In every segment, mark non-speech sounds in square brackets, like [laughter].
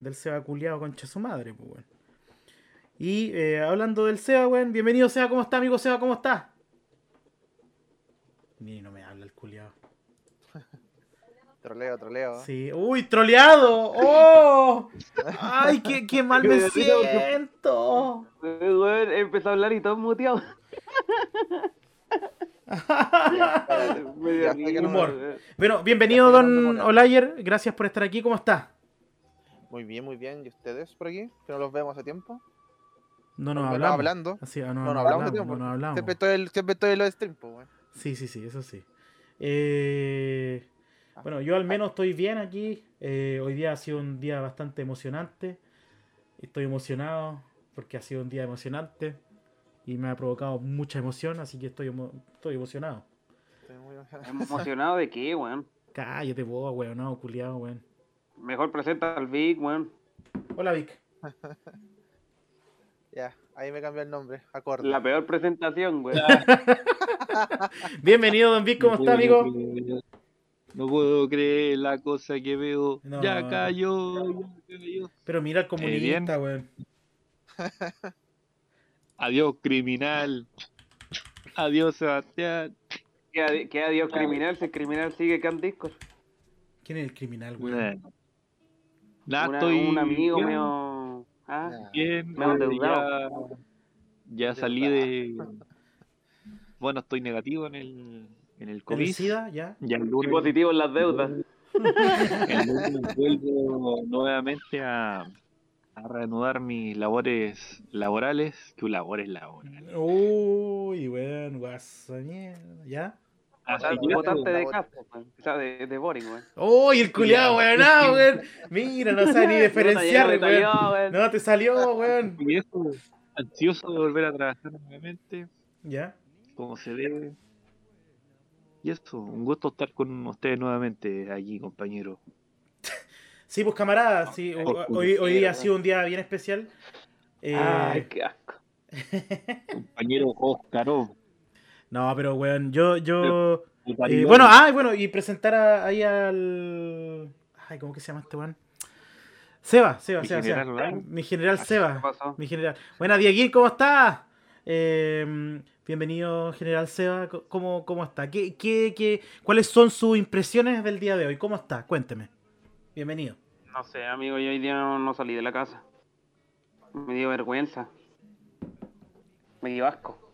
del Seba culiado concha su madre, pues, weón. Y eh, hablando del Seba, weón, bienvenido Seba, ¿cómo está, amigo Seba? ¿Cómo está? Ni no me habla el culiado. [laughs] Troleo, troleo. Sí, uy, troleado. ¡Oh! ¡Ay, qué, qué mal me [laughs] siento! Weón, empezó a hablar y todo muteado. [laughs] Humor. Bueno, bienvenido, don Olayer. Gracias por estar aquí. ¿Cómo está? Muy bien, muy bien. ¿Y ustedes por aquí? Que no los vemos hace tiempo. No nos Bueno, hablamos. hablando. Así, ah, no, No, no no hablamos hablamos, tiempo. no nos hablamos. Siempre estoy, el- siempre estoy en los streams, pues, weón. Sí, sí, sí, eso sí. Eh, bueno, yo al menos estoy bien aquí. Eh, hoy día ha sido un día bastante emocionante. Estoy emocionado porque ha sido un día emocionante y me ha provocado mucha emoción, así que estoy, emo- estoy emocionado. Estoy muy ¿Emocionado de qué, weón? Cállate vos, weón, no, culiado, weón. Mejor presenta al Vic, weón. Hola, Vic. [laughs] Ya, ahí me cambió el nombre. Acorde. La peor presentación, weón. [laughs] Bienvenido, don Vic, ¿cómo está, amigo? No puedo creer la cosa que veo. No. Ya cayó, ya cayó. Pero mira bien. comunista, weón. [laughs] Adiós, criminal. Adiós, Sebastián. Que adiós criminal, si el criminal sigue can discos. ¿Quién es el criminal, weón? Nah. Nah, Una- estoy Un amigo bien, mío. Ah, bien, Me han endeudado. ya, ya salí de. [laughs] Bueno, estoy negativo en el, en el ¿El COVID. SIDA? ¿Ya? Ya el y positivo en las deudas. [laughs] el lunes [laughs] vuelvo nuevamente a, a reanudar mis labores laborales. ¿Qué labores laborales? Uy, weón, guasa mierda. ¿Ya? Botar- que Botarte de. O sea, de, de boring, weón. ¡Uy, el culiado, weón! [laughs] ¡Ah, weón! Mira, no sabe ni [laughs] diferenciar, No, te salió, weón. weón. No, te salió, weón. [laughs] Y eso, ansioso de volver a trabajar nuevamente, ¿Ya? como se debe. Y eso, un gusto estar con ustedes nuevamente allí, compañero. Sí, pues camaradas, sí, ho- hoy, hoy día ha sido un día bien especial. Eh, Ay, qué asco. Compañero Oscaro. No, pero weón, yo, yo... eh, bueno, ah, bueno, y presentar a- ahí al... Ay, ¿cómo que se llama este weón? Seba, Seba, Mi Seba, general Seba. Olayo. Mi general ¿Qué Seba. Mi general. Buena, Dieguín, ¿cómo estás? Eh, bienvenido, general Seba. ¿Cómo, cómo está? ¿Qué, qué, qué, ¿Cuáles son sus impresiones del día de hoy? ¿Cómo está? Cuénteme. Bienvenido. No sé, amigo, yo hoy día no, no salí de la casa. Me dio vergüenza. Me dio asco.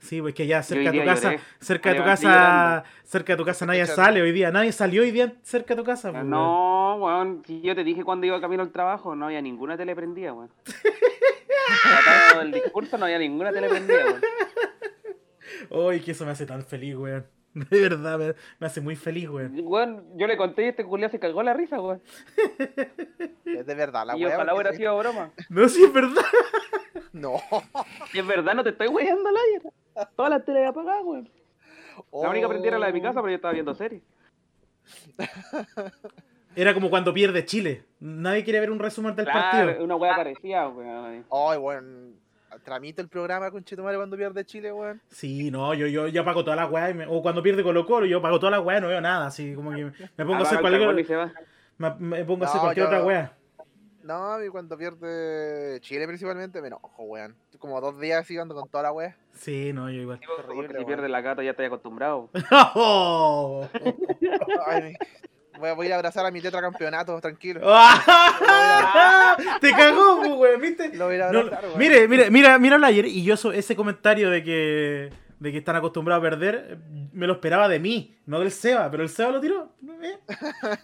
Sí, pues que ya cerca de tu casa, lloré. cerca de tu casa, llorando. cerca de tu casa nadie sale hoy día. Nadie salió hoy día cerca de tu casa. pues, weón. No, weón, si yo te dije cuando iba camino al trabajo, no había ninguna tele prendida, weón. [laughs] Del discurso, no había ninguna tele prendida, weón. Uy, que eso me hace tan feliz, weón. [laughs] De verdad, me, me hace muy feliz, weón. Weón, yo le conté y este culiao se cagó la risa, weón. Es de verdad, la Y weá, ojalá porque hubiera sí. sido broma. No, sí, es verdad. [laughs] No. Es verdad, no te estoy weyando, Layer. Todas las teles apagadas, weón. La única prendida era la de mi casa, pero yo estaba viendo series. [laughs] Era como cuando pierde Chile. Nadie quiere ver un resumen del Claro, partido. una weá parecía, weón. Ay, weón. Tramito el programa con Chetumare cuando pierde Chile, weón. Sí, no, yo, yo, yo apago todas las weas. y me- O cuando pierde Colo Colo, yo apago todas las weas y no veo nada. Así como que me pongo a hacer cualquier, me, me pongo a hacer No, cualquier yo- otra wea. No, a mí cuando pierde Chile principalmente me enojo, weón. Como dos días así ando con toda la weá. Sí, no, yo igual. Porque Terrible, si pierde la gata ya estoy acostumbrado. [laughs] ¡Oh! Ay, mi- voy, a, voy a ir a abrazar a mi tetracampeonato, tranquilo. Te cagó, pues, weón, ¿viste? Lo voy a No, abrazar, weón. mire, mire, mira, mira Blayer, y yo eso- ese comentario de que, de que están acostumbrados a perder, me lo esperaba de mí, no del Seba, pero el Seba lo tiró. ¿eh?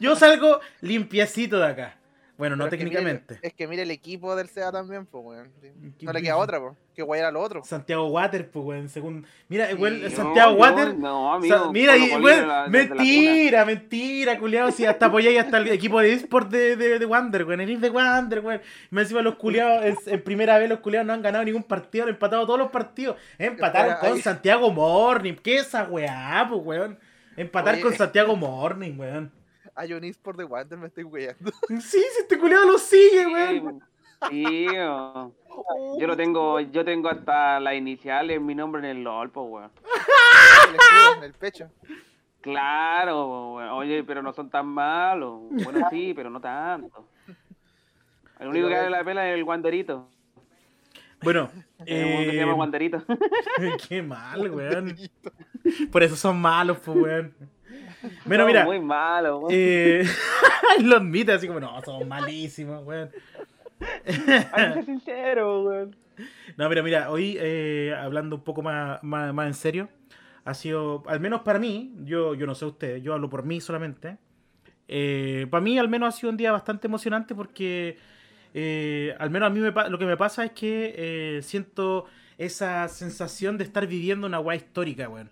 Yo salgo limpiecito de acá. Bueno, no es que mire- técnicamente. es que mire el equipo del SEA también, pues, weón. ¿Qué- No le queda otra, pues. Que guayar al otro. Santiago Water, pues, weón, según... Mira, Sí, weón, no, Santiago No, Water... No, Sa- mira, y, weón, la- mentira, mentira, culiados. Si hasta apoyáis hasta el equipo de eSport de, de, de Wander, weón. El de Wander, weón. Me encima los culiados, en, en primera vez los culiados no han ganado ningún partido, han empatado todos los partidos. Empataron Espera, con ahí- Santiago Morning. ¿Qué es esa weá, pues, weón? Empatar Oye. con Santiago Morning, weón. Hay un eSport de Wander, me estoy weyando. [laughs] Sí, si este culiado lo sigue, weón. Sí, oh. yo lo tengo, yo tengo hasta las iniciales, mi nombre en el LOL, pues, weón. Escudo en el pecho. Claro, weón. oye, pero no son tan malos. Bueno, sí, pero no tanto. El único que vale la pena es el guanderito. Bueno, El mundo que se llama eh, guanderito. [laughs] qué mal, weón. Por eso son malos, pues, weón. [laughs] Bueno, Son mira, Muy malo, weón. eh, [laughs] lo admite así como, no, son malísimos, weón. [laughs] Hay que ser sincero, weón. No, pero mira, hoy eh, hablando un poco más, más, más en serio, ha sido, al menos para mí, yo, yo no sé ustedes, yo hablo por mí solamente. eh, para mí al menos ha sido un día bastante emocionante porque eh, al menos a mí me lo que me pasa es que siento esa sensación de estar viviendo una weá histórica, weón.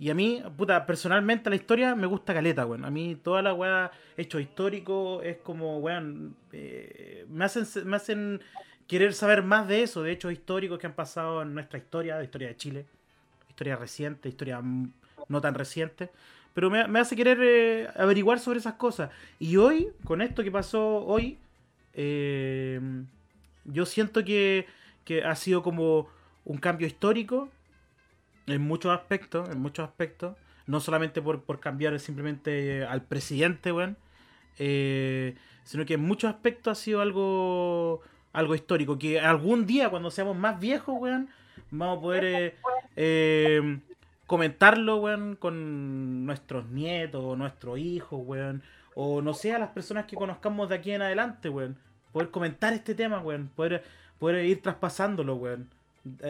Y a mí, puta, personalmente la historia me gusta caleta, weón. A mí toda la weá hecho histórico es como, weón, eh, me, hacen, me hacen querer saber más de eso, de hechos históricos que han pasado en nuestra historia, la historia de Chile, historia reciente, historia no tan reciente, pero me, me hace querer eh, averiguar sobre esas cosas. Y hoy, con esto que pasó hoy, eh, yo siento que, que ha sido como un cambio histórico en muchos aspectos, en muchos aspectos, no solamente por, por cambiar simplemente eh, al presidente, weón, eh, sino que en muchos aspectos ha sido algo algo histórico, que algún día cuando seamos más viejos, weón, vamos a poder eh, eh, comentarlo, weón, con nuestros nietos nuestros hijos, weón, o no sé, a las personas que conozcamos de aquí en adelante, weón, poder comentar este tema, weón, poder, poder ir traspasándolo, weón,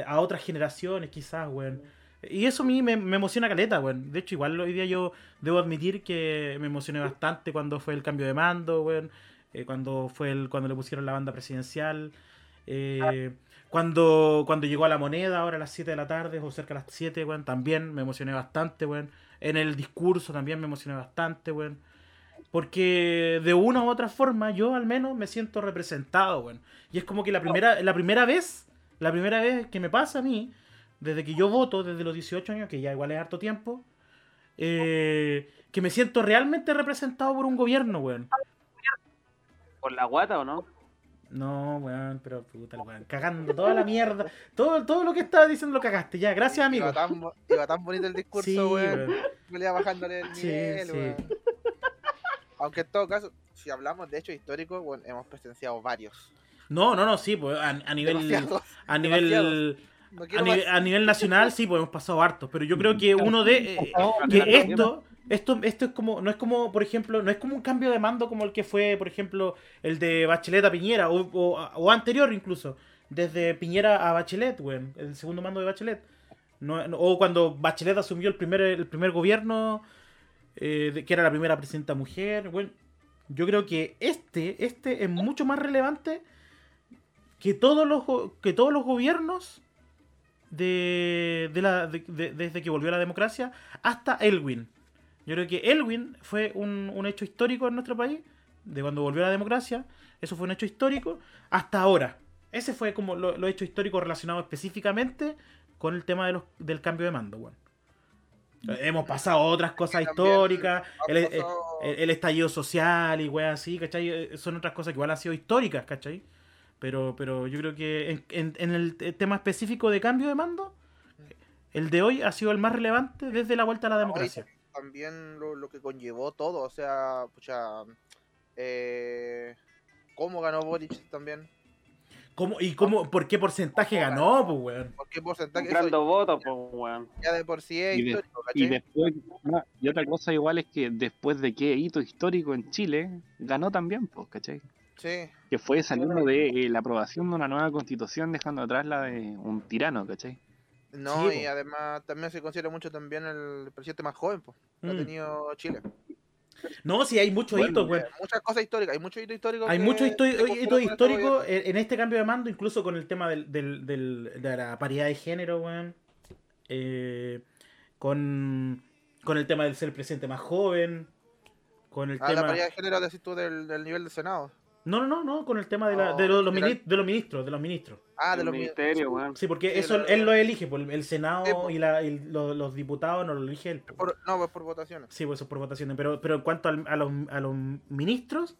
a otras generaciones quizás, weón. Y eso a mí me, emociona caleta, weón. De hecho, igual hoy día yo debo admitir que me emocioné bastante cuando fue el cambio de mando, weón. eh, cuando fue el, cuando le pusieron la banda presidencial. eh, cuando, cuando llegó a la moneda, ahora a las 7 de la tarde, o cerca de las 7, weón, también me emocioné bastante, weón. En el discurso también me emocioné bastante, weón. Porque de una u otra forma, yo al menos me siento representado, weón. Y es como que la primera, la primera vez, la primera vez que me pasa a mí, desde que yo voto, desde los 18 años, que ya igual es harto tiempo, eh, que me siento realmente representado por un gobierno, weón. ¿Por la guata o no? No, weón, pero puta, el weón. Cagando toda la mierda. Todo, todo lo que estaba diciendo lo cagaste. Ya, gracias, amigo. Iba tan, bo- iba tan bonito el discurso, Sí, weón. weón. Me le iba bajándole el Sí, nivel, sí. weón. Aunque en todo caso, si hablamos de hechos históricos, bueno, hemos presenciado varios. No, no, no, sí, pues a, a nivel. Demasiados. A nivel. demasiados. No A nivel, más. a nivel nacional sí, pues hemos pasado hartos, pero yo creo que uno de... eh, que esto, esto, esto es como, no es como, por ejemplo, no es como un cambio de mando como el que fue, por ejemplo, el de Bachelet a Piñera, o, o- o anterior incluso, desde Piñera a Bachelet, weón, el segundo mando de Bachelet. No- no- o cuando Bachelet asumió el primer, el primer gobierno, eh, de- que era la primera presidenta mujer, bueno, yo creo que este, este es mucho más relevante que todos los, que todos los gobiernos de, de la, de- de- desde que volvió la democracia hasta Elwin. Yo creo que Elwin fue un, un hecho histórico en nuestro país, de cuando volvió la democracia, eso fue un hecho histórico, hasta ahora. Ese fue como lo, lo hecho histórico relacionado específicamente con el tema de los, del cambio de mando, weón. Hemos pasado otras cosas históricas, el, estallido social y weas así, ¿cachai? Son otras cosas que igual han sido históricas, ¿cachai? Pero, pero yo creo que en, en- en el te- tema específico de cambio de mando, el de hoy ha sido el más relevante desde la vuelta a la No, democracia. También lo, lo que conllevó todo, o sea, pucha, eh, cómo ganó Boric también, ¿Cómo, ¿Y cómo, por qué porcentaje ¿Cómo ganó, pues, weón? por qué porcentaje, Comprando votos, pues, weón. ya de por sí es Y de- histórico, Y ¿cachai? después, ah, y otra cosa igual es que después de qué hito histórico en Chile, ganó también, pues, ¿cachai? Sí, Que fue saliendo de eh, la aprobación de una nueva constitución, dejando atrás la de un tirano, ¿cachai? no, Sí, y po. además también se considera mucho también el presidente más joven, pues, que ha Mm. tenido Chile. No, sí, hay muchos Bueno, hitos, weón. Eh, muchas cosas históricas, hay muchos hitos históricos. Hay muchos hitos históricos en, este cambio de mando, incluso con el tema del, del- del- de la paridad de género, weón. Eh, con, con el tema del ser el presidente más joven. Con el Ah, la tema. paridad de género decís tú del, del nivel del Senado. No, no, no, no, con el tema de, la- No, de, los, los general. mini- de los ministros, de los ministros. Ah, de los ministerio, weón. Sí, porque Sí, eso la- él lo elige, pues, el Senado pues. y, la- y lo- los diputados no lo elige él. pues. Por- no, pues por votaciones. Sí, pues eso es por votaciones. Pero, pero en cuanto al- a, los, a los ministros,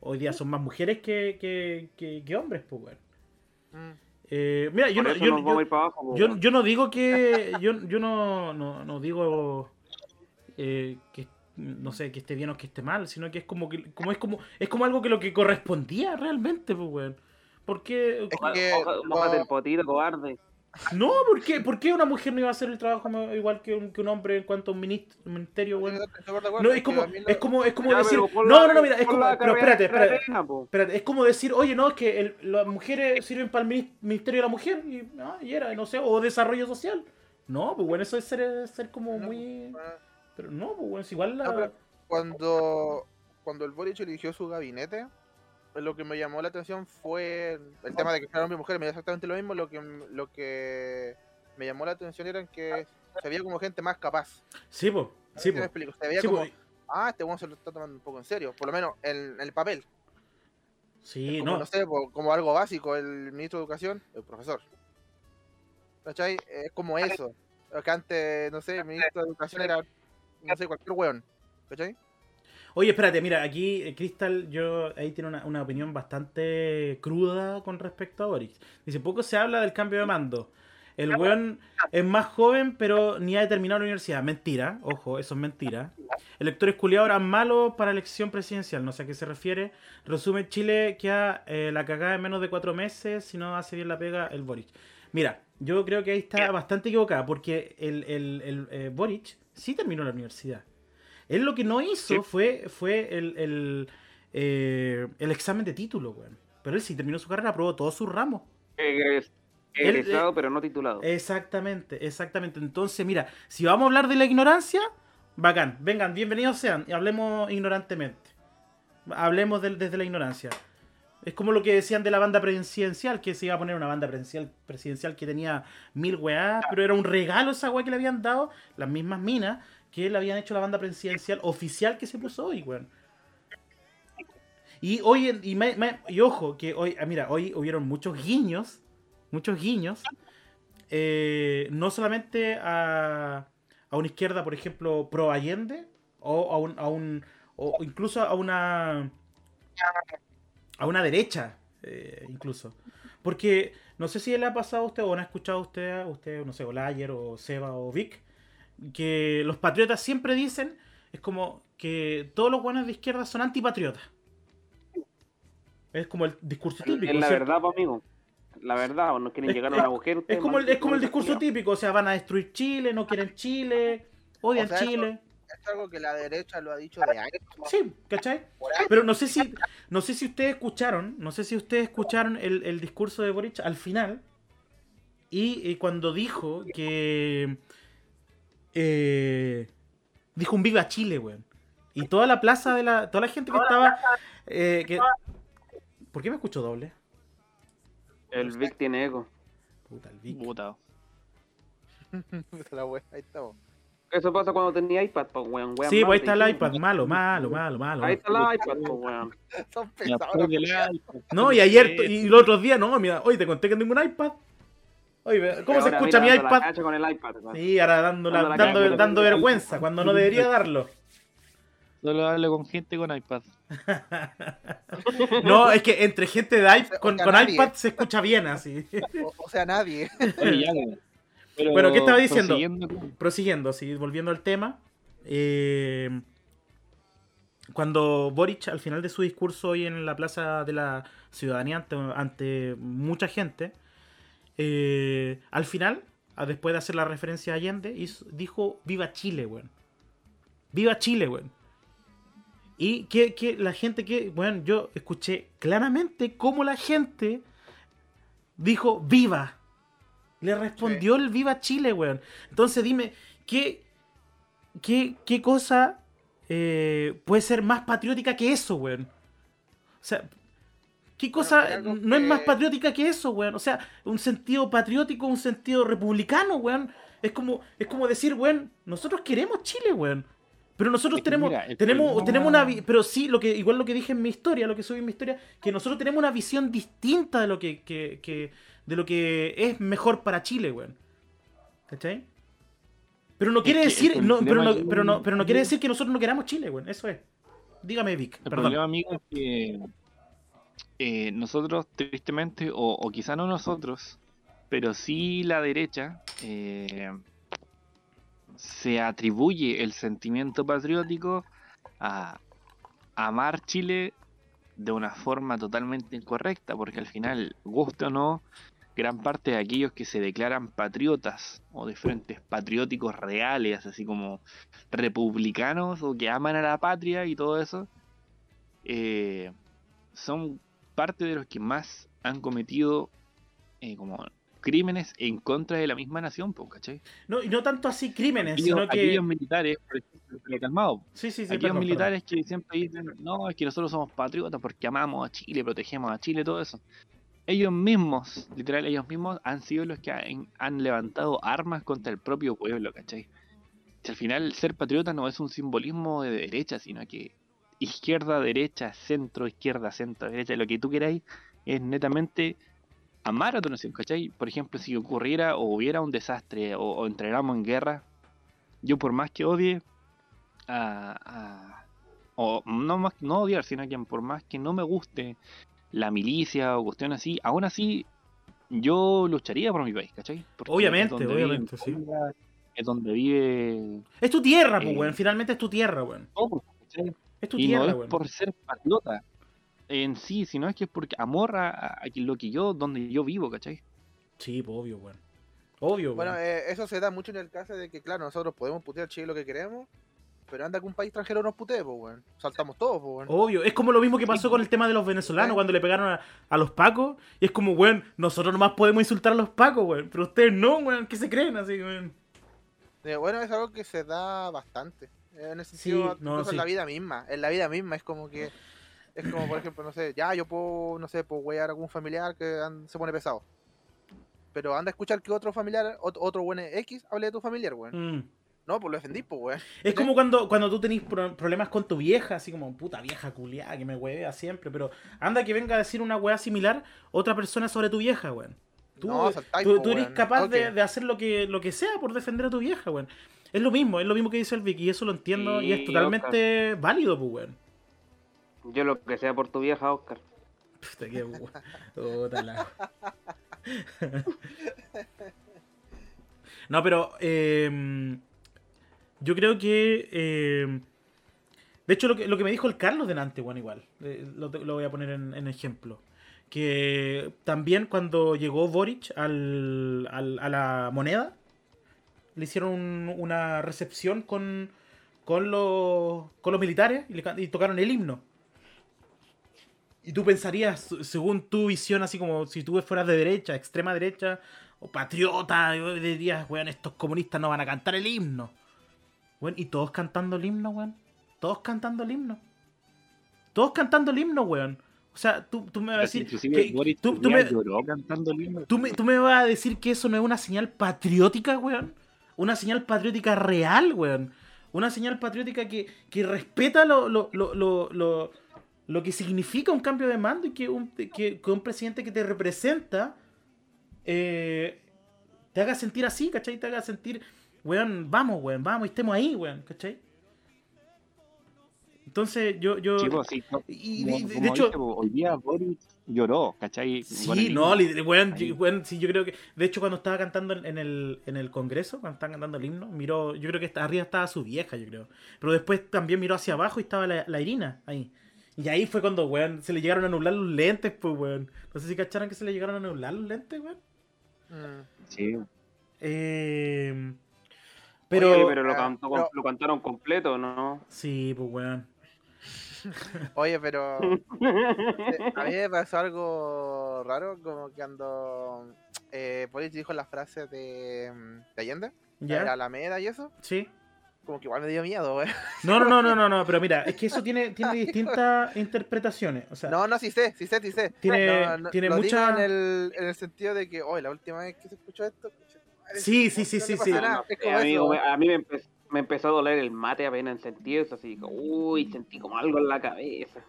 hoy día son más mujeres que, que, que- que hombres, pues, weón. Mm. Eh, mira, yo Por no, yo, yo- a ir para abajo, yo, yo no digo que. Yo, yo no, no, no digo eh, que, no sé, que esté bien o que esté mal, sino que es como que como es como es como algo que lo que correspondía realmente, pues weón. ¿Por qué? Es que- Mójate el potito, cobarde. No, ¿por qué? ¿por qué una mujer no iba a hacer el trabajo igual que un, que un hombre en cuanto a un minist- un ministerio, acuerdo, No, es como, es como, es como decir, no, no, no, mira, es como, no, espérate, espérate, espérate, es como decir, oye, no, es que el- las mujeres sirven para el minis- Ministerio de la Mujer, y, ah, y era, no sé, o Desarrollo Social. No, pues bueno, eso es ser, ser como muy, ah, pero no, pues bueno, es igual la... No, pero- Cuando, cuando el Boric eligió su gabinete, lo que me llamó la atención fue el tema de que fueran hombres y mujeres, me dio exactamente lo mismo, lo que, lo que me llamó la atención era que se veía como gente más capaz. Sí, pues, sí, me explico, se veía Sí, como, ah, este weón se lo está tomando un poco en serio, por lo menos en, en el papel. sí, como, no, no sé, po- como algo básico, el ministro de Educación, el profesor. ¿Cachai? Es como eso. Que antes, no sé, el ministro de Educación era, no sé, cualquier weón. ¿Cachai? Oye, espérate, mira, aquí eh, Crystal, yo ahí tiene una, una opinión bastante cruda con respecto a Boric. Dice, poco se habla del cambio de mando. El weón es más joven, pero ni ha terminado la universidad. Mentira, ojo, eso es mentira. Electores culiados eran malos para elección presidencial, no sé a qué se refiere. Resumen, Chile queda eh, la cagada en menos de cuatro meses, si no hace bien la pega el Boric. Mira, yo creo que ahí está bastante equivocada, porque el, el, el, eh, Boric sí terminó la universidad. Él lo que no hizo Sí. fue, fue el, el, eh, el examen de título, weón. Pero él sí terminó su carrera, aprobó todos sus ramos. Egres- Él- Egresado, pero no titulado. Exactamente, exactamente. Entonces, mira, si vamos a hablar de la ignorancia, bacán. Vengan, bienvenidos sean y hablemos ignorantemente. Hablemos desde la ignorancia. Es como lo que decían de la banda presidencial, que se iba a poner una banda presidencial, presidencial que tenía mil weás, pero era un regalo esa weá que le habían dado las mismas minas que le habían hecho la banda presidencial oficial que se puso hoy, weón. Y hoy, en- y, me- me- y ojo, que hoy, ah, mira, hoy hubieron muchos guiños, muchos guiños, eh, no solamente a, a una izquierda, por ejemplo, pro Allende, o a un, a un o incluso a una a una derecha, eh, incluso. Porque no sé si le ha pasado a usted o no ha escuchado a usted, usted, no sé, o Layer o Seba o Vic, que los patriotas siempre dicen, es como que todos los buenos de izquierda son antipatriotas. Es como el discurso Es típico. la ¿cierto? verdad, amigo. La verdad, o no quieren Es- llegar a es- un agujero. Es como el, es como el discurso típico, o sea, van a destruir Chile, no quieren Chile, odian O sea, eso- Algo que la derecha lo ha dicho de años. Sí, ¿cachai? Pero no sé si, no sé si ustedes escucharon, no sé si ustedes escucharon el, el discurso de Boric al final. Y, cuando dijo que eh, dijo un viva Chile, weón. Y toda la plaza de la. Toda la gente que estaba. eh, que- ¿Por qué me escucho doble? El Vic tiene eco. Puta, el Vic. Puta. [laughs] La wea, ahí estamos. Eso pasa cuando tenía iPad, pues, weón. weón, Sí, pues ahí está el iPad, malo, malo, malo, malo. Ahí está el iPad, pues, weón. [laughs] Son pesados. No, y ayer y los otros días, no, mira, hoy te conté que tengo un iPad. Oye, ¿cómo se escucha mi iPad? cacha con el iPad, weón. Sí, ahora dando, la- Dando la dando, cara, dando pero- vergüenza, cuando no debería darlo. Solo hablo con gente con iPad. [laughs] No, es que entre gente de iPad, [laughs] O con, sea, con nadie. iPad se escucha bien así. O, o sea, nadie. Oye, ya, güey. Pero Bueno, ¿qué estaba diciendo? prosiguiendo Prosiguiendo, sí, volviendo al tema. eh, cuando Boric, al final de su discurso hoy en la Plaza de la Ciudadanía, ante, ante mucha gente, eh, al final, después de hacer la referencia a Allende, hizo- dijo: Viva Chile, weón. Viva Chile, weón. Y que, que la gente que, bueno, yo escuché claramente cómo la gente dijo viva. Le respondió el viva Chile, weón. Entonces dime, ¿qué, qué, qué cosa eh, puede ser más patriótica que eso, weón? O sea, ¿qué cosa no es más patriótica que eso, weón? O sea, un sentido patriótico, un sentido republicano, weón. Es como, es como decir, weón, nosotros queremos Chile, weón. Pero nosotros Es que tenemos, mira, tenemos, problema- tenemos una pero sí, lo que, igual lo que dije en mi historia, lo que subí en mi historia, que nosotros tenemos una visión distinta de lo que, que- que- de lo que es mejor para Chile, weón. ¿Cachai? Pero no Es quiere que decir, no, pero, no, pero, no, pero no quiere decir que nosotros no queramos Chile, weón. Eso es. Dígame, Vic. El Perdón. problema, amigo, es que eh, nosotros, tristemente, o, o quizá no nosotros, pero sí la derecha, eh, se atribuye el sentimiento patriótico a amar Chile de una forma totalmente incorrecta, porque al final, guste o no, gran parte de aquellos que se declaran patriotas o de frentes patrióticos reales, así como republicanos o que aman a la patria y todo eso, eh, son parte de los que más han cometido eh, como crímenes en contra de la misma nación, po, ¿cachai? No, y no tanto así crímenes, Aquellos, sino que. aquellos militares, por ejemplo, calmado, Sí, sí, sí. aquellos perdón, militares que siempre dicen, no, es que nosotros somos patriotas porque amamos a Chile, protegemos a Chile, todo eso. Ellos mismos, literal, ellos mismos han sido los que han, levantado armas contra el propio pueblo, ¿cachai? Si al final ser patriota no es un simbolismo de derecha, sino que izquierda, derecha, centro, izquierda, centro, derecha, lo que tú queráis, es netamente amar a tu nación, ¿cachai? Por ejemplo, si ocurriera o hubiera un desastre o, o entráramos en guerra, yo por más que odie a, a- o no más no odiar, sino que por más que no me guste la milicia o cuestiones así, aún así yo lucharía por mi país, ¿cachai? Porque Obviamente, vive obviamente, sí. Es donde vive Es tu tierra, pues, Eh, weón. Finalmente es tu tierra, weón. Es tu Y tierra, no es weón. por ser patriota en sí, sino es que es porque amor a, a lo que yo, donde yo vivo, ¿cachai? Sí, pues, obvio, weón. Obvio, Bueno, eh, eso se da mucho en el caso de que, claro, nosotros podemos putear Chile lo que queremos, pero anda que un país extranjero nos putee, pues, weón. Saltamos todos, pues, weón. Obvio. Es como lo mismo que pasó con el tema de los venezolanos Sí. cuando le pegaron a, a los pacos. Y es como, weón, nosotros nomás podemos insultar a los pacos, weón. Pero ustedes no, weón. ¿Qué se creen así, weón? Eh, bueno, es algo que se da bastante. eh, En el Sí, sentido, no, incluso sí. en la vida misma. En la vida misma es como que. Es como, por ejemplo, no sé, ya yo puedo, no sé, puedo wear a algún familiar que se pone pesado. Pero anda a escuchar que otro familiar, ot- otro buen X, hable de tu familiar, weón. Mm. No, pues lo defendí, pues, weón. Es como cuando, cuando tú tenés pro- problemas con tu vieja, así como puta vieja culiada que me huevea siempre, pero anda que venga a decir una weá similar otra persona sobre tu vieja, weón. Tú, No, saltáis, tú, po, tú eres weón. capaz de, hacer lo que, lo que sea por defender a tu vieja, weón. Es lo mismo, es lo mismo que dice el Vicky, y eso lo entiendo y es totalmente válido, pues, weón. Yo lo que sea por tu vieja, Oscar. Puta, qué weón. [laughs] No, pero eh, yo creo que. eh, de hecho, lo que, lo que me dijo el Carlos delante, weón, igual. eh, lo, lo voy a poner en, ejemplo. Que también cuando llegó Boric al, al- a la moneda, le hicieron un- una recepción con, con, los, con los militares y, le y tocaron el himno. Y tú pensarías, según tu visión, así como si tú fueras de derecha, extrema derecha, o patriota, y dirías, weón, estos comunistas no van a cantar el himno. Weón, y todos cantando el himno, weón. Todos cantando el himno. Todos cantando el himno, weón. O sea, tú, tú me vas a decir. Inclusive que- Boris tú, tú me, lloró cantando el himno. tú, me, tú me vas a decir que eso no es una señal patriótica, weón. Una señal patriótica real, weón. Una señal patriótica que, que respeta lo, lo, lo, lo, lo, lo que significa un cambio de mando y que un, que, que un presidente que te representa eh, te haga sentir así, ¿cachai? Te haga sentir, weón, vamos, weón, vamos, y estemos ahí, weón, ¿cachai? Entonces, yo, yo... Sí, pues, sí, no, y, como- y- de como hecho, dije, pues, hoy día Boris lloró, ¿cachai? Sí, no, weón, yo- weón, sí, yo creo que. De hecho, cuando estaba cantando en el, en el Congreso, cuando estaban cantando el himno, miró. Yo creo que está- arriba estaba su vieja, yo creo. Pero después también miró hacia abajo y estaba la, la Irina ahí. Y ahí fue cuando, weón, se le llegaron a nublar los lentes, pues, weón. No sé si cacharon que se le llegaron a nublar los lentes, weón. Mm. Sí, Eh, pero. Oye, pero lo, ah, cantó, pero- lo cantaron completo, ¿no? Sí, pues, weón. [laughs] Oye, pero eh, a mí me pasó algo raro, como que cuando eh, dijo las frases de, mm, de Allende, de la ¿Ya? Alameda y eso, Sí. como que igual me dio miedo, güey. [laughs] No, no, no, no, no, no, pero mira, es que eso tiene, [laughs] tiene distintas interpretaciones. O sea, No, no, sí sé, sí sé, sí sé. Tiene- No, no, tiene lo digo en el, en el sentido de que, hoy la última vez que se escuchó esto, Sí, sí, sí, sí, sí. como a mí me, empe- me empezó a doler el mate apenas sentí eso, así que, uy, sentí como algo en la cabeza.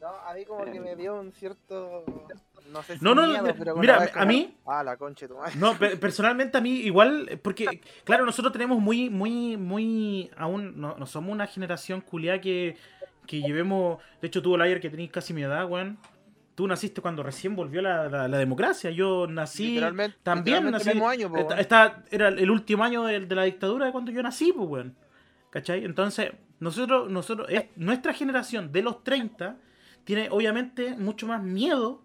No, a mí como que me dio un cierto, no sé si No, no, miedo, no, pero mira, a como, mí- Ah, la concha de tu madre. No, pe- [laughs] personalmente a mí igual, porque, claro, nosotros tenemos muy, muy, muy, aún, no, no somos una generación culiada que, que llevemos, de hecho tuvo el ayer que tenéis casi mi edad, weón, tú naciste cuando recién volvió la, la- la democracia. Yo nací. Literalmente- también literalmente nací. el mismo año, po, esta- weón. esta- era el último año de, de la dictadura de cuando yo nací, pues, weón. ¿Cachai? Entonces, nosotros, nosotros, es, nuestra generación de los 30 tiene obviamente mucho más miedo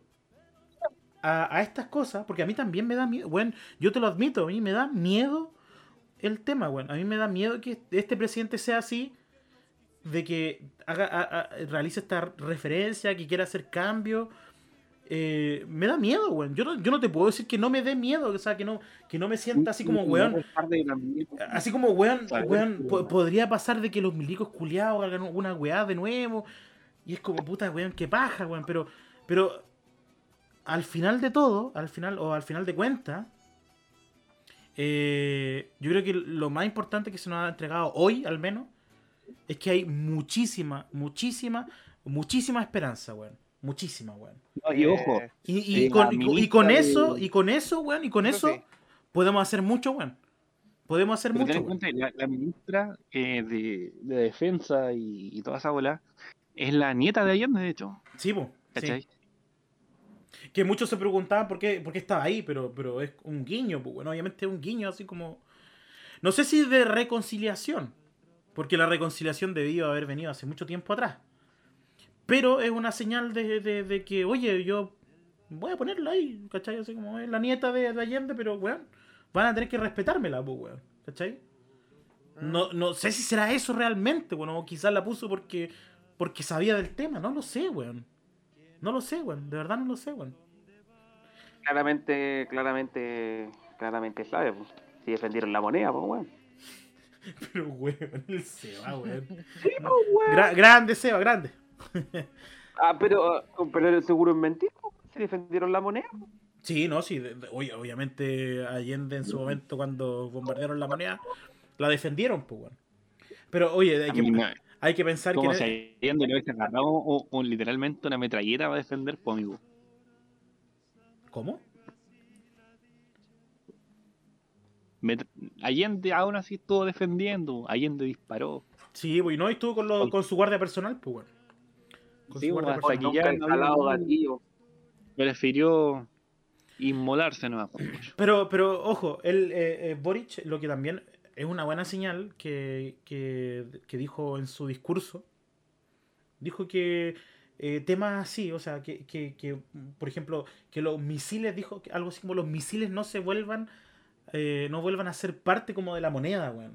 a, a estas cosas, porque a mí también me da miedo, weón, yo te lo admito, a mí me da miedo el tema, weón, a mí me da miedo que este presidente sea así, de que haga, a- a- realice esta referencia, que quiera hacer cambios. Eh, me da miedo, weón. Yo no, yo no te puedo decir que no me dé miedo, o sea, que no, que no me sienta así como, weón, Así como, weón, weón, po- podría pasar de que los milicos culiados hagan una weá de nuevo. Y es como, puta, weón, qué paja, weón. Pero, pero al final de todo, al final, o al final de cuentas, eh, yo creo que lo más importante que se nos ha entregado hoy, al menos, es que hay muchísima, muchísima, muchísima esperanza, weón. Muchísima, weón. No, y ojo, Eh, Y, y Eh, con, y con- y con ministra eso, de- y con eso, weón, y con Eso sí. podemos hacer mucho, weón. Podemos hacer Pero mucho. ten en cuenta la, la ministra eh, de, de Defensa y, y toda esa bola es la nieta de Allende, de hecho. Sí, po, sí. ¿Cachai? Que muchos se preguntaban por qué, por qué estaba ahí, pero, pero es un guiño, pues bueno, obviamente es un guiño así como. No sé si de reconciliación, porque la reconciliación debió haber venido hace mucho tiempo atrás. Pero es una señal de, de- de que, oye, yo voy a ponerla ahí, ¿cachai? Así como es la nieta de, de Allende, pero, weón, van a tener que respetármela, pues, weón, ¿cachai? No, no sé si será eso realmente, bueno, o quizás la puso porque, porque sabía del tema, no lo sé, weón. No lo sé, weón, de verdad no lo sé, weón. Claramente, claramente, claramente sabe, pues. Si defendieron la moneda, pues, weón. [laughs] Pero, weón, el Seba, weón. Sí, pues, [laughs] weón. Gra- grande, Seba, grande. [laughs] Ah, pero, ah, pero seguro es mentira, si defendieron la moneda. Sí, no, sí. de- de- oye, obviamente Allende en su momento cuando bombardearon la moneda, la defendieron, pues, weón. Pero, oye, hay A que, hay que pensar que... como si Allende le hubiese agarrado o- o literalmente una metralleta para defender, pues amigo. ¿Cómo? Met- Allende aún así estuvo defendiendo, Allende disparó. Sí, pues, y no, y estuvo con, lo- con su guardia personal, pues. Con Sí, su guardia hasta personal. aquí ya no. Prefirió inmolarse nomás. pues. Pero, pero, ojo, el eh, eh, Boric, lo que también es una buena señal que, que, que dijo en su discurso, dijo que eh, temas así, o sea, que, que, que, por ejemplo, que los misiles, dijo que algo así como los misiles no se vuelvan, eh, no vuelvan a ser parte como de la moneda, weón.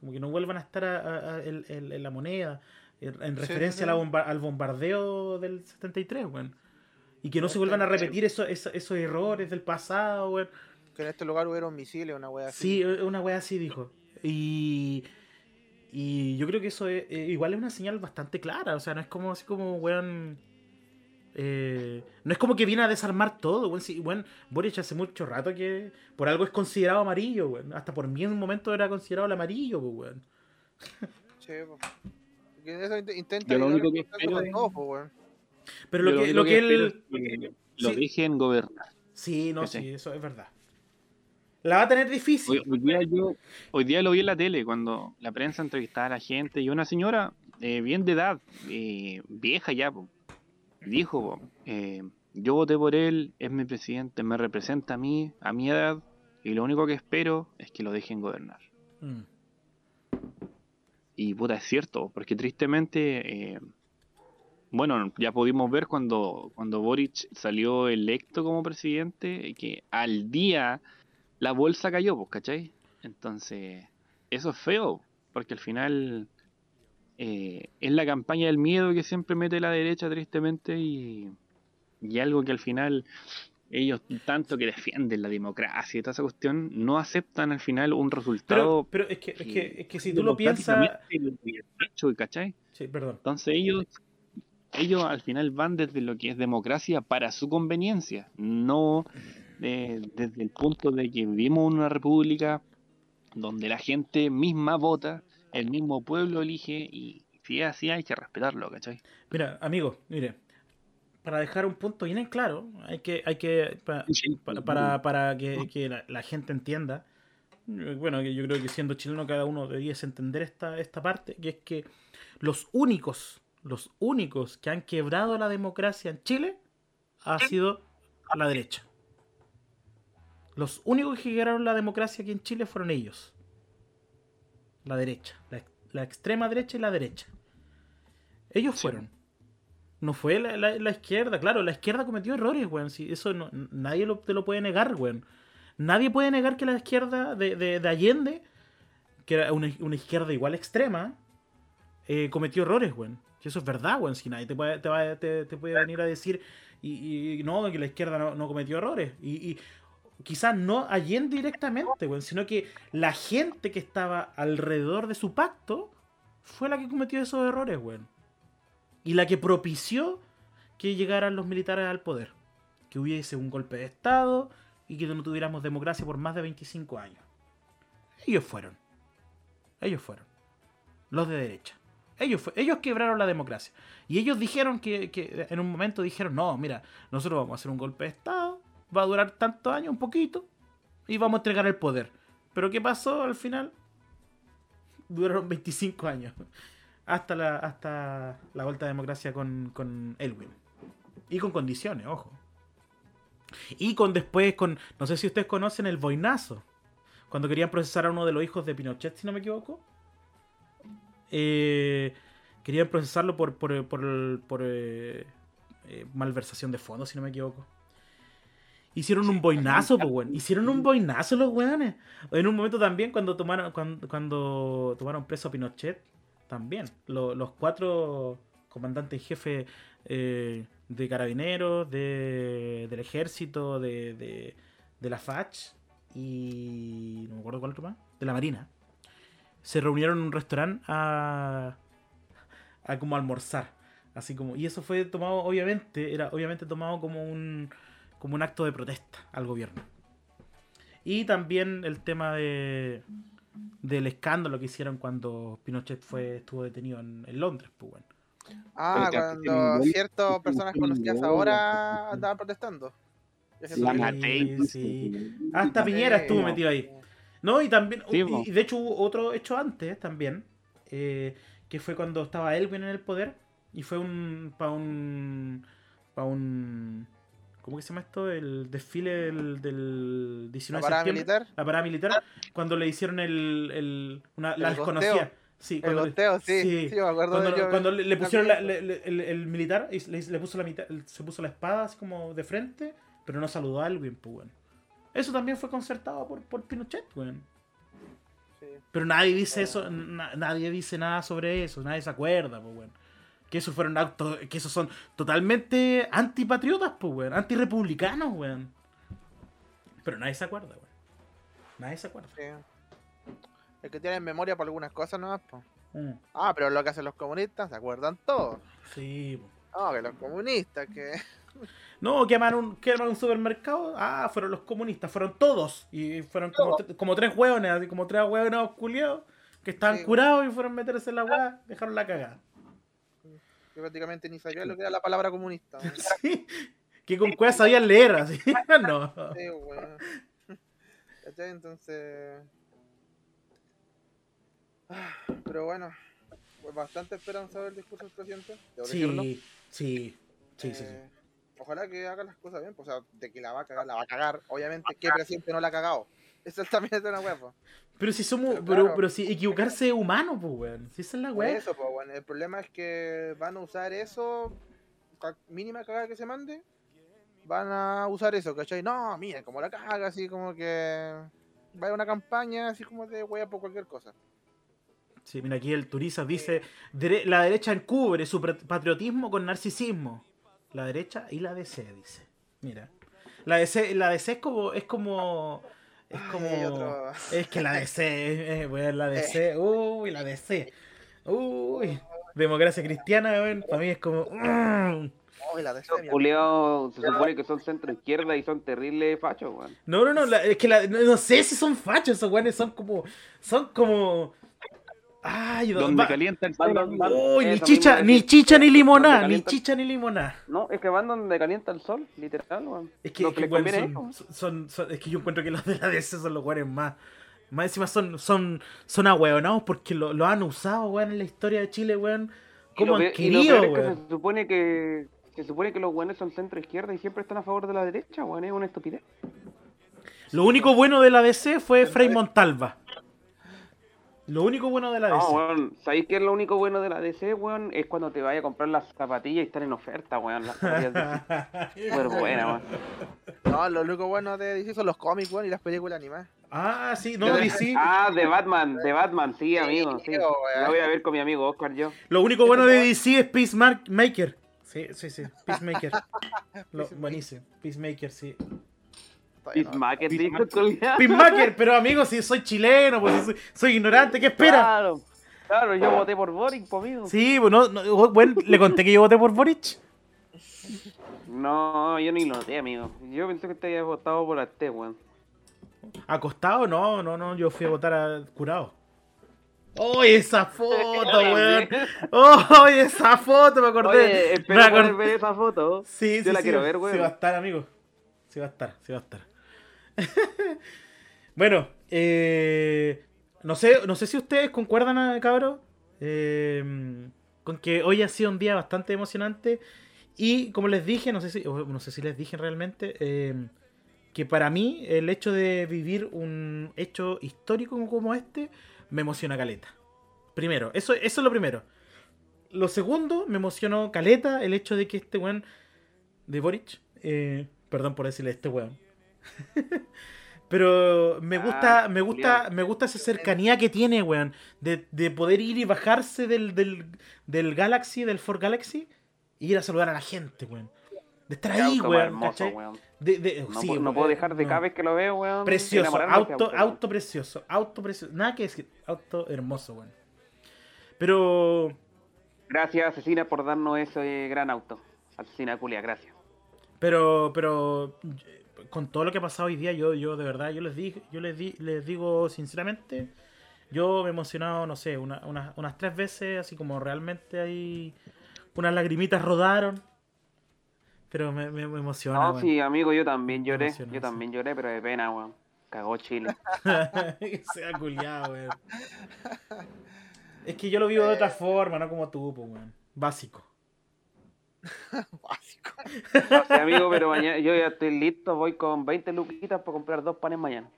Como que no vuelvan a estar a- a- a- en, la moneda, en, en Sí, referencia sí. a la bomba- al bombardeo del 73, weón. Y que no se vuelvan a repetir esos, esos, esos errores del pasado, weón. Que en este lugar hubiera un misil, una wea así. Sí, eh, una wea así dijo. Y, y yo creo que eso es, eh, igual es una señal bastante clara. O sea, no es como así como, weón. Eh, no es como que viene a desarmar todo, weón. Sí, weón, Boric hace mucho rato que por algo es considerado amarillo, weón. Hasta por mí en un momento era considerado el amarillo, pues, weón. Sí, eso int- intenta Yo lo único que espero es- todos, po, weón. Pero Yo lo que, lo que él. es que lo sí. dejen gobernar. Sí, no, Sí. sí, eso es verdad. La va a tener difícil. Hoy, hoy día yo, hoy día lo vi en la tele cuando la prensa entrevistaba a la gente y una señora eh, bien de edad, eh, vieja ya, po, dijo, eh, yo voté por él, es mi presidente, me representa a mí, a mi edad, y lo único que espero es que lo dejen gobernar. Mm. Y puta, es cierto, porque tristemente, eh, bueno, ya pudimos ver cuando, cuando Boric salió electo como presidente, que al día la bolsa cayó, ¿cachai? Entonces, eso es feo, porque al final eh, es la campaña del miedo que siempre mete la derecha, tristemente, y, y algo que al final ellos, tanto que defienden la democracia y toda esa cuestión, no aceptan al final un resultado Pero, pero es que, es que, es que si tú lo piensas. ¿cachai? Sí, perdón. Entonces ellos, ellos al final van desde lo que es democracia para su conveniencia, no eh, desde el punto de que vivimos en una república donde la gente misma vota, el mismo pueblo elige y si es así hay que respetarlo, ¿cachai? Mira, amigo, mire, para dejar un punto bien en claro, hay que, hay que, pa- para, para, para que, que la, la gente entienda, bueno, yo creo que siendo chileno cada uno debiese entender esta, esta parte, que es que los únicos, los únicos que han quebrado la democracia en Chile ha sido la derecha. Los únicos que llegaron la democracia aquí en Chile fueron ellos. La derecha. La, la extrema derecha y la derecha. Ellos Sí. fueron. No fue la, la- la izquierda. Claro, la izquierda cometió errores, weón. Si eso no- nadie lo- te lo puede negar, weón. Nadie puede negar que la izquierda de, de- de Allende, que era una, una izquierda igual extrema, eh, cometió errores, weón. Si eso es verdad, weón. Si nadie te puede, te va- te- te puede venir a decir y, y no, que la izquierda no, no cometió errores. Y, y quizás no Allende directamente, sino que la gente que estaba alrededor de su pacto fue la que cometió esos errores, weón. Y la que propició que llegaran los militares al poder. Que hubiese un golpe de Estado y que no tuviéramos democracia por más de 25 años. Ellos fueron. Ellos fueron. Los de derecha. Ellos, ellos quebraron la democracia. Y ellos dijeron que, que en un momento dijeron, no, mira, nosotros vamos a hacer un golpe de Estado, va a durar tantos años, un poquito, y vamos a entregar el poder. Pero ¿qué pasó al final? Duraron 25 años. Hasta la, hasta la vuelta a democracia con, con Elwin. Y con condiciones, ojo. Y con después, con. No sé si ustedes conocen el boinazo. Cuando querían procesar a uno de los hijos de Pinochet, si no me equivoco. Eh, querían procesarlo por, por, por, por, eh, eh, malversación de fondos, si no me equivoco. Hicieron un boinazo, pues, weón. Hicieron un boinazo los weones. En un momento también, cuando tomaron, cuando, cuando tomaron preso a Pinochet, también. lo- los cuatro comandantes jefes eh, de carabineros, de, del ejército, de, de, de la FACH y. no me acuerdo cuál otro más. De la Marina. Se reunieron en un restaurante a. a como almorzar. Así como. Y eso fue tomado, obviamente, era obviamente tomado como un. Como un acto de protesta al gobierno. Y también el tema de. del escándalo que hicieron cuando Pinochet fue, estuvo detenido en, en Londres, pues bueno. Ah, cuando ciertas personas conocidas ahora andaban protestando. Sí. Sí. Hasta Piñera estuvo metido ahí. No, y también, y de hecho hubo otro hecho antes también, eh, que fue cuando estaba Elwin en el poder, y fue un, para un, para un, ¿cómo que se llama esto? El desfile del, del La 19 de parada septiembre, militar. la parada militar, cuando le hicieron el, el una, la El desconocida. Sí, El gosteo, sí, sí. sí, me acuerdo cuando, de cuando le, pusieron la- bien. le- le- el, el militar y le, puso la mitad, se puso la espada así como de frente, pero no saludó a Elwin, pues bueno. Eso también fue concertado por, por Pinochet, weón. Sí. Pero nadie dice eso, na- nadie dice nada sobre eso, nadie se acuerda, pues weón. Que esos fueron actos, que esos son totalmente antipatriotas, pues weón, antirepublicanos, weón. Pero nadie se acuerda, weón. Nadie se acuerda. Sí. El que tiene memoria por algunas cosas nomás, po. Mm, Ah, pero lo que hacen los comunistas, se acuerdan todos. Sí, po. No, que los comunistas, que. [laughs] No, quemaron un, quemaron un supermercado. Ah, fueron los comunistas, fueron todos. Y fueron como, tre- como tres hueones, así como tres hueones culiados que estaban Sí. curados y fueron a meterse en la hueá, dejaron la cagada. Que prácticamente ni sabía lo que era la palabra comunista. weón. [laughs] Sí, que con cueva sabían leer, así. [laughs] no. Sí. [laughs] Entonces. Ah, Pero bueno, pues bastante esperanzador el discurso del presidente. sí, sí, sí, sí. Eh, Ojalá que haga las cosas bien, pues, o sea, de que la va a cagar, la va a cagar. Obviamente, ¿qué presidente no la ha cagado? Eso también es una hueá, Pero si somos, Pero pero, claro. pero si equivocarse es humano, pues, weón. Si esa es la weá. eso, pues, bueno, el problema es que van a usar eso, mínima cagada que se mande, van a usar eso, ¿cachai? No, miren, como la caga, así como que va a una campaña así como de wea por cualquier cosa. Sí, mira, aquí el Turiza dice: "Dere- la derecha encubre su pat- patriotismo con narcisismo. La derecha y la DC, dice. Mira. La DC, la DC es como. Es como. Es [laughs] como. otro- Es que la DC, eh, weón, la DC. Uy, la DC. Uy. Democracia cristiana, weón. Para mí es como. mm. Ay, la Semia. culeados se supone que son centro izquierda y son terribles fachos, weón. No, no, no. la- es que la- no, no sé si son fachos esos weones. Son como. Son como. Ay, Donde va- calienta el Van sol. Uy, ni chicha, ni chicha ni limonada, ni chicha ni limonada. No, es que van donde calienta el sol, literal. Es que, es son, ellos. son- son- es que yo encuentro que los de la DC son los weones más. Más encima son, son, son ahueonados porque lo, lo han usado, weón, en la historia de Chile, weón. Como han querido, es que se supone que Se supone que los buenos son centro izquierda y siempre están a favor de la derecha, weón. Es una estupidez. Lo único bueno de la DC fue Frei Montalva. Lo único bueno de la DC. No, weón. ¿Sabéis qué es lo único bueno de la DC, weón? Es cuando te vayas a comprar las zapatillas y están en oferta, weón. Las zapatillas de [laughs] Súper buena, weón. No, lo único bueno de DC son los cómics, weón, y las películas animadas. ah, sí, no, DC. Ah, de Batman, de Batman, sí, amigo. Sí. voy a ver con mi amigo Oscar yo. Lo único bueno de DC es Peacemaker. Sí, sí, sí, Peacemaker. [laughs] Lo- buenísimo, Peacemaker, sí. Dijo. Peacemaker, pero amigo, si soy chileno, pues si soy, soy ignorante, ¿qué espera? Claro, claro, yo voté por Boric, po, amigo. Sí, pues no, no, bueno, le conté que yo voté por Boric. No, yo ni lo noté, amigo. Yo pensé que te había votado por Arte, weón. ¿Acostado? No, no, no, yo fui a votar a curado. ¡Oh, esa foto, [laughs] weón! ¡Oh, esa foto! Me acordé. Oye, Me espero acor- poder ver esa foto. Sí, Yo sí, la sí, quiero ver, Sí weón. va a estar, amigo. Sí va a estar, sí va a estar. [laughs] bueno, eh, no sé, no sé si ustedes concuerdan, ah, cabros, eh, con que hoy ha sido un día bastante emocionante y como les dije, no sé si, no sé si les dije realmente, eh, que para mí el hecho de vivir un hecho histórico como este me emociona caleta. Primero, eso, eso es lo primero. Lo segundo, me emocionó caleta el hecho de que este weón de Boric, eh, perdón por decirle este weón. [laughs] Pero me gusta, Ah, me gusta, me gusta esa cercanía que tiene, weón. De, de poder ir y bajarse del, del, del Galaxy, del Ford Galaxy, e ir a saludar a la gente, weón. De estar ahí, weón. hermoso, ¿cachai? weón. De- de- No, sí, puedo- no puedo dejar de no. cada vez que lo veo, weón. Precioso, auto, auto precioso, auto precioso. Nada que decir, auto hermoso, weón. Pero Gracias, asesina, por darnos ese gran auto. Asesina culia, gracias. Pero, pero con todo lo que ha pasado hoy día, yo, yo de verdad, yo les dije, yo les di, les digo sinceramente, yo me he emocionado, no sé, una- una- unas tres veces, así como realmente hay unas lagrimitas rodaron. Pero me, me, me emociona. No, sí, amigo, yo también lloré. Yo sí. también lloré, pero de pena, weón. Cagó Chile. [laughs] que sea culiado, weón. Es que yo lo vivo de otra forma, no como tú, pues, weón. Básico. [laughs] Básico. Sí, amigo, pero mañana yo ya estoy listo. Voy con 20 luquitas para comprar dos panes mañana.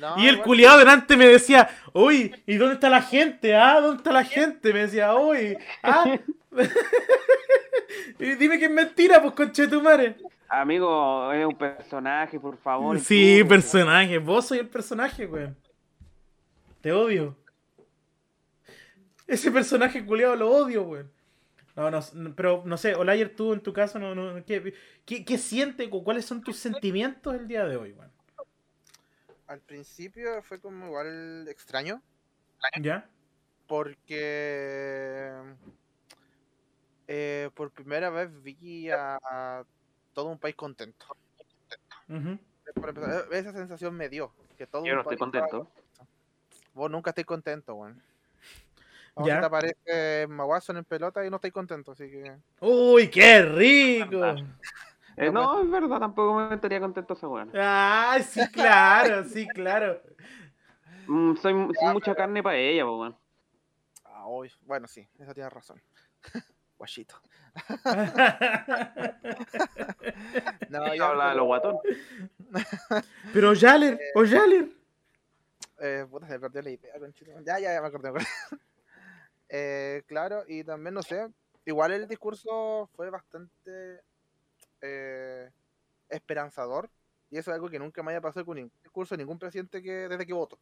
No, Y el culiado delante me decía, uy, ¿y dónde está la gente? Ah, ¿dónde está la gente? Me decía, uy, [laughs] ah. [laughs] y dime que es mentira, pues conche tu madre. Amigo, es un personaje, por favor. Sí, tú, personaje, vos soy el personaje, weón. Te odio. Ese personaje culiado lo odio, weón. No, no, pero no sé, Olayer, tú en tu caso, no, no, ¿qué, qué, qué sientes? o ¿Cuáles son tus sentimientos el día de hoy, weón? Al principio fue como igual extraño, ¿Ya? porque eh, por primera vez vi a, a todo un país contento. Empezar, e- esa sensación me dio. Que todo Yo no un estoy país estaba contento. Vos nunca estáis contento, weón. Ya. te aparece Maguason en pelota y no estáis contento, así que. Uy, qué rico. [laughs] Eh, No, es verdad, tampoco me estaría contento esa weón. Ay, sí, claro, [laughs] sí, claro. Mm, soy, soy mucha carne para ella, weón. Ah, bueno, sí, eso tienes razón. [laughs] Guachito. No, Yo hablaba de los guatón. Pero Yaler, o Yaler. Eh, puta, se me perdió la idea, conchito. Ya, ya, ya me acordé. me acordé. Eh, claro, y también, no sé, igual el discurso fue bastante eh, esperanzador. Y eso es algo que nunca me haya pasado con ningún discurso de ningún presidente que desde que voto.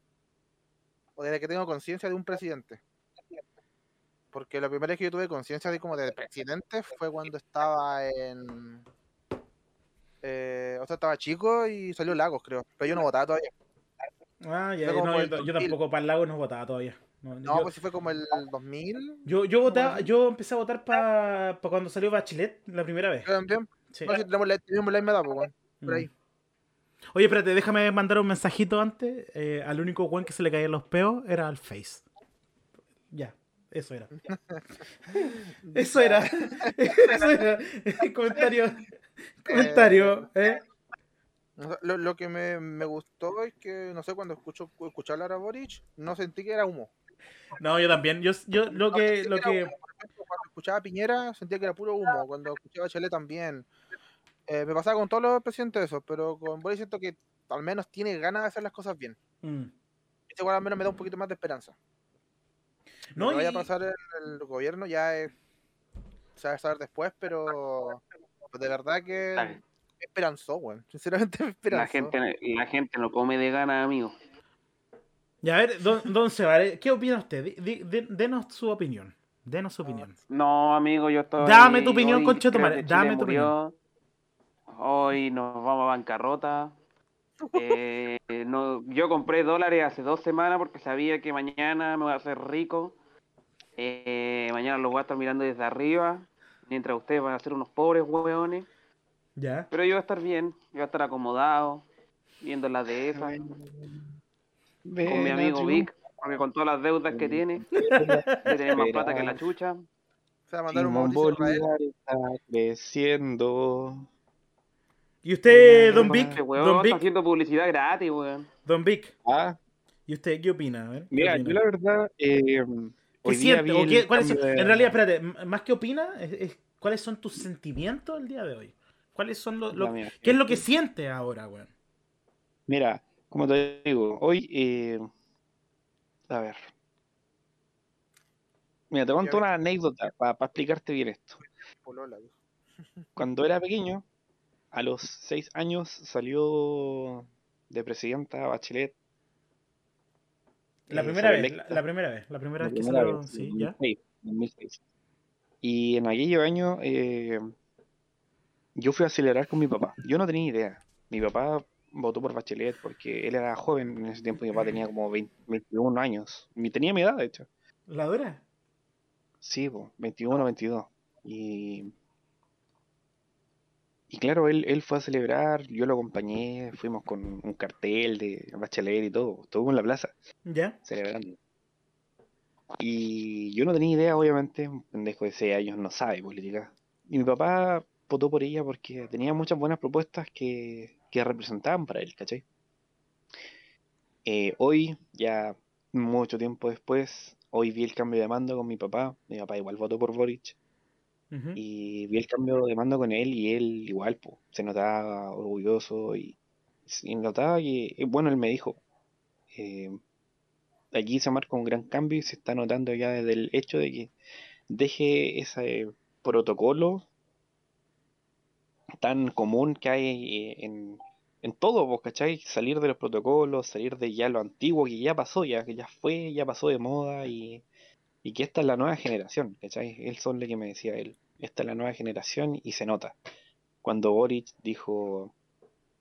O desde que tengo conciencia de un presidente. Porque la primera vez que yo tuve conciencia de como de presidente fue cuando estaba en... Eh, o sea, estaba chico y salió Lagos, creo. Pero yo no votaba todavía. Ah, ya, no, yo, yo 2000. tampoco para el lago no votaba todavía. No, No, yo, pues sí fue como el 2000. yo, yo votaba, yo empecé a votar para cuando salió Bachelet la primera vez. También. Sí. No, si tenemos la, tenemos la misma edad, pues, por ahí. Mm. Oye, espérate, déjame mandar un mensajito antes. Eh, al único buen que se le caían los peos era al Face. Ya, eso era. [laughs] Eso era. [laughs] Eso era. [laughs] comentario. Comentario, ¿eh? Lo, lo que me, me gustó es que, no sé, cuando escucho escuché hablar a Boric, no sentí que era humo. No, yo también. Yo, yo lo No que, lo que. humo. Cuando escuchaba a Piñera sentía que era puro humo, cuando escuchaba a Chile también. Eh, me pasaba con todos los presidentes eso, pero con Boris siento que al menos tiene ganas de hacer las cosas bien. Mm. Este igual al menos me da un poquito más de esperanza. No, que vaya a y- pasar en el gobierno ya es, se va a saber después, pero pues de verdad que esperanzó, weón. Sinceramente [laughs] me la esperanzó. gente, la gente no come de ganas, amigo. Ya, a ver, don, don Seba, eh, ¿qué opina usted? Denos su opinión. Denos su opinión. No, amigo, yo estoy. Dame tu opinión, que Chile dame tu murió. Hoy nos vamos a bancarrota. [laughs] Eh, no, yo compré dólares hace dos semanas porque sabía que mañana me voy a hacer rico. Eh, mañana los voy a estar mirando desde arriba. Mientras ustedes van a ser unos pobres hueones. Ya. Pero yo voy a estar bien, yo voy a estar acomodado, viendo las de con mi amigo Vic, porque con todas las deudas que tiene, [laughs] de tener más plata que la chucha. Se va a mandar un Simón. Bolívar está creciendo. ¿Y usted, don Vic? Este weón Don está Vic, haciendo publicidad gratis, weón. don Vic, Ah, ¿y usted qué opina? A ver, ¿qué mira, opina? yo la verdad. Eh, ¿Qué siente? vi ¿O el qué- cuáles son- cambio de- En realidad, espérate, más que opina, es- es- ¿cuáles son tus sentimientos el día de hoy? ¿Cuáles son los, mira, ¿Qué es lo que sientes ahora, weón? Mira, como te digo, hoy. eh, a ver. Mira, te cuento una anécdota para explicarte bien esto. Cuando era pequeño, a los seis años salió de presidenta Bachelet. La eh, primera salió vez, la, la primera vez, la primera La vez que primera salió, vez, sí, en ya. 2006, 2006. Y en aquellos años eh, yo fui a acelerar con mi papá. Yo no tenía idea. Mi papá votó por Bachelet porque él era joven en ese tiempo. Mi papá tenía como 20 21 años. Ni tenía mi edad, de hecho. ¿La dura? Sí, po, 21, 22. Y, y claro, él, él fue a celebrar, yo lo acompañé, fuimos con un cartel de Bachelet y todo, estuvo en la plaza ¿Ya? celebrando. Y yo no tenía idea, obviamente, un pendejo de 6 años no sabe política. Y mi papá votó por ella porque tenía muchas buenas propuestas que, que representaban para él, ¿cachai? Eh, hoy, ya mucho tiempo después, hoy vi el cambio de mando con mi papá. Mi papá igual votó por Boric. Y vi el cambio de mando con él y él igual, po, se notaba orgulloso y, y notaba que, eh, bueno, él me dijo, eh, aquí se marca un gran cambio y se está notando ya desde el hecho de que deje ese protocolo tan común que hay eh, en, en todo, ¿vos cachai? Salir de los protocolos, salir de ya lo antiguo que ya pasó, ya que ya fue, ya pasó de moda y, y que esta es la nueva generación, ¿cachai? Él son que me decía él, esta es la nueva generación y se nota. Cuando Boric dijo,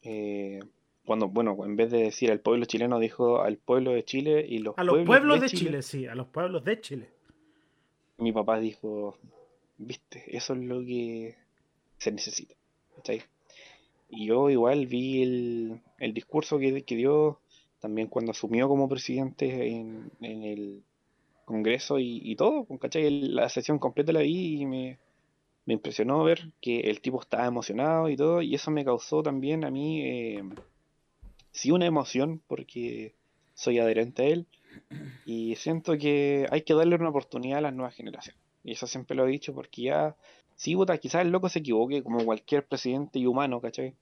eh, cuando, bueno, en vez de decir al pueblo chileno, dijo al pueblo de Chile y los A los pueblos pueblos de de Chile, sí, a los pueblos de Chile. mi papá dijo, viste, eso es lo que se necesita. ¿Cachai? Y yo igual vi el, el discurso que, que dio también cuando asumió como presidente en, en el Congreso y, y todo, ¿cachai? La sesión completa la vi y me, me impresionó ver que el tipo estaba emocionado y todo, y eso me causó también a mí, eh, sí, una emoción, porque soy adherente a él, y siento que hay que darle una oportunidad a las nuevas generaciones. Y eso siempre lo he dicho porque ya, sí, puta, quizás el loco se equivoque como cualquier presidente y humano, ¿cachai?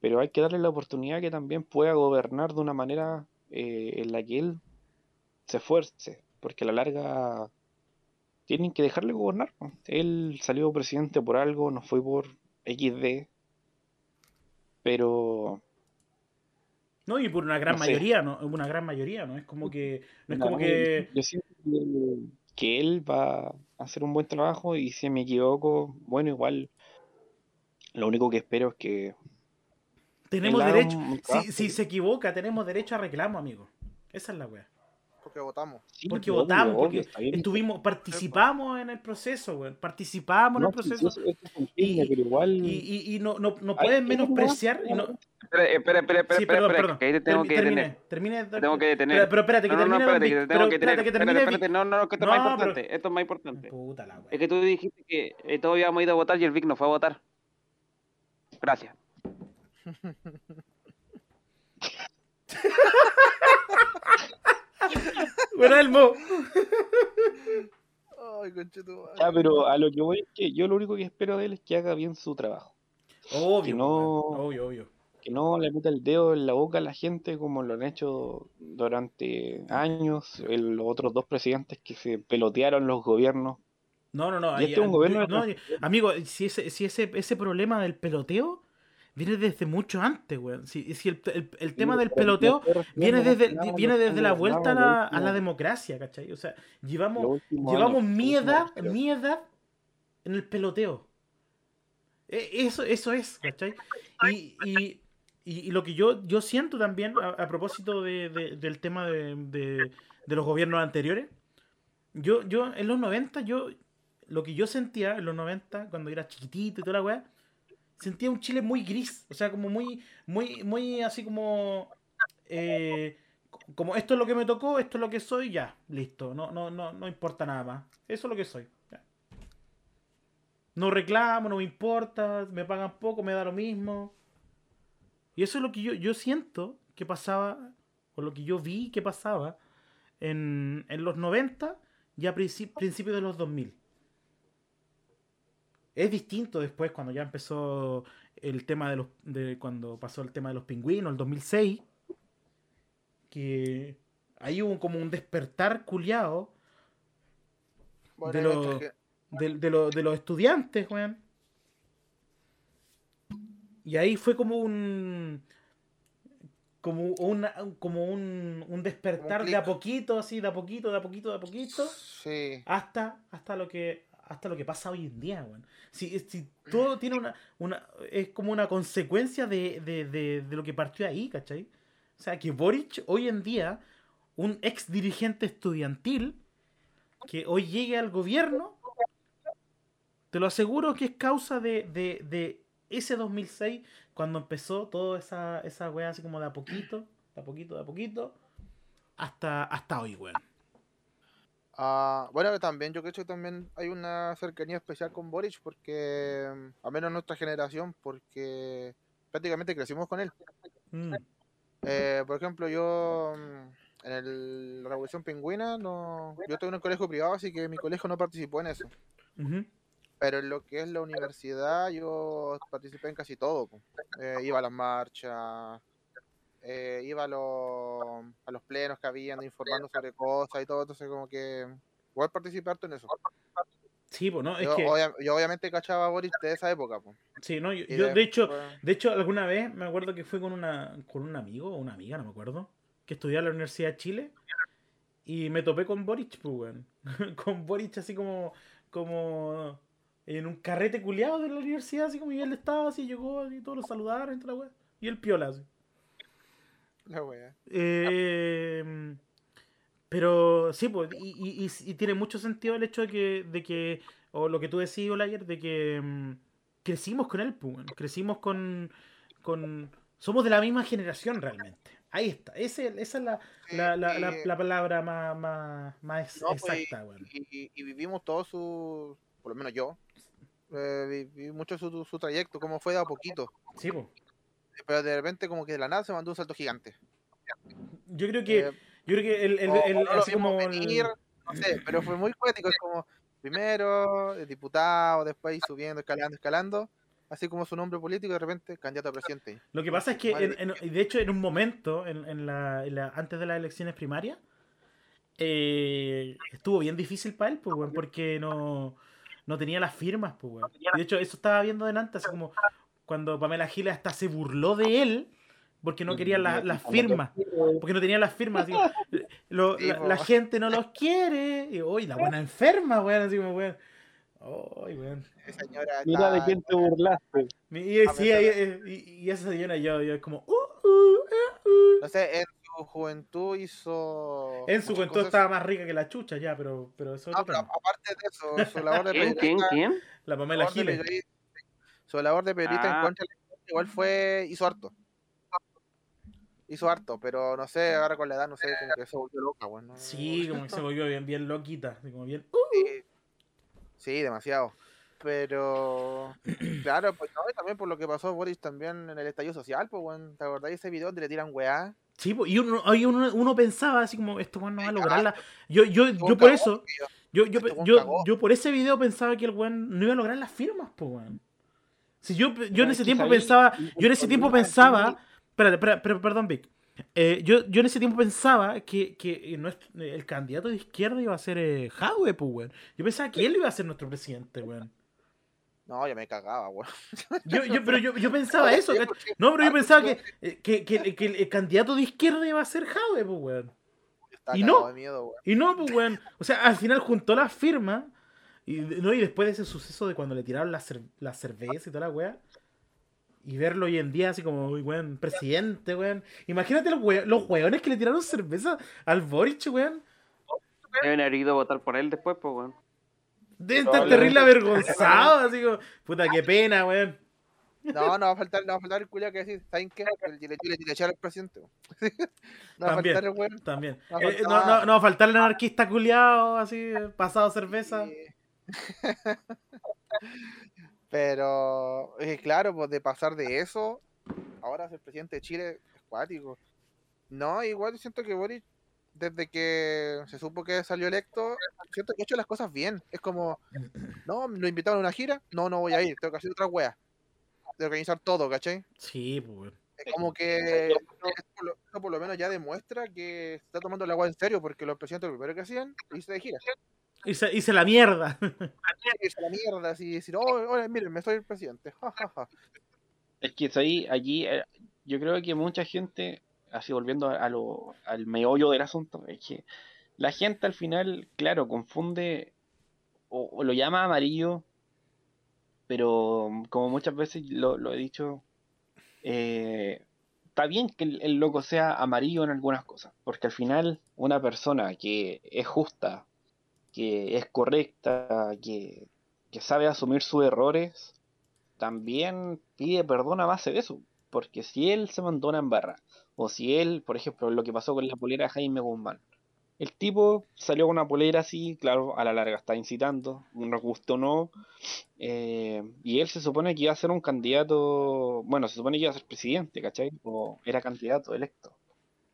Pero hay que darle la oportunidad que también pueda gobernar de una manera eh, en la que él se esfuerce, porque a la larga tienen que dejarle gobernar. Él salió presidente por algo, no fue por XD, pero No, y por una gran No sé. mayoría, ¿no? Una gran mayoría, ¿no? Es como que. No es como que. Yo siento que, que él va hacer un buen trabajo y si me equivoco, bueno, igual lo único que espero es que Tenemos derecho. Si, si se equivoca, tenemos derecho a reclamo, amigo. Esa es la wea. Porque votamos. Sí, Porque obvio, votamos, obvio, porque estuvimos, participamos en el proceso, weón. Participamos en No, el sí, proceso. y- igual Y, y, y no, no, no pueden ¿qué menospreciar. Y no... Espera, espera, espera, espera, Sí, espera, perdón, espera, perdón. que ahí te tengo que termine, detener. termine. Te tengo que detener. Pero, pero espérate, que No, no, no, termine. espérate, que te pero tengo que espérate, detener. que Espérate, termine. espérate, no, no, que esto es No, más pero- importante. Esto es más importante. Puta la wea. Es que tú dijiste que eh, todos habíamos ido a votar y el Vic no fue a votar. Gracias. [laughs] Bueno, Elmo. Ay. Ya, pero a lo que voy es que yo lo único que espero de él es que haga bien su trabajo. Obvio, Que no- obvio, obvio. Que no le meta el dedo en la boca a la gente como lo han hecho durante años el- los otros dos presidentes que se pelotearon los gobiernos. No, no, no. Y ahí- este es un gobierno de amigo, si ese, si ese, ese problema del peloteo viene desde mucho antes, weón. Si, si el, el- el tema del peloteo viene desde, viene desde la vuelta a la, a la democracia, ¿cachai? O sea, llevamos, llevamos mi edad, mi edad en el peloteo. E- Eso, eso es, ¿cachai? Y, y- y- y lo que yo, yo siento también, a, a propósito de- de- del tema de los gobiernos anteriores, yo, yo en los 90, yo, lo que yo sentía en los 90, cuando era chiquitito y toda la weá, sentía un Chile muy gris, o sea, como muy, muy, muy así como, eh, como esto es lo que me tocó, esto es lo que soy, ya, listo, no, no, no, no importa nada más, eso es lo que soy. No reclamo, no me importa, me pagan poco, me da lo mismo. Y eso es lo que yo, yo siento que pasaba, o lo que yo vi que pasaba en, en los 90 y a princi- principios de los 2000. Es distinto después cuando ya empezó el tema de los. De cuando pasó el tema de los pingüinos, el 2006. Que ahí hubo como un despertar culiado Bueno, de hay lo- otra que- de, de lo- de los estudiantes, weón. Y ahí fue como un. Como, una, como un, un despertar de a poquito, así, de a poquito, de a poquito, de a poquito Sí. hasta, hasta lo que hasta lo que pasa hoy en día, weón. Si, si todo tiene una, una es como una consecuencia de, de, de, de lo que partió ahí, ¿cachai? O sea, que Boric hoy en día, un ex dirigente estudiantil, que hoy llegue al gobierno, te lo aseguro que es causa de, de, de ese 2006, cuando empezó toda esa, esa weá así como de a poquito, de a poquito, de a poquito, hasta, hasta hoy, weón. Ah, bueno, también yo creo que también hay una cercanía especial con Boric porque, mm, al menos nuestra generación, porque prácticamente crecimos con él. Mm. Eh, por ejemplo, yo mm, en el- la Revolución Pingüina, no, yo estoy en un colegio privado, así que mi colegio no participó en eso. Pero en lo que es la universidad, yo participé en casi todo. Eh, iba a las marchas, eh, iba a los, a los plenos que habían informando sobre cosas y todo, entonces como que voy a participar harto en eso. Sí, pues no, es Yo, que. obvia- yo obviamente cachaba a Boris de esa época. po. Sí, no, yo, de hecho, de hecho, alguna vez me acuerdo que fui con una con un amigo o una amiga, no me acuerdo, que estudiaba en la Universidad de Chile y me topé con Boric, pues, weón. [laughs] con Boric así como como en un carrete culiado de la universidad, así como y él estaba así, llegó y todos lo saludaron y toda la weá. Y el piola así. La wea. Eh, pero sí, pues, y, y- y- y tiene mucho sentido el hecho de que, de que o lo que tú decías, Olayer, de que mm, crecimos con él, pues, crecimos con, con... Somos de la misma generación realmente. Ahí está, Ese, esa es la, la, la, la- y- la palabra más, más, más No, pues, exacta, y, vivimos todo su, por lo menos yo, eh, vi, vi mucho su, su trayecto, cómo fue de a poquito. Sí, pues. Pero de repente como que de la nada se mandó un salto gigante. Yo creo que, Eh, yo creo que el, el- el- lo así como el- venir, no sé, pero fue muy poético, es como primero eh, diputado, después subiendo, escalando, escalando, así como su nombre político, de repente candidato a presidente. Lo que pasa es que, en- de hecho, en un momento, en, en la, en la- antes de las elecciones primarias, eh, estuvo bien difícil para él, pues, weón, porque no, no tenía las firmas, pues, weón. De hecho, eso estaba viendo delante, así como cuando Pamela Giles hasta se burló de él porque no quería la- las firmas, porque no tenía las firmas. así, [laughs] lo- Sí, la, gente no los quiere. Y, uy, la buena enferma, weón, así como, weón. Ay, weón. Señora Mira de quién te burlaste. Y, sí, ahí- y, y esa señora yo, yo es como, uh, uh, eh, uh. No sé, en su juventud hizo. En su cosas- estaba más rica que la chucha ya, pero, pero eso pero tema. aparte de eso, su labor de ¿Quién, quién, quién? La Pamela Giles. Su labor de periodista en Ah. contra de la iglesia igual fue. hizo harto. Hizo harto, pero no sé, ahora con la edad, no sé, como que se volvió loca, weón. no- Sí, como que se volvió bien, bien loquita. como bien. uh. Sí, sí, demasiado. Pero, [clears throat] claro, pues no, y también por lo que pasó Boris también en el estallido social, pues, weón. ¿Te acordás de ese video donde le tiran weá? Sí, po, y uno, uno, uno pensaba así como, esto weón no va a lograrla. Yo, yo, yo un por eso, yo, yo, yo, yo por ese video pensaba que el weón no iba a lograr las firmas, pues weón. Si yo, yo en es ese tiempo pensaba, yo en ese tiempo pensaba, espérate, perdón, Vic. Eh, yo, yo en ese tiempo pensaba que, que nuestro- el candidato de izquierda iba a ser eh, Jadwe, pues, weón. Yo pensaba que él iba a ser nuestro presidente, weón. No, ya me cagaba, weón. Yo, yo, pero yo, yo pensaba [laughs] eso. No, pero yo pensaba que, [laughs] eh, que, que- el candidato de izquierda iba a ser Jadwe, pues, weón. Y no. miedo. Y no, pues, weón. O sea, al final juntó las firmas. Y, no, y después de ese suceso de cuando le tiraron la, cer- la cerveza y toda la weá. Y verlo hoy en día así como, uy, weón, presidente, weón. Imagínate los, we- los weones que le tiraron cerveza al Boric, weón. Deben haber ido a votar por él después, pues, weón. Deben estar terrible avergonzados, así como, puta, qué pena, weón. No, no va a faltar, no va a faltar el culiao que decir, ¿saben qué? El chile chile chile echar al presidente. weón. [laughs] No va a También. faltar el weón. También. No Eh, no, faltaba. no, no va a faltar el anarquista culiado, así, pasado cerveza. [laughs] Pero, eh, claro, pues de pasar de eso, ahora ser presidente de Chile es cuático. No, igual siento que Boric, desde que se supo que salió electo, siento que ha hecho las cosas bien. Es como, [clears throat] no, lo invitaron a una gira, no, no voy a ir, tengo que hacer otra wea. De organizar todo, ¿cachai? Sí, pues. Es como que eso por, lo, eso por lo menos ya demuestra que se está tomando el agua en serio, porque los presidentes lo primero que hacían, irse de gira. Hice, hice la mierda. [laughs] A la mierda, así decir, oh, oh, miren, me soy el presidente. ja, ja, ja". Es que ahí, allí, eh, yo creo que mucha gente, así volviendo a lo, al meollo del asunto, es que la gente al final, claro, confunde o, o lo llama amarillo, pero mm, como muchas veces lo, lo he dicho, eh, está bien que el, el loco sea amarillo en algunas cosas, porque al final una persona que es justa, que es correcta, que, que sabe asumir sus errores, también pide perdón a base de eso. Porque si él se mandó una embarra, o si él, por ejemplo, lo que pasó con la polera de Jaime Guzmán, el tipo salió con una polera así, claro, a la larga está incitando, nos gustó o no, eh, y él se supone que iba a ser un candidato, bueno, se supone que iba a ser presidente, ¿cachai? O era candidato electo.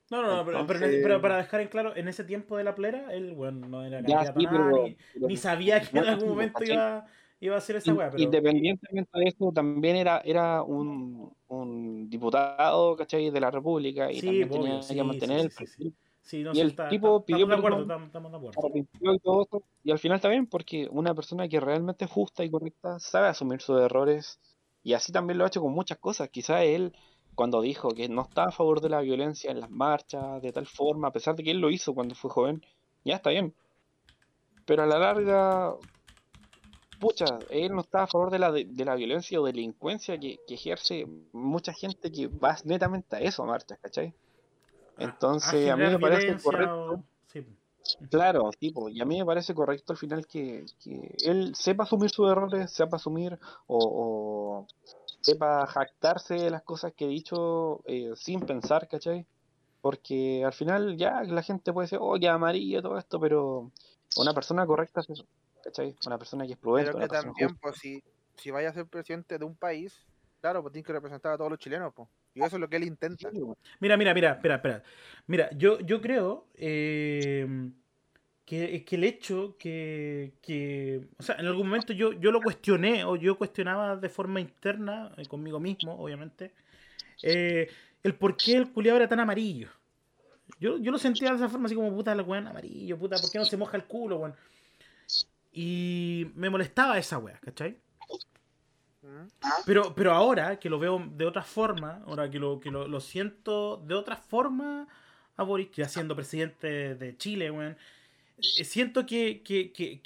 No, no, no, pero, pero, para dejar en claro, en ese tiempo de la plera, él, bueno, no era Ya, sí, nada, ni, ni sabía que en algún momento iba, iba a hacer esa weá, pero... Independientemente de eso, también era, era un, un diputado, ¿cachai? De la República y Sí, también obvio, tenía sí, que mantener sí, el sí, sí, sí. perfil Sí, no, Y el está- tipo está- pidió de acuerdo, perdón. estamos, estamos de acuerdo. arrepintió y todo eso, y al final bien porque una persona que realmente es justa y correcta sabe asumir sus errores y así también lo ha hecho con muchas cosas. Quizá él, cuando dijo que no está a favor de la violencia en las marchas, de tal forma, a pesar de que él lo hizo cuando fue joven, ya está bien. Pero a la larga, pucha, él no está a favor de la, de, de la violencia o delincuencia que, que ejerce mucha gente que va netamente a eso, marchas, ¿cachai? A- Entonces, a mí me parece correcto. o- sí. Claro, tipo, y a mí me parece correcto al final que, que él sepa asumir sus errores, sepa asumir o, o sepa jactarse de las cosas que he dicho eh, sin pensar, ¿cachai? Porque al final ya la gente puede decir, oh, que amarillo todo esto, pero una persona correcta es eso, ¿cachai? Una persona que es prudente, Pero que también, justa. pues, si, si vaya a ser presidente de un país, claro, pues tiene que representar a todos los chilenos, pues. Y eso es lo que él intenta. Mira, mira, mira, espera, espera. Mira, yo, yo creo eh, que, que el hecho que, que, o sea, en algún momento yo, yo lo cuestioné o yo cuestionaba de forma interna, eh, conmigo mismo, obviamente, eh, el por qué el culiado era tan amarillo. Yo, yo lo sentía de esa forma, así como, puta, el weón amarillo, puta, ¿por qué no se moja el culo, weón? Y me molestaba esa weá, ¿cachai? Pero, pero ahora que lo veo de otra forma, ahora que lo, que lo, lo siento de otra forma a Boris, ya siendo presidente de Chile, weón, siento que, que, que,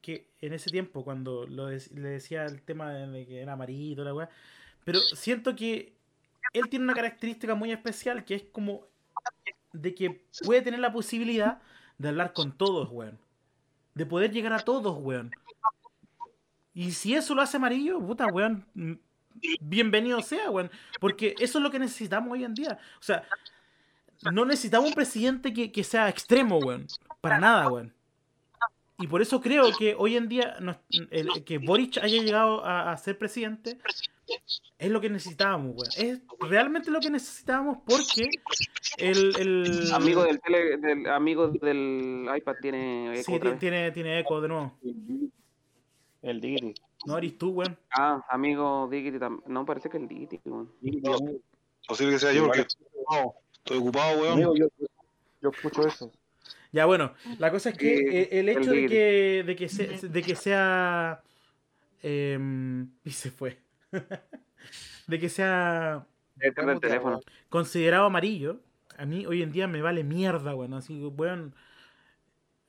que, en ese tiempo, cuando lo le decía el tema de, de que era amarillo, la weá, pero siento que él tiene una característica muy especial que es como de que puede tener la posibilidad de hablar con todos, weón. De poder llegar a todos, weón. Y si eso lo hace amarillo, puta, weón, mm, bienvenido sea, weón. Porque eso es lo que necesitamos hoy en día. O sea, no necesitamos un presidente que, que sea extremo, weón. Para nada, weón. y por eso creo que hoy en día no- el- que Boric haya llegado a, a ser presidente es lo que necesitábamos, weón. Es realmente lo que necesitábamos porque el... el- Amigo del, tele, del amigo del iPad tiene eco Sí, tiene, tiene eco de nuevo. El Digity. No eres tú, weón. Ah, amigo Diggity tam- No, parece que el Diggity, weón. Posible que sea yo porque estoy ocupado. Estoy ocupado, weón. Amigo, yo, yo escucho eso. Ya, bueno, la cosa es que Sí, eh, el el hecho de que, de que, se- de que sea... em, [laughs] y se fue. de que sea el teléfono. considerado amarillo, a mí hoy en día me vale mierda, weón. Así que, weón.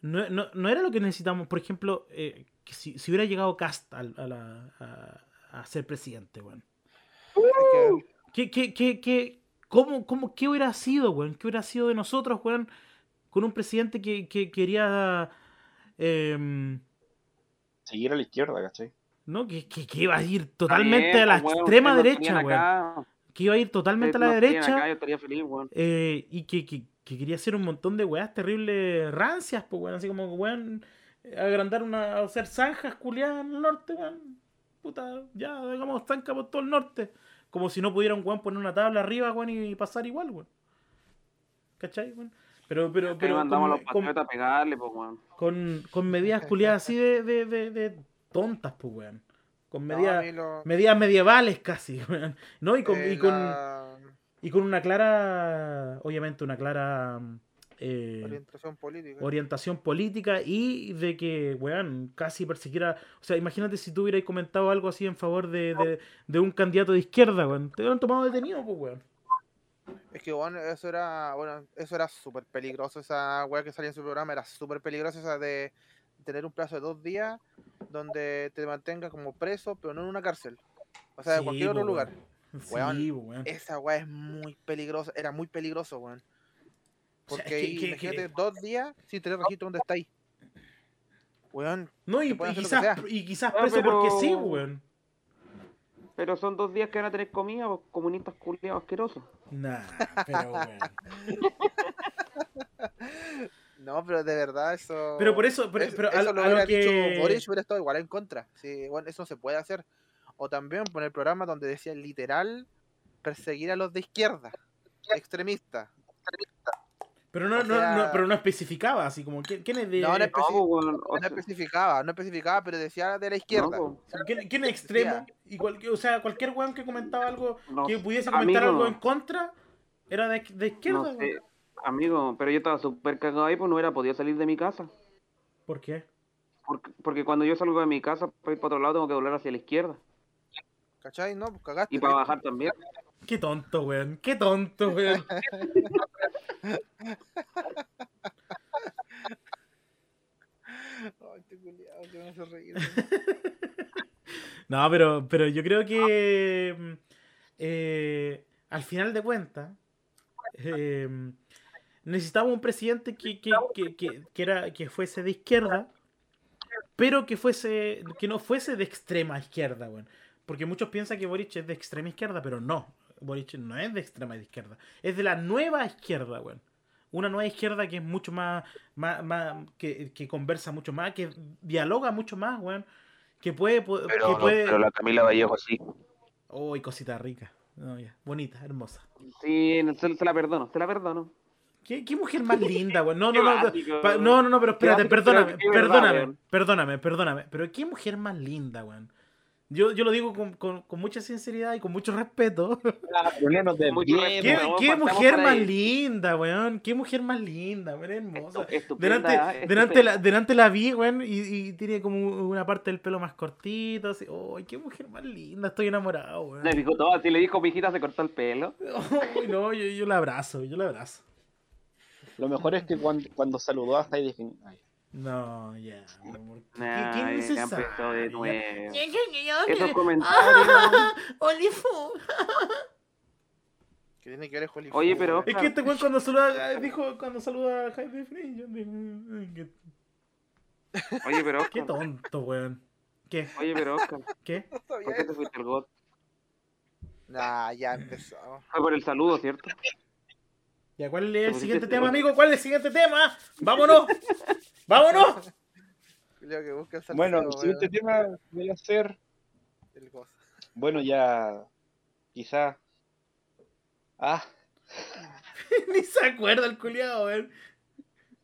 No, no, no era lo que necesitamos, por ejemplo, eh, que si, si hubiera llegado Cast al- a, la- a- a ser presidente, weón. Es que- ¿Qué, qué, qué, qué, cómo, cómo, ¿Qué hubiera sido, weón? ¿Qué hubiera sido de nosotros, weón? Con un presidente que, que quería. em, Seguir a la izquierda, ¿cachai? ¿no? Que, que, que iba a ir totalmente a la pues, extrema derecha, weón. Que iba a ir totalmente a la derecha. acá, yo estaría feliz, weón. eh, y que, que, que quería hacer un montón de weas terribles rancias, pues, weón. Así como, weón, agrandar una. hacer zanjas culiadas en el norte, weón. Puta, ya, hagamos zanjas por todo el norte. Como si no pudiera un weón poner una tabla arriba, weón, y pasar igual, weón. ¿Cachai, weón? Pero, pero, Pero pero. mandamos los con- patriotas a pegarle, pues, weón. con, con medidas culiadas así de, de, de, de tontas, pues, weón. Con no, medidas, lo- medidas medievales casi, [laughs] weón. ¿No? Y con, eh, y, con, la y con una clara, obviamente, una clara eh, orientación política. orientación política y de que, weón, casi persiguiera. O sea, imagínate si tú hubieras comentado algo así en favor de, de, de un candidato de izquierda, weón. Te hubieran tomado detenido, pues, weón. Es que bueno, eso era, bueno, eso era súper peligroso, esa weá que salía en su programa era súper peligrosa, esa de tener un plazo de dos días donde te mantenga como preso, pero no en una cárcel. O sea, en Sí, cualquier otro lugar. weón. Sí, Weón, po, weón. Esa weá es muy peligrosa, era muy peligroso, weón. O sea, Porque imagínate, que- dos días sin tener registro donde estáis. Weón, No, y, quizás, sea. y quizás Ah, preso pero- porque sí, weón. Pero son dos días que van a tener comida, pues, comunistas culiados asquerosos. Nah, pero weón. [laughs] no, pero de verdad eso... Pero por eso, pero, Es- pero a, eso a lo lo hubiera que. dicho Boric hubiera estado igual en contra. Sí, bueno, eso se puede hacer. O también poner programas donde decía literal perseguir a los de izquierda, extremistas. Pero no, o no, sea- no, pero no especificaba así como ¿quién, quién es de No, no No, Especi- pues, o No sea, especificaba, no especificaba, pero decía de la izquierda. no, ¿quién, quién es extremo? Y cualquier, o sea, cualquier weón que comentaba algo, pues, no que pudiese comentar amigo, algo en contra, era de, de izquierda, no sé, amigo, pero yo estaba súper cagado ahí, pues no hubiera podido salir de mi casa. ¿Por qué? Porque, porque cuando yo salgo de mi casa para ir para otro lado tengo que doblar hacia la izquierda. ¿Cachai? No, pues cagaste. Y para bajar también. Qué tonto, weón. Qué tonto, weón. [laughs] Ay, culiao que me hace reír. [laughs] No, pero, pero yo creo que mm, eh, al final de cuentas eh, necesitamos un presidente que, que, que, que, era, que fuese de izquierda, pero que fuese que no fuese de extrema izquierda, weón. Porque muchos piensan que Boric es de extrema izquierda, pero no. Boric no es de extrema izquierda. Es de la nueva izquierda, weón. Una nueva izquierda que es mucho más, más, más que, que conversa mucho más, que dialoga mucho más, weón. Que puede, Pero, que no, puede... pero la Camila Vallejo sí. Uy, cosita rica. No, ya. Bonita, hermosa. Sí, no, se, se la perdono, se la perdono. ¿Qué, qué mujer más linda, güey. [laughs] No, no, no. pa- weón. No, no, no, pero espérate, perdóname, perdóname, weón. perdóname, perdóname. Pero qué mujer más linda, weón. Yo, yo lo digo con, con, con mucha sinceridad y con mucho respeto. [laughs] Mucho desviemos. ¿Qué, weón, qué mujer más ahí. linda, weón. Qué mujer más linda, weón. Hermosa. Estu- estupenda, Delante, delante, estupenda. la, delante la vi, weón, y, y tiene como una parte del pelo más cortito. Así. Uy, qué mujer más linda. Estoy enamorado, weón. Le dijo todo así, le dijo, mi hijita se cortó el pelo. [laughs] Uy, no, yo, yo la abrazo, yo la abrazo. Lo mejor es que cuando, cuando saludó a Heidi Fin- ay, No, ya. mi amor. ¿Qué, Nah, qué ya necesario? empezó de nuevo. Esos comentarios. [laughs] [laughs] Que tiene que ver Hollywood. Oye, pero- Es que este weón cuando saluda, eh, dijo, cuando saluda a dijo, "Ay, qué, Oye, pero [laughs] qué Oscar. tonto, weón. ¿Qué? Oye, pero Oscar, ¿Qué? No ¿por qué te fuiste al GOT? Nah, ya empezó. Fue por el saludo, ¿cierto? Ya, ¿cuál es el siguiente tema, amigo? ¿Cuál es el siguiente tema? ¡Vámonos! ¡Vámonos! [laughs] Que el Bueno, el siguiente tema voy a hacer. El gozo. Bueno, ya. Quizá. Ah, [laughs] Ni se acuerda el culiado, weón.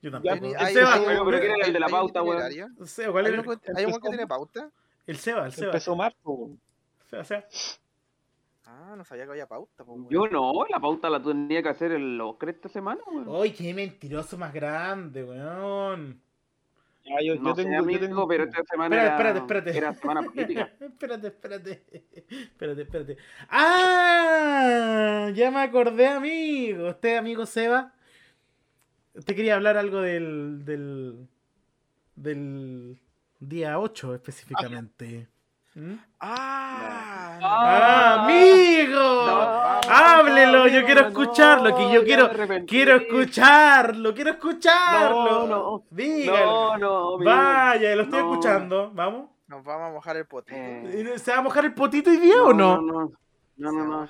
Yo tampoco. Hay- El Seba, hay- pero ¿quién era el de la pauta, weón? el Seba, ¿cuál ¿Hay era? hay un weón que tiene pauta? El Seba, el Seba. empezó marzo. Seba, Seba. Ah, no sabía que había pauta. po, weón. Yo no, la pauta la tenía que hacer en los Oscar esta semana, weón. Uy, qué mentiroso más grande, weón. Ah, yo, yo No sé, tengo, yo amigo, tengo- pero esta semana Espérate, era, espérate, espérate. era semana política. [laughs] espérate, espérate. Espérate, espérate. ¡Ah! Ya me acordé, amigo. Usted, amigo Seba. Usted quería hablar algo del. del. del día 8 específicamente. ¿Mm? Ah, ¡Ah, amigo! Háblelo, yo quiero escucharlo, que yo quiero- Quiero escucharlo, quiero escucharlo. No, no. Dígalo. No, no. Vaya, lo estoy No. escuchando. Vamos. nos vamos a mojar el potito. Eh, ¿Se va a mojar el potito hoy día o no? No, no, no, no, no.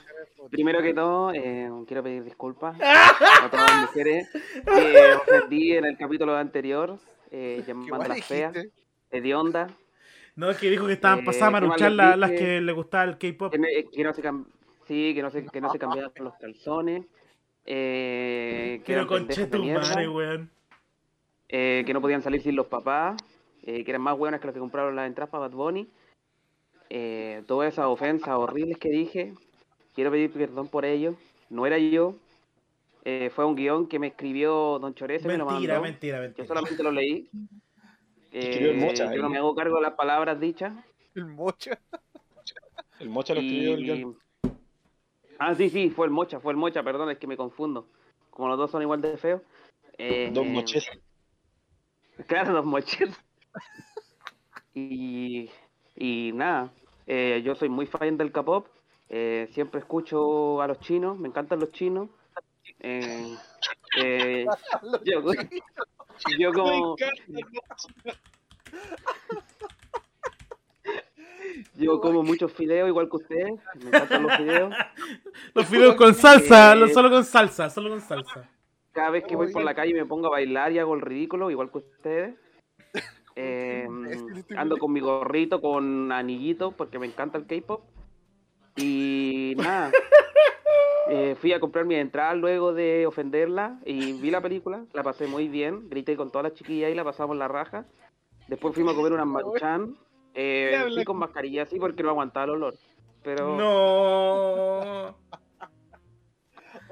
Primero que todo, eh, quiero pedir disculpas a todas las mujeres que ofendí en el capítulo anterior, eh, [laughs] llamándolas feas, hediondas, No, es que dijo que estaban Eh, pasadas a ¿qué más maruchar les la- las que le gustaba el K-pop. que, no- que no se sí, que no se, que no se cambiaban los calzones, eh, que Pero con Chetumare, weón. eh, que no podían salir sin los papás, eh, que eran más buenas que los que compraron las entradas para Bad Bunny. Eh, todas esas ofensas horribles que dije, quiero pedir perdón por ello. No era yo, eh, fue un guion que me escribió Don Chorese, me lo Mentira, mandó. mentira, Yo mentira. solamente lo leí. Escribió el Eh, Mocha, yo no me hago cargo de las palabras dichas. El mocha. El Mocha lo escribió el Y... guion. Ah, sí, sí, fue el Mocha, fue el Mocha, perdón, es que me confundo. Como los dos son igual de feos. Eh, Don Moches. [laughs] Claro, dos moches. y, y nada, eh, yo soy muy fan del K-pop. eh, siempre escucho a los chinos, me encantan los chinos. Eh, eh, [laughs] yo, [laughs] [laughs] yo como, yo como muchos fideos, igual que ustedes. Me encantan los fideos. [laughs] Los fideos con salsa, Eh, lo- solo con salsa, solo con salsa. Cada vez que voy por la calle me pongo a bailar y hago el ridículo, igual que ustedes. Eh, ando con mi gorrito, con anillito, porque me encanta el K-pop. Y nada. Eh, fui a comprar mi entrada luego de ofenderla y vi la película, la pasé muy bien, grité con todas las chiquillas y la pasamos la raja. Después fuimos a comer unas maruchan. Eh, fui con mascarilla así porque no aguantaba el olor. Pero No. [laughs]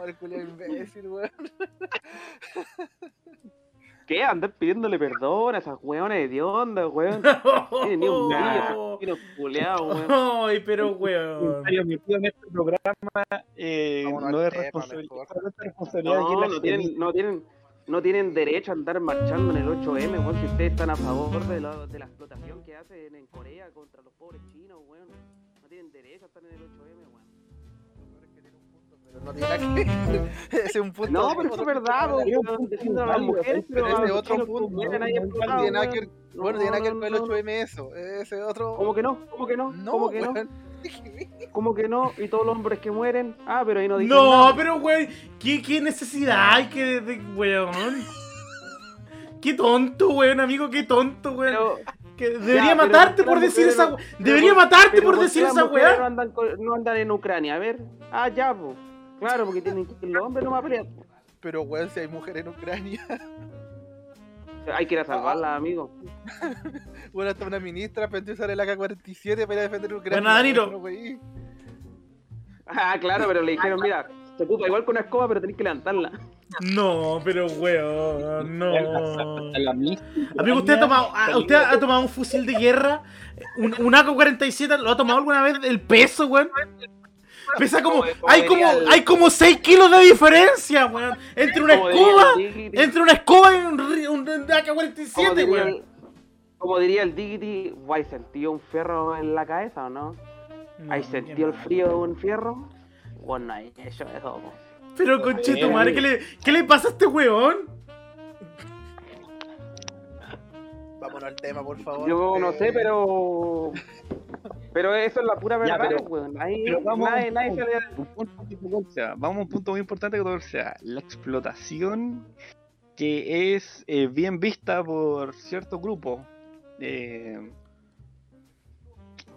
Ay, culiao imbécil, weón. [laughs] ¿qué? Andar pidiéndole perdón a esas hueones hediondas, weón. [laughs] Tiene ni un brillo, esos culeados, weón. [laughs] Ay, pero weón. Comentario emitido en este programa eh, no es responsabilidad, No, no tienen, no tienen, no tienen derecho a andar marchando en el 8M, weón, si ustedes están a favor de la, de la explotación que hacen en Corea contra los pobres chinos, weón. No tienen derecho a estar en el 8M, weón. No tiene nada que [laughs] Ese es un punto. No, pero eso es verdad, pero ese otro punto, No tiene nada que Bueno, tiene nada que ver con el No, no, no. 8M eso. Ese otro. ¿Cómo que no? ¿Cómo que no? No, ¿Cómo que no? [laughs] ¿Cómo que no? ¿Y todos los hombres que mueren? Ah, pero ahí no dicen No, nada. pero weón, ¿qué, qué necesidad hay que de, weón? [laughs] Qué tonto, weón, amigo, qué tonto, weón. Pero, Que debería matarte ¿por decir mujeres esa pero Debería matarte pero por decir esa mujeres No weá. andan, no andan en Ucrania, a ver. Ah, ya, pues. Claro, porque tienen que ir los hombres no a pelear. po. Pero, weón, si hay mujeres en Ucrania. [laughs] Hay que ir a salvarla, amigo. [laughs] Bueno, hasta una ministra aprendió a usar el AK-47 para defender Ucrania. Danilo. Bueno, wey. Ah, claro, pero le dijeron, mira, se ocupa igual con una escoba, pero tenés que levantarla. No, pero weón, no. [laughs] Amigo, ¿usted ha tomado, ah, usted ha tomado un fusil de guerra? ¿Un, un AK-47? ¿Lo ha tomado alguna vez el peso, weón? Pesa como. Hay como, hay como 6 kilos de diferencia, weón. Entre una escoba. Entre una escoba y un, ri- un como AK-47, diría weón. Como diría el Diggity, ¿hay sentido un fierro en la cabeza o no? ¿Hay sentido el frío de un fierro? Bueno, eso, eso. po. Pero conche tu madre, ¿qué le, ¿qué le pasa a este weón? Vámonos al tema, por favor. Yo no Eh, sé, pero. Pero eso es la pura Ya, verdad, pero- weón. Ahí pero vamos nadie, a un nadie punto. se le-. Vamos a un punto muy importante que tocó el Seba. La explotación que es eh, bien vista por cierto grupo eh,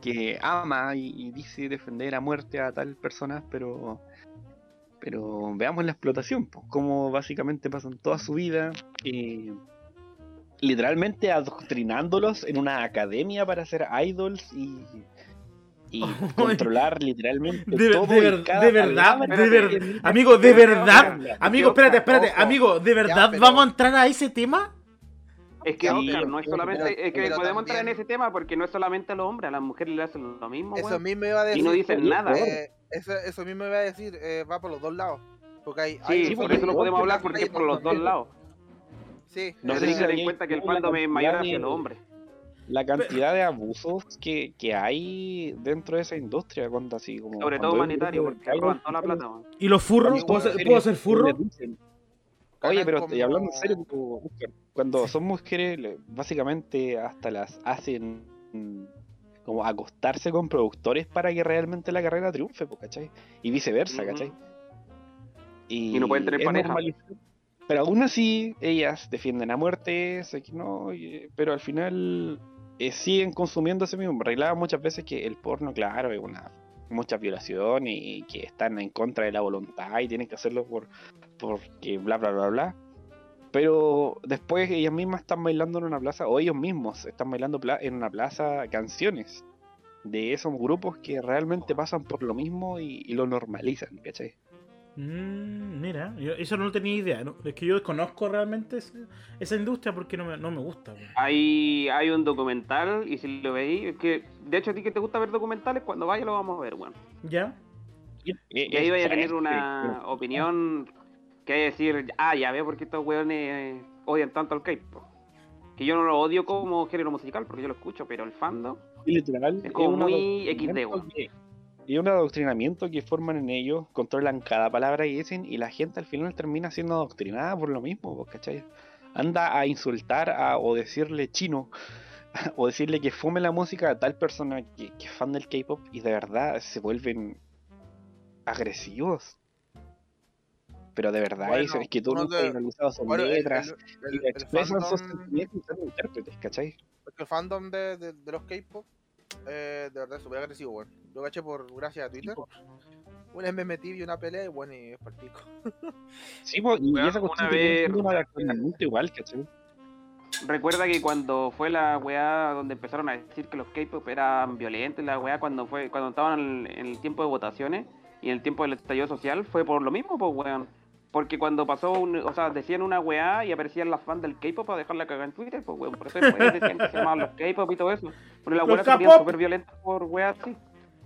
que ama y, y dice defender a muerte a tal persona, pero pero veamos la explotación, pues, cómo básicamente pasan toda su vida eh, literalmente adoctrinándolos en una academia para ser idols y, y [laughs] controlar literalmente De, todo de y ver- cada de verdad, de ver- amigo, de verdad, amigo, espérate, espérate, amigo, ¿de verdad pero- vamos a entrar a ese tema? Es que, Sí, Oscar, no es solamente. pero- es que podemos entrar en ese tema porque no es solamente a los hombres, a las mujeres le hacen lo mismo, Eso mismo iba a decir. Y no dicen nada. eh, eso, eso mismo iba a decir, eh, va por los dos lados. Porque hay, Sí, hay por eso no yo- podemos hablar porque es por los dos lados. Sí, No tenéis si que tener en cuenta que el fandom es mayor hacia los hombres. La cantidad de abusos que, que hay dentro de esa industria, cuando así como. Sobre todo humanitario, porque roban toda la plata. ¿Y los furros? ¿Puedo ser, ¿puedo ser furro? Oye, pero como- y hablando en serio, cuando son mujeres, básicamente hasta las hacen como acostarse con productores para que realmente la carrera triunfe, pues, ¿cachai? Y viceversa. ¿cachai? Y no pueden tener pareja. normalizar. Pero aún así, ellas defienden a muerte, no, pero al final eh, siguen consumiendo ese mismo. Arreglaban muchas veces que el porno, claro, es una mucha violación y, que están en contra de la voluntad y tienen que hacerlo por porque bla bla bla bla. Pero después ellas mismas están bailando en una plaza, o ellos mismos están bailando en una plaza canciones de esos grupos que realmente pasan por lo mismo y, y lo normalizan, ¿cachai? Mm, mira, yo eso no tenía idea. ¿no? Es que yo desconozco realmente ese- esa industria porque no me, no me gusta. Hay, hay un documental y si lo veis, es que de hecho a ti que te gusta ver documentales, cuando vaya lo vamos a ver, weón. ¿Ya? Y ahí vaya a tener una opinión que hay que decir, ah, ya veo por qué estos weones eh, odian tanto al K-pop. Que yo no lo odio como género musical porque yo lo escucho, pero el fandom Y literal, Es como muy XD, weón. Y un adoctrinamiento que forman en ellos, controlan cada palabra que dicen y la gente al final termina siendo adoctrinada por lo mismo, ¿cachai? Anda a insultar a, o decirle chino [laughs] o decirle que fume la música a tal persona que, que es fan del K-pop y de verdad se vuelven agresivos. Pero de verdad, Bueno, es, que tú de- has analizado sus Bueno, letras el- y el- el expresan sus fandom- sentimientos y son intérpretes, ¿cachai? Porque el fandom de, de, de los K-pop, eh, de verdad súper agresivo, weón. Yo caché por gracias a Twitter. Una vez me metí y una pelea y bueno, y es pico. [laughs] Sí, pues, y Weón, esa cuestión una que vez- adoctrinamiento igual, ¿cachai? Recuerda que cuando fue la weá donde empezaron a decir que los K-pop eran violentos, la weá cuando fue cuando estaban en el, en el tiempo de votaciones y en el tiempo del estallido social fue por lo mismo, pues weón. Porque cuando pasó, un, o sea, decían una weá y aparecían las fans del K-pop para dejarla cagar en Twitter, pues weón. Por eso después decían que se llamaban los K-pop y todo eso. Pero las Los weas se ponían K-pop. súper violentas por weá así.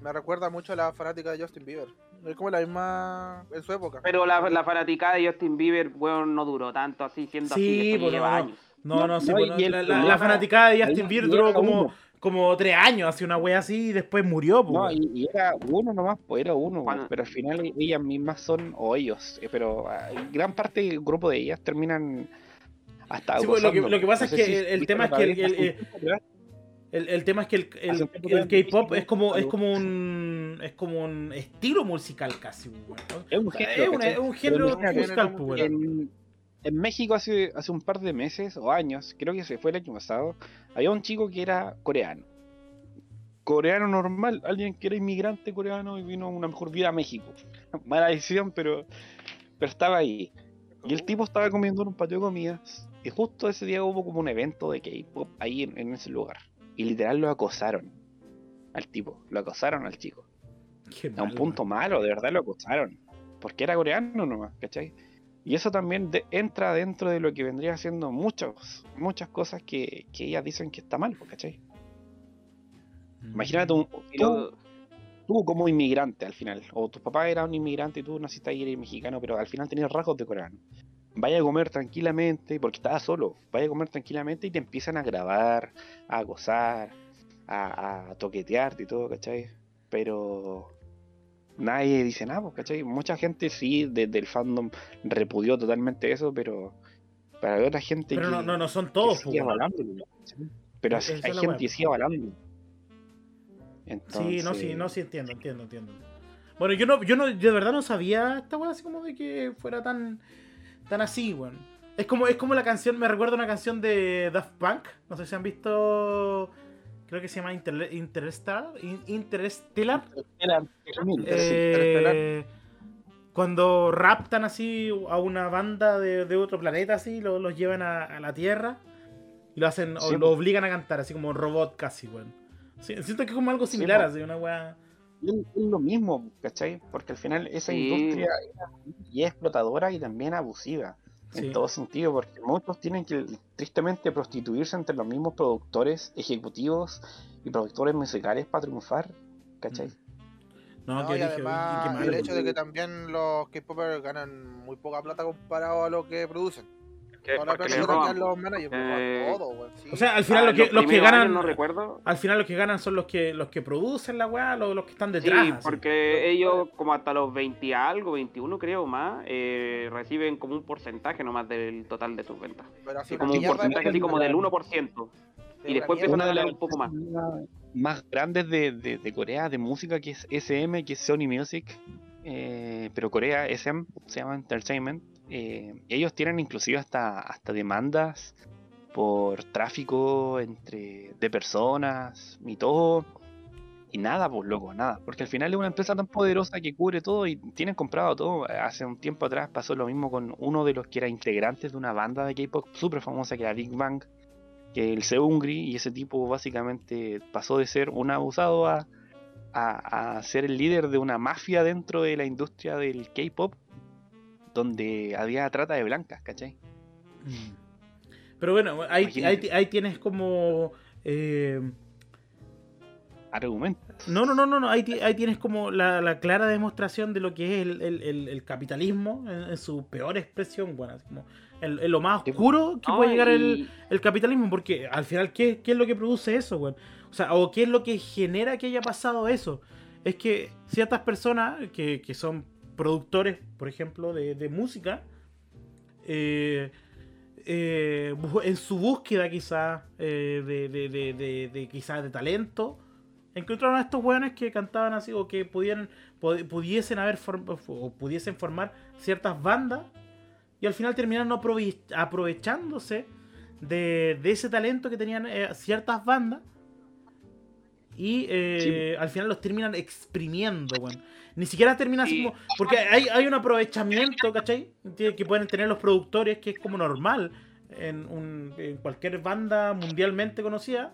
Me recuerda mucho a la fanática de Justin Bieber. Es como la misma en su época. Pero la, la fanaticada de Justin Bieber, weón, no duró tanto así, siendo Sí, así, pues, lleva no, no. años. No, no, No, sí, no, bueno, y el la, la- la fanaticada de Justin Bieber duró como, uno. Como tres años, hace una wea así y después murió. pues, No, y, y era uno nomás, pues era uno, Cuando- pero al final ellas mismas son, o ellos, eh, pero ah, gran parte del grupo de ellas terminan hasta Sí, pues, lo que- gozando. lo que pasa es que si el- tema es que el- el- tema es que el, el- K-pop es como, es como un es como un estilo musical casi, weón, ¿no? Es un género, es, una- ¿cachai? es un género musical, pues, en, en México hace, hace un par de meses o años, creo que se fue el año pasado, había un chico que era coreano. Coreano normal, alguien que era inmigrante coreano y vino a una mejor vida a México. [laughs] Mala decisión, pero, pero estaba ahí. Y el tipo estaba comiendo en un patio de comidas. Y justo ese día hubo como un evento de K-pop ahí en, en ese lugar. Y literal lo acosaron al tipo. Lo acosaron al chico. Qué A un punto malo, de verdad lo acosaron. Porque era coreano nomás, ¿cachai? Y eso también de- entra dentro de lo que vendría siendo muchas, muchas cosas que, que ellas dicen que está mal, pues, ¿cachai? weón. Imagínate un, tú, como inmigrante al final, o tu papá era un inmigrante y tú naciste ahí eres mexicano, pero al final tenías rasgos de coreano. Vaya a comer tranquilamente, porque estabas solo, vaya a comer tranquilamente y te empiezan a grabar, a gozar, a, a toquetearte y todo, ¿cachai? Pero nadie dice nada, ¿cachai? Mucha gente sí, desde el fandom repudió totalmente eso, pero para otra gente Pero que, no, no, no son que todos. Pero hay la gente que sigue avalándolo. Sí, Entonces, no, sí, no, sí entiendo, entiendo, entiendo. Bueno, yo no, yo no, yo de verdad no sabía esta weá así como de que fuera tan, tan así, weón. Es como, es como la canción, me recuerda una canción de Daft Punk. No sé si han visto. Creo que se llama Interle- Interstellar. In- Interstellar. Eh, cuando raptan así a una banda de, de otro planeta, así, lo- los llevan a, a la Tierra y lo hacen, Sí, o lo obligan a cantar, así como robot casi, weón. Sí, siento que es como algo similar, po. así, una weá. Es lo mismo, ¿cachai? Porque al final esa Sí. industria es explotadora y también abusiva. Sí. En todo sentido, porque muchos tienen que tristemente prostituirse entre los mismos productores ejecutivos y productores musicales para triunfar, ¿cachai? No, No, que y dije, además el hecho de que también los K-popers ganan muy poca plata comparado a lo que producen. Que- porque le roban. los managers, Eh, todo, sí. O sea, al final Ah, los que, los los que ganan. años no recuerdo. Al final los que ganan son los que los que producen la weá, los, los que están Sí, detrás. así. porque ellos como hasta los 20 algo, 21 creo más, eh, reciben como un porcentaje nomás del total de sus ventas. Pero así Sí, una como un porcentaje así como del 1%. de y después empiezan a las un poco más. más grandes de, de- de Corea de música que es SM, que es Sony Music, eh, pero Corea SM se llama Entertainment. Eh, ellos tienen inclusive hasta, hasta demandas por tráfico entre de personas y todo. Y nada, pues loco, nada. Porque al final es una empresa tan poderosa que cubre todo y tienen comprado todo. Hace un tiempo atrás pasó lo mismo con uno de los que era integrantes de una banda de K-pop súper famosa que era Big Bang, que el Seungri, y ese tipo básicamente pasó de ser un abusado a, a, a ser el líder de una mafia dentro de la industria del K-pop, donde había trata de blancas, ¿cachai? Mm. Pero bueno, ahí, ahí, ahí tienes como. eh, Argumentos. no, no, no, no, no. Ahí, ahí tienes como la, la clara demostración de lo que es el, el- el- el capitalismo en, en su peor expresión, bueno, así como en, en lo más Sí, oscuro que puede llegar el, el capitalismo, porque al final, ¿qué, qué es lo que produce eso, weón? O sea, o qué es lo que genera que haya pasado eso. Es que ciertas personas que, que son productores, por ejemplo, de, de música, eh, eh, en su búsqueda quizás de, de, de, de- quizás de talento, encontraron a estos weones que cantaban así o que pudieran, pu- pudiesen haber o pudiesen formar ciertas bandas y al final terminaron aprove- aprovechándose de, de ese talento que tenían eh, ciertas bandas y eh, al final los terminan exprimiendo, weón. Ni siquiera termina así Sí. como. Porque hay, hay un aprovechamiento, ¿cachai? Que que pueden tener los productores, que es como normal en, un- en cualquier banda mundialmente conocida.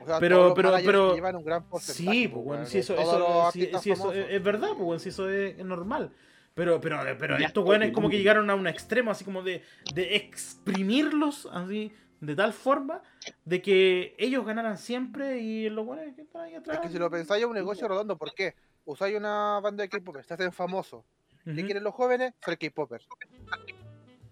O sea, pero- pero- pero- se llevan un gran porcentaje, Sí, pues, pues, bueno, weón, si eso, eso- si- si eso es, es verdad, pues, bueno, si eso es, es normal. Pero, pero, pero Ya estos weones pues, como que llegaron a un extremo, así como de, de exprimirlos, así, de tal forma, de que ellos ganaran siempre y los weones que están ahí atrás. Es que si lo pensáis es un negocio redondo, ¿por qué? Usáis una banda de K-popers, te hacen famosos. ¿Qué Ujú. quieren los jóvenes? Ser K-popers.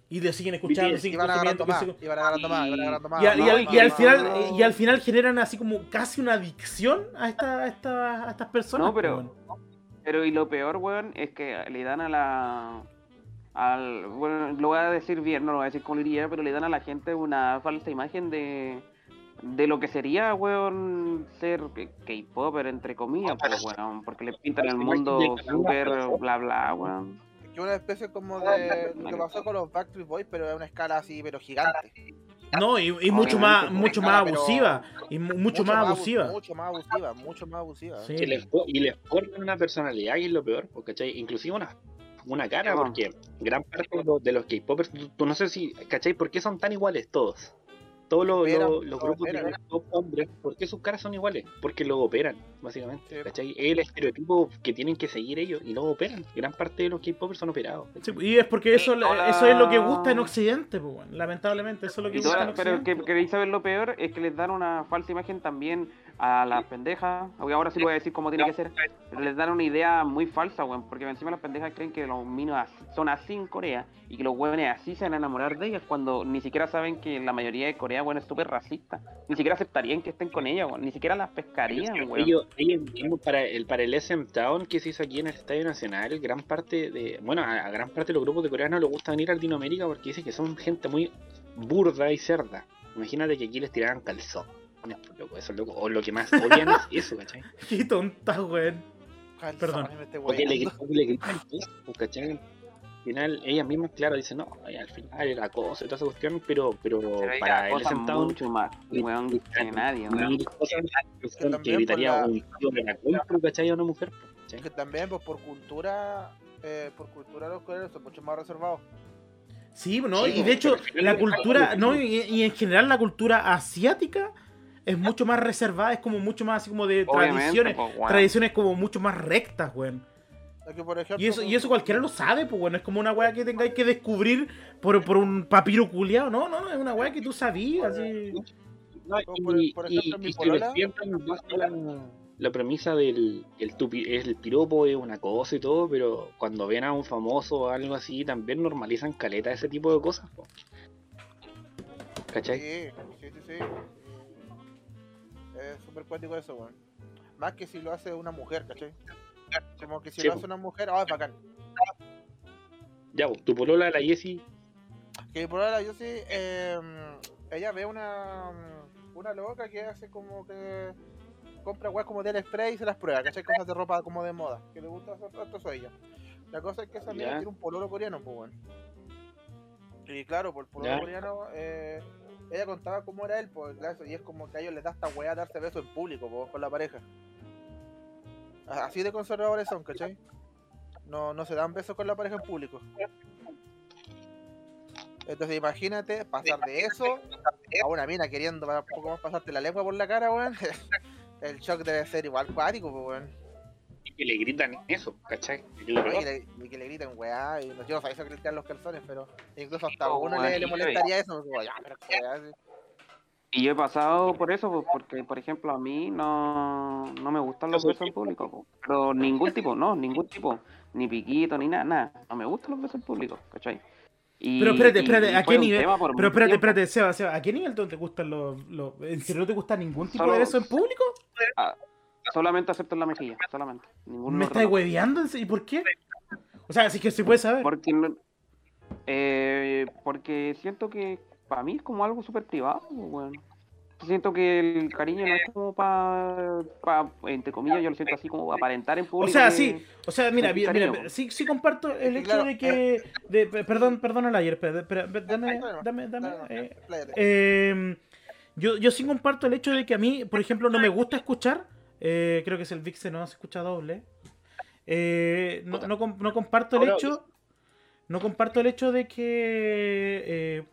Y te siguen escuchando, siguen Y van agarrando consumiendo, más, y van agarrando más, y van agarrando más. Y, al- y más, al, más, y al más, final, más. y al final generan así como casi una adicción a, esta, a, esta- a estas personas. No, pero- pues. Pero y lo peor, weón, es que le dan a la... Al, bueno, lo voy a decir bien, no lo voy a decir con iría, pero le dan a la gente una falsa imagen de, de lo que sería, weón, ser K-Popper, entre comillas, pues, weón, porque le pintan el mundo super bla bla, weón. Que una especie como de lo que pasó con los Backstreet Boys, pero a una escala así, pero gigante. No, y, y mucho más, pues, mucho más abusiva. Y mu- mucho, más abu- abusiva. Mucho más abusiva, mucho más abusiva. Sí. Que les y les forman una personalidad y es lo peor, porque. Inclusive una, una cara, porque gran parte de los, de los K-popers, tú, tú no sé si, ¿cachai? ¿Por qué son tan iguales todos? Todos los, Operan, los- los grupos de hombres, ¿por qué sus caras son iguales? Porque lo operan, básicamente, Sí. ¿cachai? Es el estereotipo que tienen que seguir ellos y lo operan. Gran parte de los K-popers son operados. Y es porque eso, Hola. eso es lo que gusta en Occidente, pues, lamentablemente, eso es lo que gusta toda- en pero Occidente. que queréis saber lo peor es que les dan una falsa imagen también a las pendejas. Aunque ahora sí voy a decir cómo tiene que ser. Les dan una idea muy falsa, weón. Porque encima las pendejas creen que los minos son así en Corea y que los weones así se van a enamorar de ellas cuando ni siquiera saben que la mayoría de Corea, weón, es súper racista. Ni siquiera aceptarían que estén con ellas, weón. Ni siquiera las pescarían, weón. Ellos, ellos mismos para el para el SM Town que se hizo aquí en el Estadio Nacional, gran parte de, bueno, a, a gran parte de los grupos de coreanos les gusta venir a Latinoamérica porque dicen que son gente muy burda y cerda. Imagínate que aquí les tiraran calzones, pues, loco, eso es loco. O lo que más odian es eso, ¿cachai? [laughs] Qué tonta, weón. Perdón. me estoy O que le, le gritan pues, ¿cachai? final ellas mismas, claro, dicen, no, al final era cosa y toda esa cuestión, pero, pero para él sentado mucho más, weón, que nadie, weón. que por la- un tío de la culpa, ¿cachai? A una mujer, ¿cachai? Que también, pues por cultura, eh, por cultura los coreanos son mucho más reservados. Sí, ¿no? Sí, y de hecho, al la cultura, ¿no? Y, y en general la cultura asiática es mucho más reservada, es como mucho más así como de Obviamente, tradiciones, pues, tradiciones como mucho más rectas, weón. Es que, por ejemplo, Y eso, y eso cualquiera lo sabe, pues bueno, es como una weá que tengáis que descubrir por, por un papiro culiado. No, no, no, es una weá que tú sabías, así. No, por- y, por y- ejemplo, mi y polola- la, la premisa del el, tupi- el piropo es una cosa y todo, pero cuando ven a un famoso o algo así, también normalizan caleta ese tipo de cosas. po. ¿Cachai? Sí, sí, sí, sí. Es súper cuático eso, weón. Más que si lo hace una mujer, ¿cachai? Como que si Sí, lo hace una mujer, ah, es bacán. Ya, tu polola, la Jessie, Que por ahora yo sí, eh, ella ve una una loca que hace como que compra weas como de AliExpress y se las prueba, ¿cachai? Cosas de ropa como de moda, que le gusta hacer esto es ella. La cosa es que esa Ya. tiene un pololo coreano, pues bueno. Y claro, por el pololo coreano, eh, ella contaba cómo era él, pues, y es como que a ellos les da esta wea darse besos en público, con la pareja. Así de conservadores son, ¿cachai? No, no se dan besos con la pareja en público. Entonces imagínate pasar de eso a una mina queriendo un poco más pasarte la lengua por la cara, weón. [laughs] El shock debe ser igual cuático, weón. Y que le gritan eso, ¿cachai? Y que Y le, y que le griten, weá. Y no, yo no sabía eso que le tiran los calzones, pero incluso hasta a Oh, uno le, molestaría eso. Porque, weá, pero weá, sí. Y yo he pasado por eso, pues, porque, por ejemplo, a mí no, no me gustan los Eso besos en público, pues. pero ningún tipo, no, ningún tipo, ni piquito, ni nada, nada, no me gustan los besos en público, ¿cachai? Y, Pero espérate, espérate, y ¿a qué nivel? Pero espérate, tiempo. espérate, Seba, Seba, ¿a qué nivel te gustan los, los... ¿En serio no te gusta ningún tipo Solo- de beso en público? Solamente acepto en la mejilla, solamente. Ninguno ¿Me no. hueveando? ¿Y por qué? O sea, si es que se puede saber. Porque, no- eh, porque siento que para mí es como algo súper privado, pues, weón. Siento que el cariño no es como para, pa, entre comillas, yo lo siento así como aparentar en O público. sea, que- sí, o sea, mira, mira, sí, sí comparto el hecho claro, de que... De, pe- perdón, perdón al ayer, espera, dame, dame, dame, eh. Eh, yo, yo sí comparto el hecho de que a mí, por ejemplo, no me gusta escuchar. Eh, creo que es el Vix no se escucha doble. eh, no, no, no comparto el hecho. No comparto el hecho de que, eh,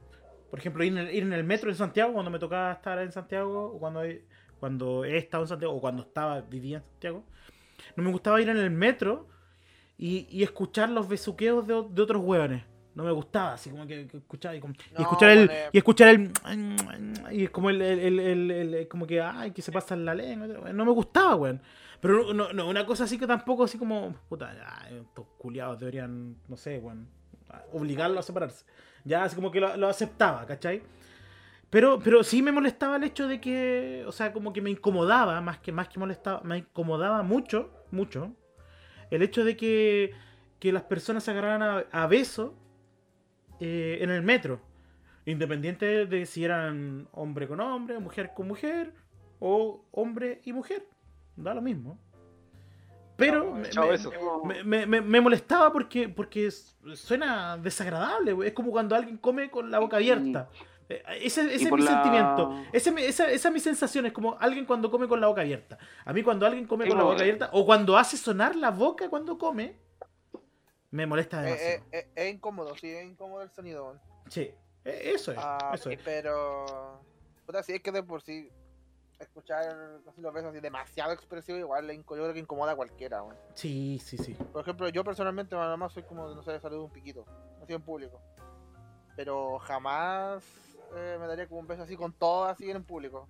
por ejemplo, ir en, el, ir en el metro en Santiago, cuando me tocaba estar en Santiago, o cuando he, cuando he estado en Santiago, o cuando estaba, vivía en Santiago, no me gustaba ir en el metro y, y escuchar los besuqueos de, de otros hueones. No me gustaba, así como que, que escuchaba y, como- y escuchar el. Y escuchar el. Y es como el, el, el- como que ay, que se pasa en la lengua. No me gustaba, weón. Pero no, no, una cosa así que tampoco así como. Puta, estos culiados deberían, no sé, weón. Obligarlo a separarse. Ya así como que lo, lo aceptaba, ¿cachai? Pero, pero sí me molestaba el hecho de que. O sea, como que me incomodaba, más que, más que molestaba, me incomodaba mucho, mucho. El hecho de que, que las personas se agarraran a, a besos eh, en el metro. Independiente de si eran hombre con hombre, mujer con mujer, o hombre y mujer. Da lo mismo. Pero me, chao, me- me- me- me- molestaba porque, porque suena desagradable. Es como cuando alguien come con la boca abierta. Eh, Ese, ese es mi la- sentimiento. Ese esa, esa es mi sensación. Es como alguien cuando come con la boca abierta. A mí cuando alguien come Sí, con la no, boca eh. abierta, o cuando hace sonar la boca cuando come, me molesta Eh, demasiado. eh, eh, es incómodo, sí, es incómodo el sonido. Sí, e- eso es. Ah, eso es. pero. Puta, sí, es que de por sí. Escuchar así los besos así demasiado expresivos, igual le inco- yo creo que incomoda a cualquiera. weón. Sí, sí, sí. Por ejemplo, yo personalmente nada más soy como, no sé, saludo un piquito, así en público. Pero jamás eh, me daría como un beso así con todo así en público.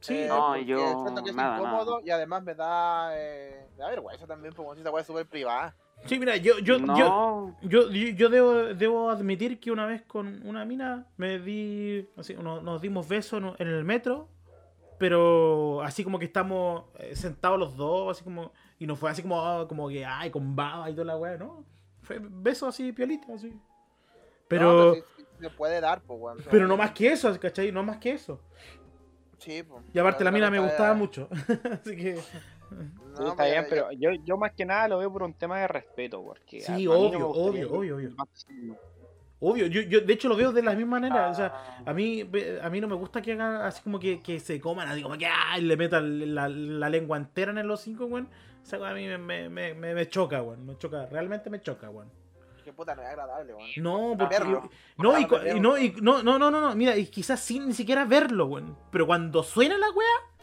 Sí, Eh, No, yo- siento que es nada, incómodo y además me da, eh, me da vergüenza también, porque esa weá es súper privada. Sí, mira, yo, yo, yo, no, yo, yo, yo debo, debo admitir que una vez con una mina me di, así, nos, nos dimos besos en, el metro, pero así como que estamos eh, sentados los dos, así como, y no fue así como, ah, como que, ay, con baba y toda la weá, ¿no? Fue besos así, piolita, así. Pero, No, sí, sí, se puede dar, pues, weón. pero no más que eso, ¿cachai? No más que eso. Sí, pues. Y aparte la mina me gustaba mucho, [laughs] así que... No, Sí, está pues, bien, pero yo, yo más que nada lo veo por un tema de respeto, porque... Sí, mí no obvio, obvio, obvio, obvio. Obvio, yo, yo de hecho lo veo de la misma manera. O sea, Ah, a mí, a mí no me gusta que hagan así como que, que se coman, así como que ¡ay! le metan la, la lengua entera en el hocico, weón. O sea, a mí me, me, me, me- choca, weón. Me choca, realmente me choca, weón. Que puta, no es agradable, weón. No, porque. verlo. No, y, y no, y no, no, no, no, no, mira, y quizás sin ni siquiera verlo, weón. Pero cuando suena la weá,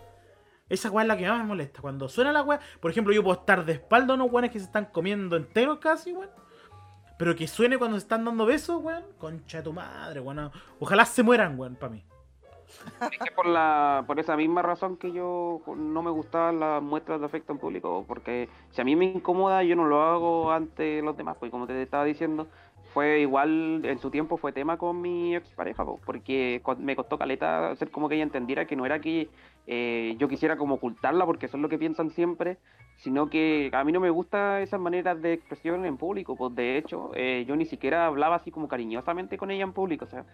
esa weá es la que más me molesta. Cuando suena la weá, por ejemplo, yo puedo estar de espalda a unos weones que se están comiendo enteros casi, weón. Pero que suene cuando se están dando besos, weón. Concha de tu madre, weón. Ojalá se mueran, weón, para mí. Es que por, la, por esa misma razón que yo no me gustaban las muestras de afecto en público, porque si a mí me incomoda, yo no lo hago ante los demás, pues como te estaba diciendo, fue igual, en su tiempo fue tema con mi expareja, po, porque me costó caleta hacer como que ella entendiera que no era que eh, yo quisiera como ocultarla, porque eso es lo que piensan siempre, sino que a mí no me gusta esas maneras de expresión en público, pues de hecho, eh, yo ni siquiera hablaba así como cariñosamente con ella en público, o sea,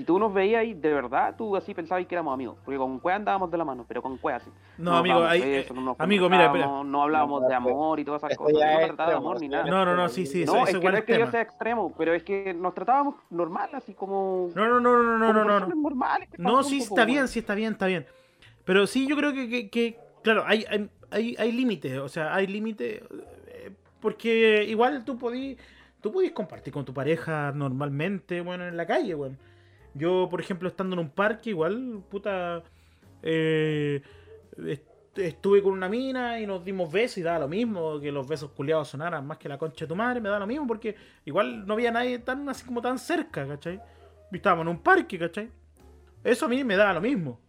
si tú nos veías ahí, de verdad, tú así pensabas que éramos amigos. Porque con Cuea andábamos de la mano, pero con Cuea sí. No, amigo, ahí, no amigo, mira, espera. No hablábamos No, de amor y todas esas cosas. No trataba de amor ni nada. No, no, no, sí, sí, eso, no, eso es que igual no es que yo sea extremo, pero es que nos tratábamos normal, así como. No, no, no, no, no, no, no, no. normales que sí, está bien, sí, está bien, está bien. Pero sí, yo creo que, que, claro, hay, hay, hay, límites, o sea, hay límites, eh, porque igual tú podís, tú podís compartir con tu pareja normalmente, bueno, en la calle, bueno. Yo, por ejemplo, estando en un parque, igual, puta, eh, est- estuve con una mina y nos dimos besos y daba lo mismo, que los besos culiados sonaran más que la concha de tu madre, me da lo mismo, porque igual no había nadie tan así como tan cerca, ¿cachai? Y estábamos en un parque, ¿cachai? Eso a mí me daba lo mismo.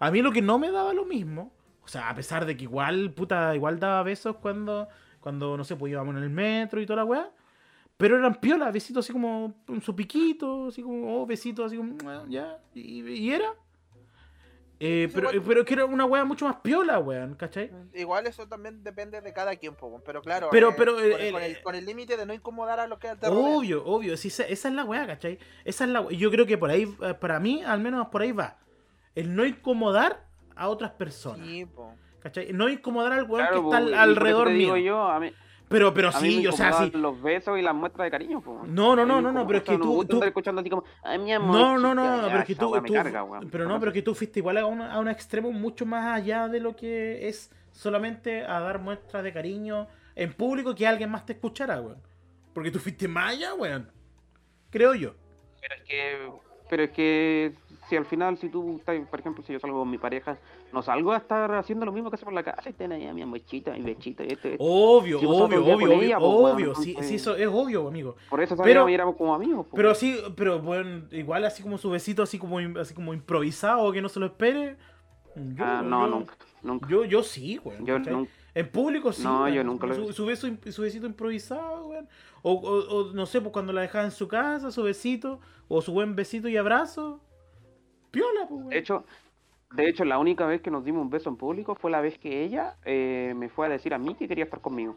A mí lo que no me daba lo mismo, o sea, a pesar de que igual, puta, igual daba besos cuando, cuando no sé, pues íbamos en el metro y toda la weá. Pero eran piolas, besitos así como su piquito, así como, oh, besitos así como, "Ah, ya, y, y era. Eh, pero, igual- pero que era una weá mucho más piola, weón, ¿cachai? Igual eso también depende de cada quien, po, pero claro, Pero- eh, pero con, el- con límite de no incomodar a los que te rodean. Obvio, obvio, sí, esa, esa es la weá, ¿cachai? Esa es la we- Yo creo que por ahí, eh, para mí, al menos por ahí va. El no incomodar a otras personas, Sí, po. ¿cachai? No incomodar al weón Claro, que está po, alrededor mío. yo, a mí, Pero, pero a mí sí, me o sea, sí. los besos y las muestras de cariño, po. No, no, no, no, no, pero es que tú- tú- escuchando así como, amor, No, no, no, chica", no, ya, pero es que tú, carga, pero no, pero que tú fuiste igual a un, a un extremo mucho más allá de lo que es solamente a dar muestras de cariño en público que alguien más te escuchara, weón. Porque tú fuiste más allá, weón. Creo yo. Pero es que, pero es que si al final, si tú, estás, por ejemplo, si yo salgo con mi pareja, no salgo a estar haciendo lo mismo que hace por la calle, estén ahí a mi amorchita, mi bechito, y esto, esto. Obvio, obvio, obvio, obvio, ella, pues, weón, obvio. Sí, eso es obvio, amigo. Por eso Pero- y éramos como amigos. po, Pero sí, pero bueno, igual así como su besito, así como, así como improvisado, que no se lo espere. Yo, Ah, no, yo- nunca, nunca. Yo, yo sí, weón. Yo nunca. En público sí. No, yo nunca lo su, su beso, su besito improvisado, weón. O, o, o, no sé, pues cuando la dejaba en su casa, su besito. O su buen besito y abrazo. Piola, pues. De hecho, de hecho, la única vez que nos dimos un beso en público fue la vez que ella eh, me fue a decir a mí que quería estar conmigo.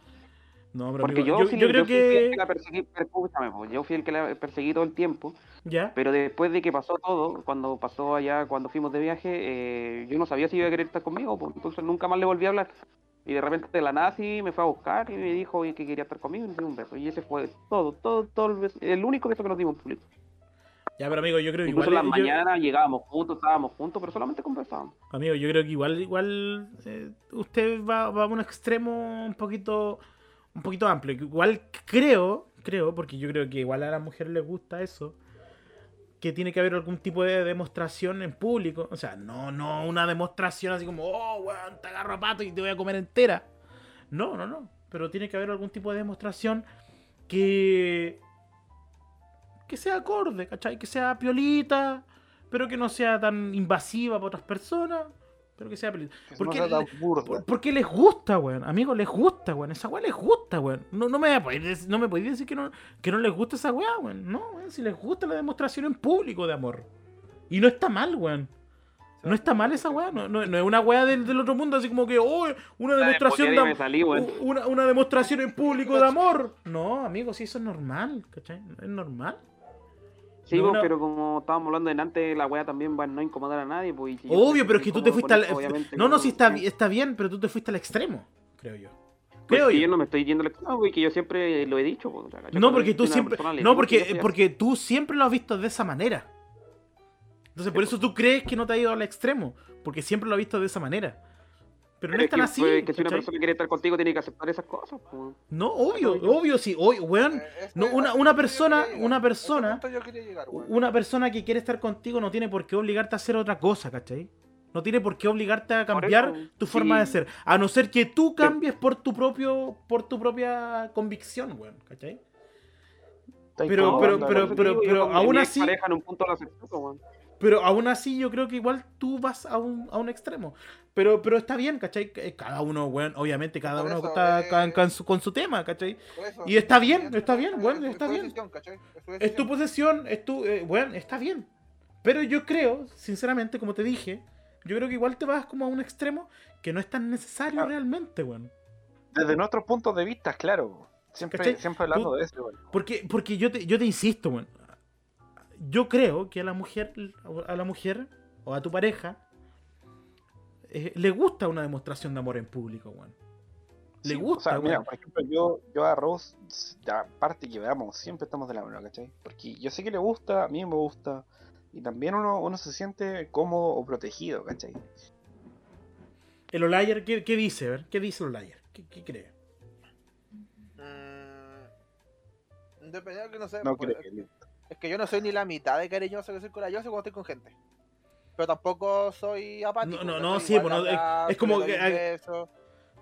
no, pero Porque amigo, yo, yo, sí- yo creo fui el que. que la perseguí, escúchame, po, yo fui el que la perseguí todo el tiempo. Ya. Pero después de que pasó todo, cuando pasó allá, cuando fuimos de viaje, eh, yo no sabía si iba a querer estar conmigo, pues, entonces nunca más le volví a hablar. Y de repente de la sí me fue a buscar y me dijo que quería estar conmigo y nos dio un beso. Y ese fue todo, todo, todo el, beso- el único beso que nos dimos en público. Ya, pero amigo, yo creo que Incluso igual. en las yo- mañanas llegábamos juntos, estábamos juntos, pero solamente conversábamos. Amigo, yo creo que igual, igual eh, usted va, va a un extremo un poquito, un poquito amplio. Igual creo, creo, porque yo creo que igual a las mujeres les gusta eso, que tiene que haber algún tipo de demostración en público. O sea, no, no una demostración así como, oh, weón, te agarro a pato y te voy a comer entera. No, no, no. Pero tiene que haber algún tipo de demostración que que sea acorde, ¿cachai? Que sea piolita, pero que no sea tan invasiva para otras personas, pero que sea piolita. Que ¿Por no qué sea tan le- burda. Por- porque les gusta, weón. Amigos, les gusta, weón. Esa weá les gusta, weón. No, no me podéis no me podéis decir que no, que no les gusta esa weá, weón. No, weón. Si les gusta la demostración en público de amor. Y no está mal, weón. No está mal esa weá. No, no, no es una weá del, del otro mundo, así como que, oh, una demostración de Porque salí. Una, una demostración en público de amor. No, amigos, sí, eso es normal, ¿cachai? Es normal. Sí, No, pues, pero como estábamos hablando en antes, la weá también va a no incomodar a nadie, pues. y Obvio, pero es que tú te fuiste al. No, no, sí está, está bien, pero tú te fuiste al extremo, creo yo. Pues Creo yo. yo no me estoy yendo al extremo, güey, que yo siempre lo he dicho. pues. No, porque tú siempre. No, porque, porque tú siempre lo has visto de esa manera. Entonces, por eso tú crees que no te ha ido al extremo. Porque siempre lo has visto de esa manera. Pero no es tan que, así. pues, que si una persona quiere estar contigo, tiene que aceptar esas cosas. Pues. No, obvio, obvio, sí. Weón. No, una- una yo persona- una persona-. Una persona que quiere estar contigo no tiene por qué obligarte a hacer otra cosa, ¿cachai? No tiene por qué obligarte a cambiar eso, tu forma de ser. A no ser que tú cambies por tu propio, por tu propia convicción, weón, ¿cachai? Pero- pero- pero- pero- pero aún así- pareja en un punto Pero aún así yo creo que igual tú vas a un, a un extremo. Pero, pero está bien, ¿cachai? Eh, Cada uno, weón, obviamente cada Por uno eso, está eh, con, su, con su tema, ¿cachai? Eso, Y está bien, es- está bien, bueno, es está bien. Es tu posesión, es tu... eh, bueno, está bien. Pero yo creo, sinceramente, como te dije, yo creo que igual te vas como a un extremo que no es tan necesario Ah. realmente, weón. Desde nuestros puntos de vista, claro. Siempre, ¿Cachai? siempre hablando Tú- de eso. weón. Porque, porque yo, te, yo te insisto, weón. Yo creo que a la mujer, a la mujer o a tu pareja eh, le gusta una demostración de amor en público, weón. Le Sí, gusta, O sea, mira, por ejemplo, yo, yo a Rose, aparte que veamos, siempre estamos de la mano, ¿cachai? Porque yo sé que le gusta, a mí me gusta. Y también uno, uno se siente cómodo o protegido, ¿cachai? El Olayer, ¿qué, qué dice? A ver, ¿qué dice el Olayer? ¿Qué, qué cree? Mm, Dependiendo que no sé. No pues, creo que le- Es que yo no soy ni la mitad de cariñoso que soy corajoso cuando estoy con gente. Pero tampoco soy apático. No, no, no, sí, Igual pues, no, es- es como le que.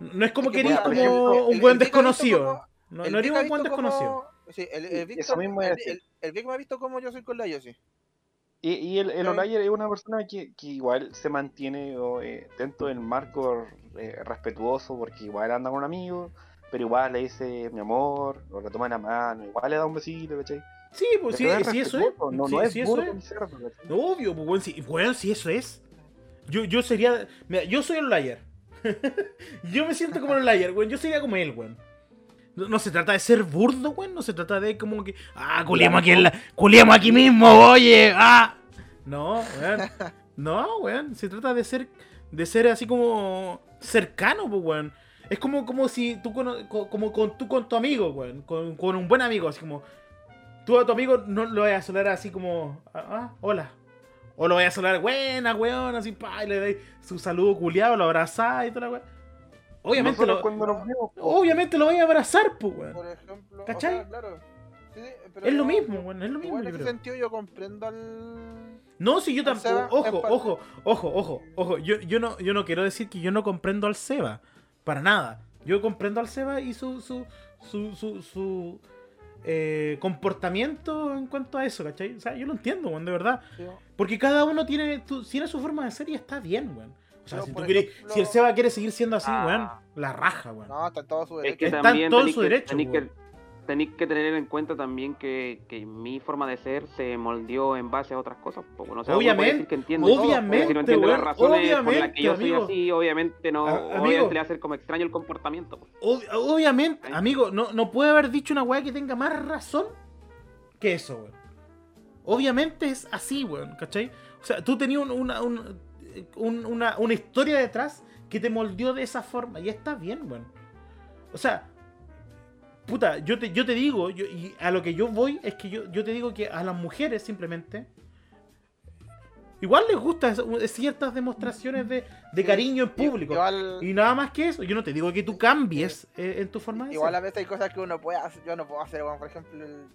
No es como Es que, que eres como ejemplo, un buen desconocido. No, no eres un buen desconocido. Sí, el, el el- decir. el- el Vic me ha visto como yo soy con la Yossi. Y, y el, el es una persona que, que igual se mantiene o, eh, dentro del marco eh, respetuoso, porque igual anda con un amigo, pero igual le dice mi amor, lo retoma en la mano, igual le da un besito, ¿cachai? Sí, pues sí, sí, eso es. No, Sí, no es sí, eso es. Obvio, pues, weón, sí, weón, sí, eso es. Yo, yo sería. Mira, yo soy el Layer. [laughs] yo me siento como el Layer, weón. Yo sería como él, weón. No, no se trata de ser burdo, weón. No se trata de como que. Ah, culiamos aquí, en la, culiamos aquí mismo, oye. Ah. No, weón. [laughs] No, weón. Se trata de ser. De ser así como. Cercano, pues, weón. Es como, como si tú con, co- como con, tú con tu amigo, weón. Con, con un buen amigo, así como. Tú a tu amigo no lo vas a saludar así como. Ah, ah, hola. O lo voy a saludar, buena, weón, así, pa, y le dais su saludo culiado, lo abrazás y toda la weón. Obviamente lo, cuando nos vemos, obviamente lo voy a abrazar, pues, weón. Por ejemplo. o ¿Cachai? sea, claro. Sí, sí, pero Es lo yo- mismo, weón, es lo mismo, en ese sentido yo comprendo al. No, si yo tampoco. Ojo, ojo, ojo, ojo, ojo. Yo, yo, no, yo no quiero decir que yo no comprendo al Seba. Para nada. Yo comprendo al Seba y su. su. su. su, su, eh, comportamiento en cuanto a eso, ¿cachai? O sea, yo lo entiendo, weón, de verdad. Porque cada uno tiene, tu- tiene su forma de ser y está bien, weón. O sea, si, tú quieres- ejemplo- si el Seba quiere seguir siendo así, Ah. weón, la raja, weón. No, está en todo su Es derecho. que Está en todo su que, derecho, que, tenéis que tener en cuenta también que, que mi forma de ser se moldeó en base a otras cosas. po, no sé, Obviamente, decir que obviamente, no las razones por las obviamente, que yo soy así, obviamente no, A- amigo. obviamente le ser como extraño el comportamiento. po. Ob- obviamente, amigo, no, no puede haber dicho una weá que tenga más razón que eso, weón. Obviamente es así, weón, ¿cachai? O sea, tú tenías un- una, un- un- una, una historia detrás que te moldeó de esa forma y está bien, weón. O sea, puta, yo te, yo te digo, yo- y a lo que yo voy es que yo, yo te digo que a las mujeres simplemente igual les gustan ciertas demostraciones de, de Sí, cariño en público. Igual, Y nada más que eso. Yo no te digo que tú cambies eh, en tu forma de igual a veces hay cosas que uno puede hacer, yo no puedo hacer, weón. Por ejemplo, el-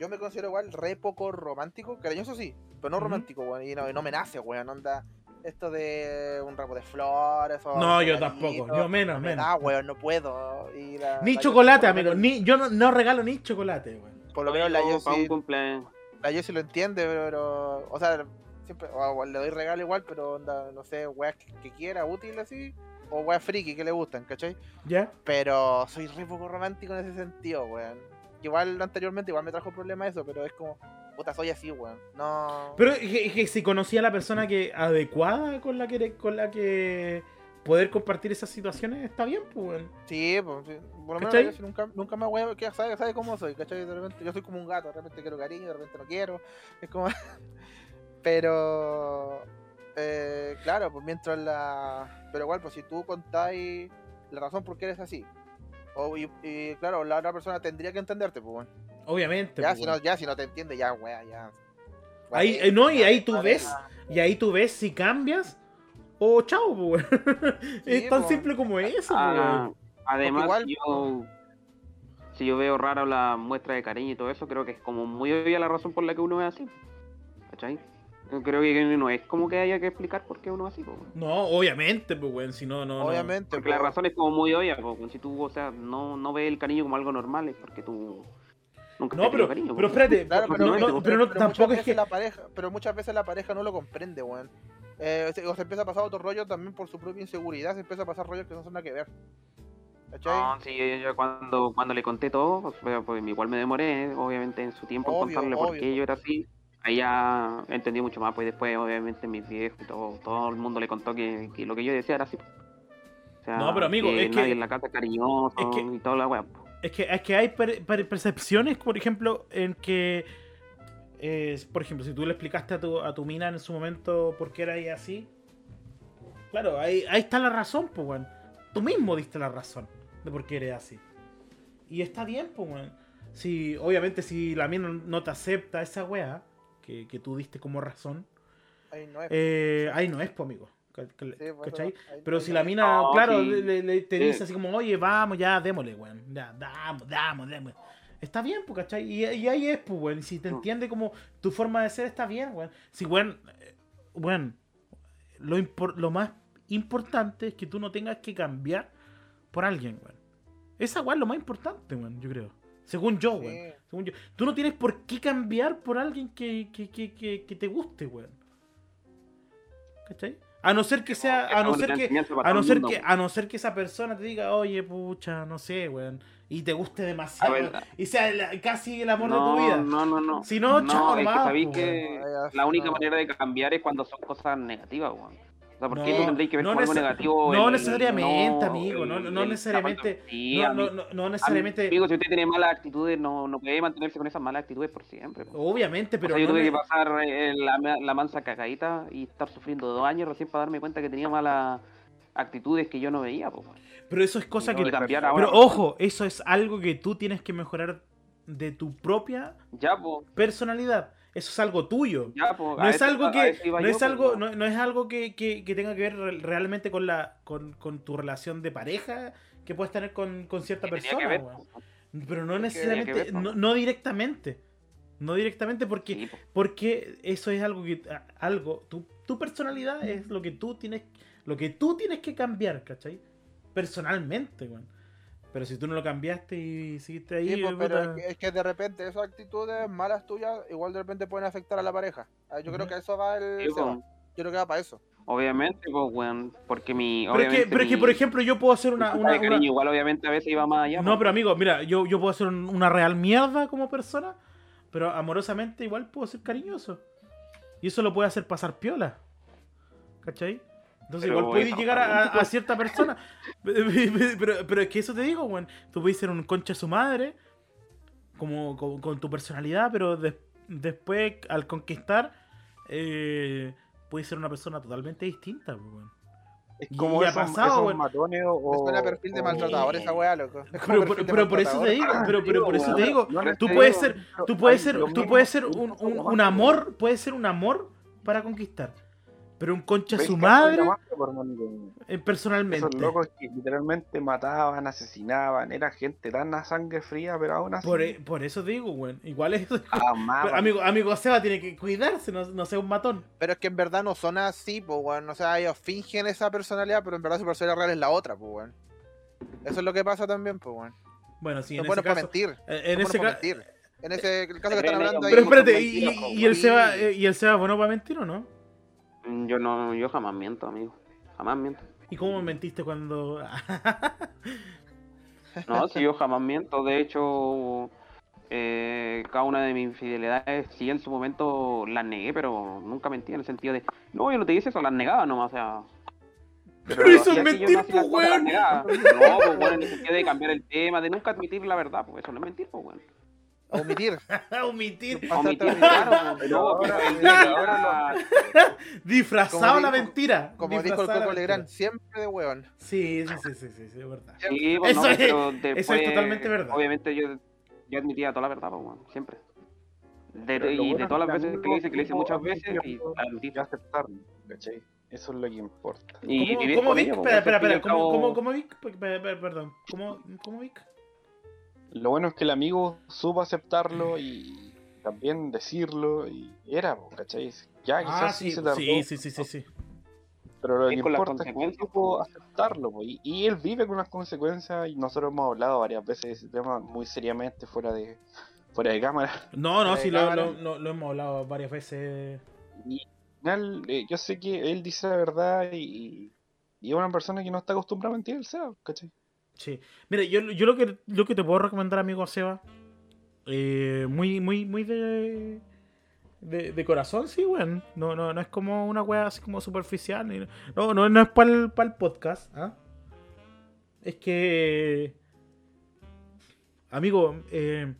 yo me considero igual re poco romántico, cariñoso sí, pero no romántico, weón. Y no, y no me nace, weón. Onda, esto de un ramo de flores o No, yo tampoco. Yo menos, no me menos. da, weón, no puedo. Y la- Ni la- chocolate, lo amigo. Ni, yo no, no regalo ni chocolate, weón. Por lo menos la Yo, para un Jessie, la Jessie lo entiende, pero, o sea, siempre, o- o le doy regalo igual, pero onda, no sé, weas que, que quiera, útil así, o weas friki que le gustan, ¿cachai? ¿Ya? Pero soy re poco romántico en ese sentido, weón. Igual anteriormente igual me trajo problemas eso, pero es como, puta, soy así, weón. No. Pero es que, es que si conocía a la persona que adecuada con la que con la que poder compartir esas situaciones está bien, pues, weón. Sí, pues, sí. por lo menos nunca, nunca me voy a que sabe, sabe cómo soy, ¿cachai? De repente, yo soy como un gato, de repente quiero cariño, de repente no quiero. Es como. [laughs] Pero. eh, claro, pues mientras la. Pero igual, pues si tú contáis la razón por qué eres así. O, y, y, claro, la otra persona tendría que entenderte, pues bueno. Obviamente. Ya, pues, si no, ya si no te entiende, ya, wea, ya. Ahí, eh, no, y ahí tú ves, y ahí tú ves si cambias o chao, pues, weón. [laughs] Es tan simple como eso, pues, Ah, weón. además, igual- yo, si yo veo rara la muestra de cariño y todo eso, creo que es como muy obvia la razón por la que uno es así. ¿Cachai? Yo creo que no es como que haya que explicar por qué uno es así. po. No, obviamente, pues, weón, si no, no, no. Obviamente, Porque la razón es como muy obvia. po. Si tú, o sea, no, no ves el cariño como algo normal, es porque tú nunca No, pero, cariño. pero espérate, Claro, pero, no, pero- pero no, pero tampoco muchas es veces que... la pareja, pero muchas veces la pareja no lo comprende, weón. Eh, se- o se empieza a pasar otro rollo también por su propia inseguridad, se empieza a pasar rollos que no son nada que ver. ¿Cachai? No, sí, yo, yo cuando, cuando le conté todo, pues, igual me demoré, obviamente, en su tiempo en Obvio, contarle por obvio. qué yo era así. Ahí ya entendí mucho más, pues después, obviamente, mis viejos y todo, todo el mundo le contó que, que lo que yo decía era así. O sea, No, pero amigo, es que- nadie en la casa es cariñoso es que- y toda la weá. pues. Es que, es que hay per- per- percepciones, por ejemplo, en que, eh, por ejemplo, si tú le explicaste a tu, a tu mina en su momento por qué era ella así, claro, ahí, ahí está la razón, pues, weón. Tú mismo diste la razón de por qué eres así. Y está bien, pues, weón. Si, obviamente, si la mina no te acepta esa weá que, que tú diste como razón, Ahí no es. eh, ahí no es, pues, amigo. Sí, pues, Pero si la mina, No, claro, sí. le, le- te Sí. dice así como, oye, vamos, ya, démosle, weón. Ya, damos, damos, damos. Está bien, pues, ¿cachai? Y, y ahí es, pues, weón. Si te entiende como tu forma de ser, está bien, weón. Si, weón, eh, weón, lo, lo más importante es que tú no tengas que cambiar por alguien, weón. Esa, weón, es lo más importante, weón, yo creo. Según yo, weón. Sí. Según yo. Tú no tienes por qué cambiar por alguien que, que, que, que, que te guste, weón. ¿Cachai? A no ser que sea, a no ser que, a no ser que, a no ser que esa persona te diga, oye, pucha, no sé, weón, y te guste demasiado, ver, y sea la- casi el amor no, de tu vida. No, no, no. Si no, chao, es que sabéis po, que la única no. manera de cambiar es cuando son cosas negativas, weón. O sea, ¿por qué No, tendréis que ver no como algo negativo? no el- necesariamente, amigo, no- el- no necesariamente- no, necesariamente, Amigo, si usted tiene malas actitudes, no, no puede mantenerse con esas malas actitudes por siempre. obviamente, pero o sea, yo tuve que pasar eh, la, la mansa cagadita y estar sufriendo dos años recién para darme cuenta que tenía malas actitudes que yo no veía. Weón. pero eso es cosa que, cambiar ahora, pero ojo, eso es algo que tú tienes que mejorar de tu propia Ya, pues, personalidad, eso es algo tuyo. ya, pues. no es algo que no es algo no no, no es algo que, que- que tenga que ver re- realmente con la con, con tu relación de pareja que puedes tener con, con cierta persona ver, po. pero no necesariamente ver, po. no, no directamente no directamente porque Sí, po. porque eso es algo que algo tu, tu personalidad es lo que tú tienes lo que tú tienes que cambiar ¿cachai? personalmente weón. Pero si tú no lo cambiaste y seguiste ahí Sí, pues, pero es que, es que de repente esas actitudes malas tuyas igual de repente pueden afectar a la pareja. Ah, Yo creo que eso va el Sí, po. Yo creo que va para eso. Obviamente, pues, weón, porque mi. pero es que, pero es que por ejemplo yo puedo hacer una, una- cariño igual, obviamente, a veces iba más allá. No, po. pero amigo, mira, yo, yo puedo ser un- una real mierda como persona, pero amorosamente igual puedo ser cariñoso. Y eso lo puede hacer pasar piola. ¿Cachai? Entonces Pero igual puedes llegar a, a cierta persona. [laughs] pero, pero es que eso te digo, weón. Tú puedes ser un concha de su madre, como con, con tu personalidad, pero des- después al conquistar, eh, puedes ser una persona totalmente distinta, pues, weón. Es como esos, pasado, esos weón. matones o... Me suena a perfil de o- maltratador esa weá, loco. Es Pero, perfil pero, por eso te digo, pero, pero por eso te digo, tú puedes ser, tú puedes ser, tú puedes ser un un amor, puedes ser un amor para conquistar. Pero un concha ¿Ves su madre, hermanito? eh, Esos personalmente. locos que literalmente mataban, asesinaban, era gente tan a sangre fría, pero aún así. Por, e- por eso digo, weón. Igual es. [laughs] Pero, amigo, amigo Seba tiene que cuidarse, no, no sea un matón. Pero es que en verdad no son así, pues, weón. O sea, ellos fingen esa personalidad, pero en verdad su personalidad real es la otra, pues, weón. Eso es lo que pasa también, pues, weón. Bueno, sí, en son ese buenos para caso. mentir. eh, son En ese para caso. mentir. En ese el caso que están hablando ahí. Pero espérate, son ¿y, mentirosos, y- y el. Seba, eh, ¿y el Seba es bueno para mentir o no? Mm, Yo no, yo jamás miento, amigo. Jamás miento. ¿Y cómo mentiste cuando.? [laughs] No, si yo jamás miento. De hecho, eh, cada una de mis infidelidades, sí en su momento las negué, pero nunca mentí en el sentido de, no, yo no te hice eso, las negaba nomás. O sea, Pero eso es mentir, weón. negadas. No, pues bueno, en el sentido de cambiar el tema, de nunca admitir la verdad, pues eso no es mentir, pues bueno. [laughs] Omitir. Omitir. [laughs] Disfrazado la mentira. Como dijo el Coco Legrand, siempre de hueón. Sí, sí, sí, sí, sí, es verdad. Sí, pues Eso no, es- totalmente verdad. Obviamente yo, yo admitía toda la verdad, pues bueno, siempre. Y bueno de todas las veces que le hice, que le hice muchas veces, y. Y aceptarlo, ¿cachai? Eso es lo que importa. Y ¿Cómo, Vic? Espera, espera, espera. ¿Cómo, Vic? Pe- pe- pe- Perdón. ¿Cómo, cómo Vic? Lo bueno es que el amigo supo aceptarlo y también decirlo y era, ¿cachai? Ya quizás Ah, sí, sí, se tardó, sí, sí, sí, sí, sí. pero lo que importa es que consecuencias, supo aceptarlo po, y, y él vive con las consecuencias y nosotros hemos hablado varias veces de ese tema muy seriamente fuera de fuera de cámara. No, no, sí, lo, lo, lo- lo hemos hablado varias veces. Y al final, eh, yo sé que él dice la verdad y, y es una persona que no está acostumbrada a mentir, el Seba, ¿cachai? Sí. Mira, yo, yo lo que lo que te puedo recomendar, amigo Seba, eh, muy, muy, muy de, de, de corazón, sí, weón. No, no, no es como una wea así como superficial. no, no, no es para el, el podcast, ¿ah? Es que. Amigo, eh,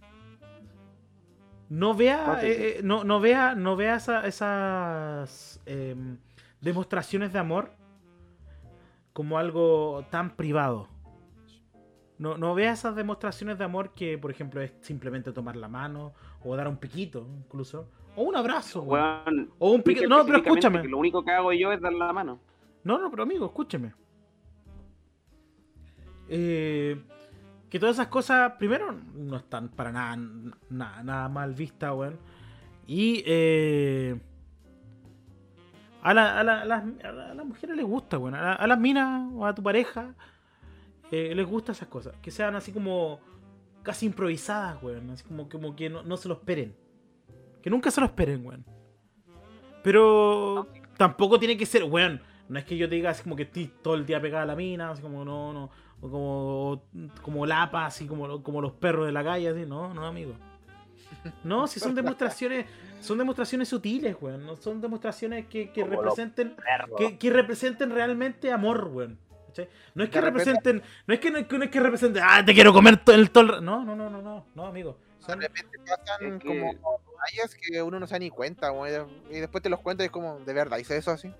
no vea, eh, eh, no, no vea, no vea esa- esas em, demostraciones de amor como algo tan privado. No, no vea esas demostraciones de amor que, por ejemplo, es simplemente tomar la mano o dar un piquito, incluso. O un abrazo. Weón, O un piquito. No, pero escúchame. Lo único que hago yo es dar la mano. No, no, pero amigo, escúcheme. Eh, que todas esas cosas, primero, no están para nada, nada, nada mal vistas, weón. Y eh, a, la- a la- a las, a la- a las mujeres les gusta, weón. A, la- a las minas o a tu pareja eh, les gustan esas cosas. Que sean así como casi improvisadas, weón. Así como, como que no, no se lo esperen. Que nunca se lo esperen, weón. Pero tampoco tiene que ser, weón. No es que yo te diga así como que estoy todo el día pegada a la mina, así como no, no. O como, como lapa, así como, como los perros de la calle, así. No, no, amigo. No, si son demostraciones, son demostraciones sutiles, weón. No son demostraciones que, representen, que, que representen realmente amor, weón. No es que De representen, no es que no es que, no es que representen, ah, te quiero comer todo el todo el ra-". No, no, no, no, no, no, amigo. De Son- repente pasan Es que- como detalles que uno no se da ni cuenta, weón. Y después te los cuentas y es como, ¿de verdad hice eso así?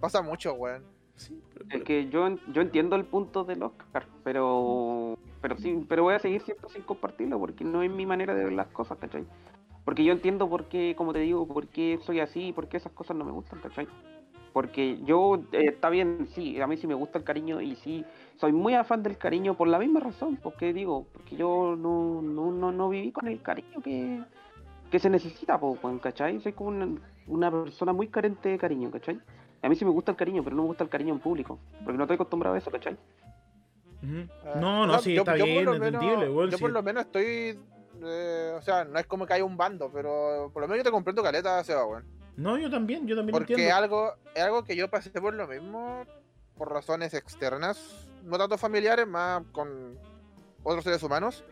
Pasa mucho, weón. sí, pero- Es que yo, yo entiendo el punto del Oscar, pero pero sí, pero voy a seguir siempre sin compartirlo porque no es mi manera de ver las cosas, ¿cachai? Porque yo entiendo por qué, como te digo, por qué soy así y por qué esas cosas no me gustan, ¿cachai? Porque yo, eh, está bien, sí, a mí sí me gusta el cariño y sí, soy muy afán del cariño por la misma razón, porque digo, porque yo no, no, no, no viví con el cariño que, que se necesita, po, weón, ¿cachai? Soy como una, una persona muy carente de cariño, ¿cachai? A mí sí me gusta el cariño, pero no me gusta el cariño en público, porque no estoy acostumbrado a eso, ¿cachai? Ah, No, no, sí, yo- está yo por bien, lo menos- entendible, weón, Yo sí. por lo menos estoy. eh, o sea, no es como que haya un bando, pero por lo menos yo te comprendo caleta, Seba, weón. No, yo también, yo también Porque entiendo. algo, es algo que yo pasé por lo mismo, por razones externas, no tanto familiares, más con otros seres humanos.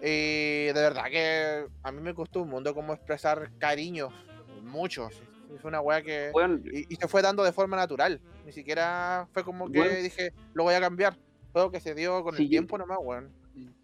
Y de verdad que a mí me costó un mundo como expresar cariño, mucho. Es una weá que... Weón, Y, y se fue dando de forma natural. Ni siquiera fue como que Bueno. dije, lo voy a cambiar. Todo que se dio con Sí, el tiempo nomás, weón.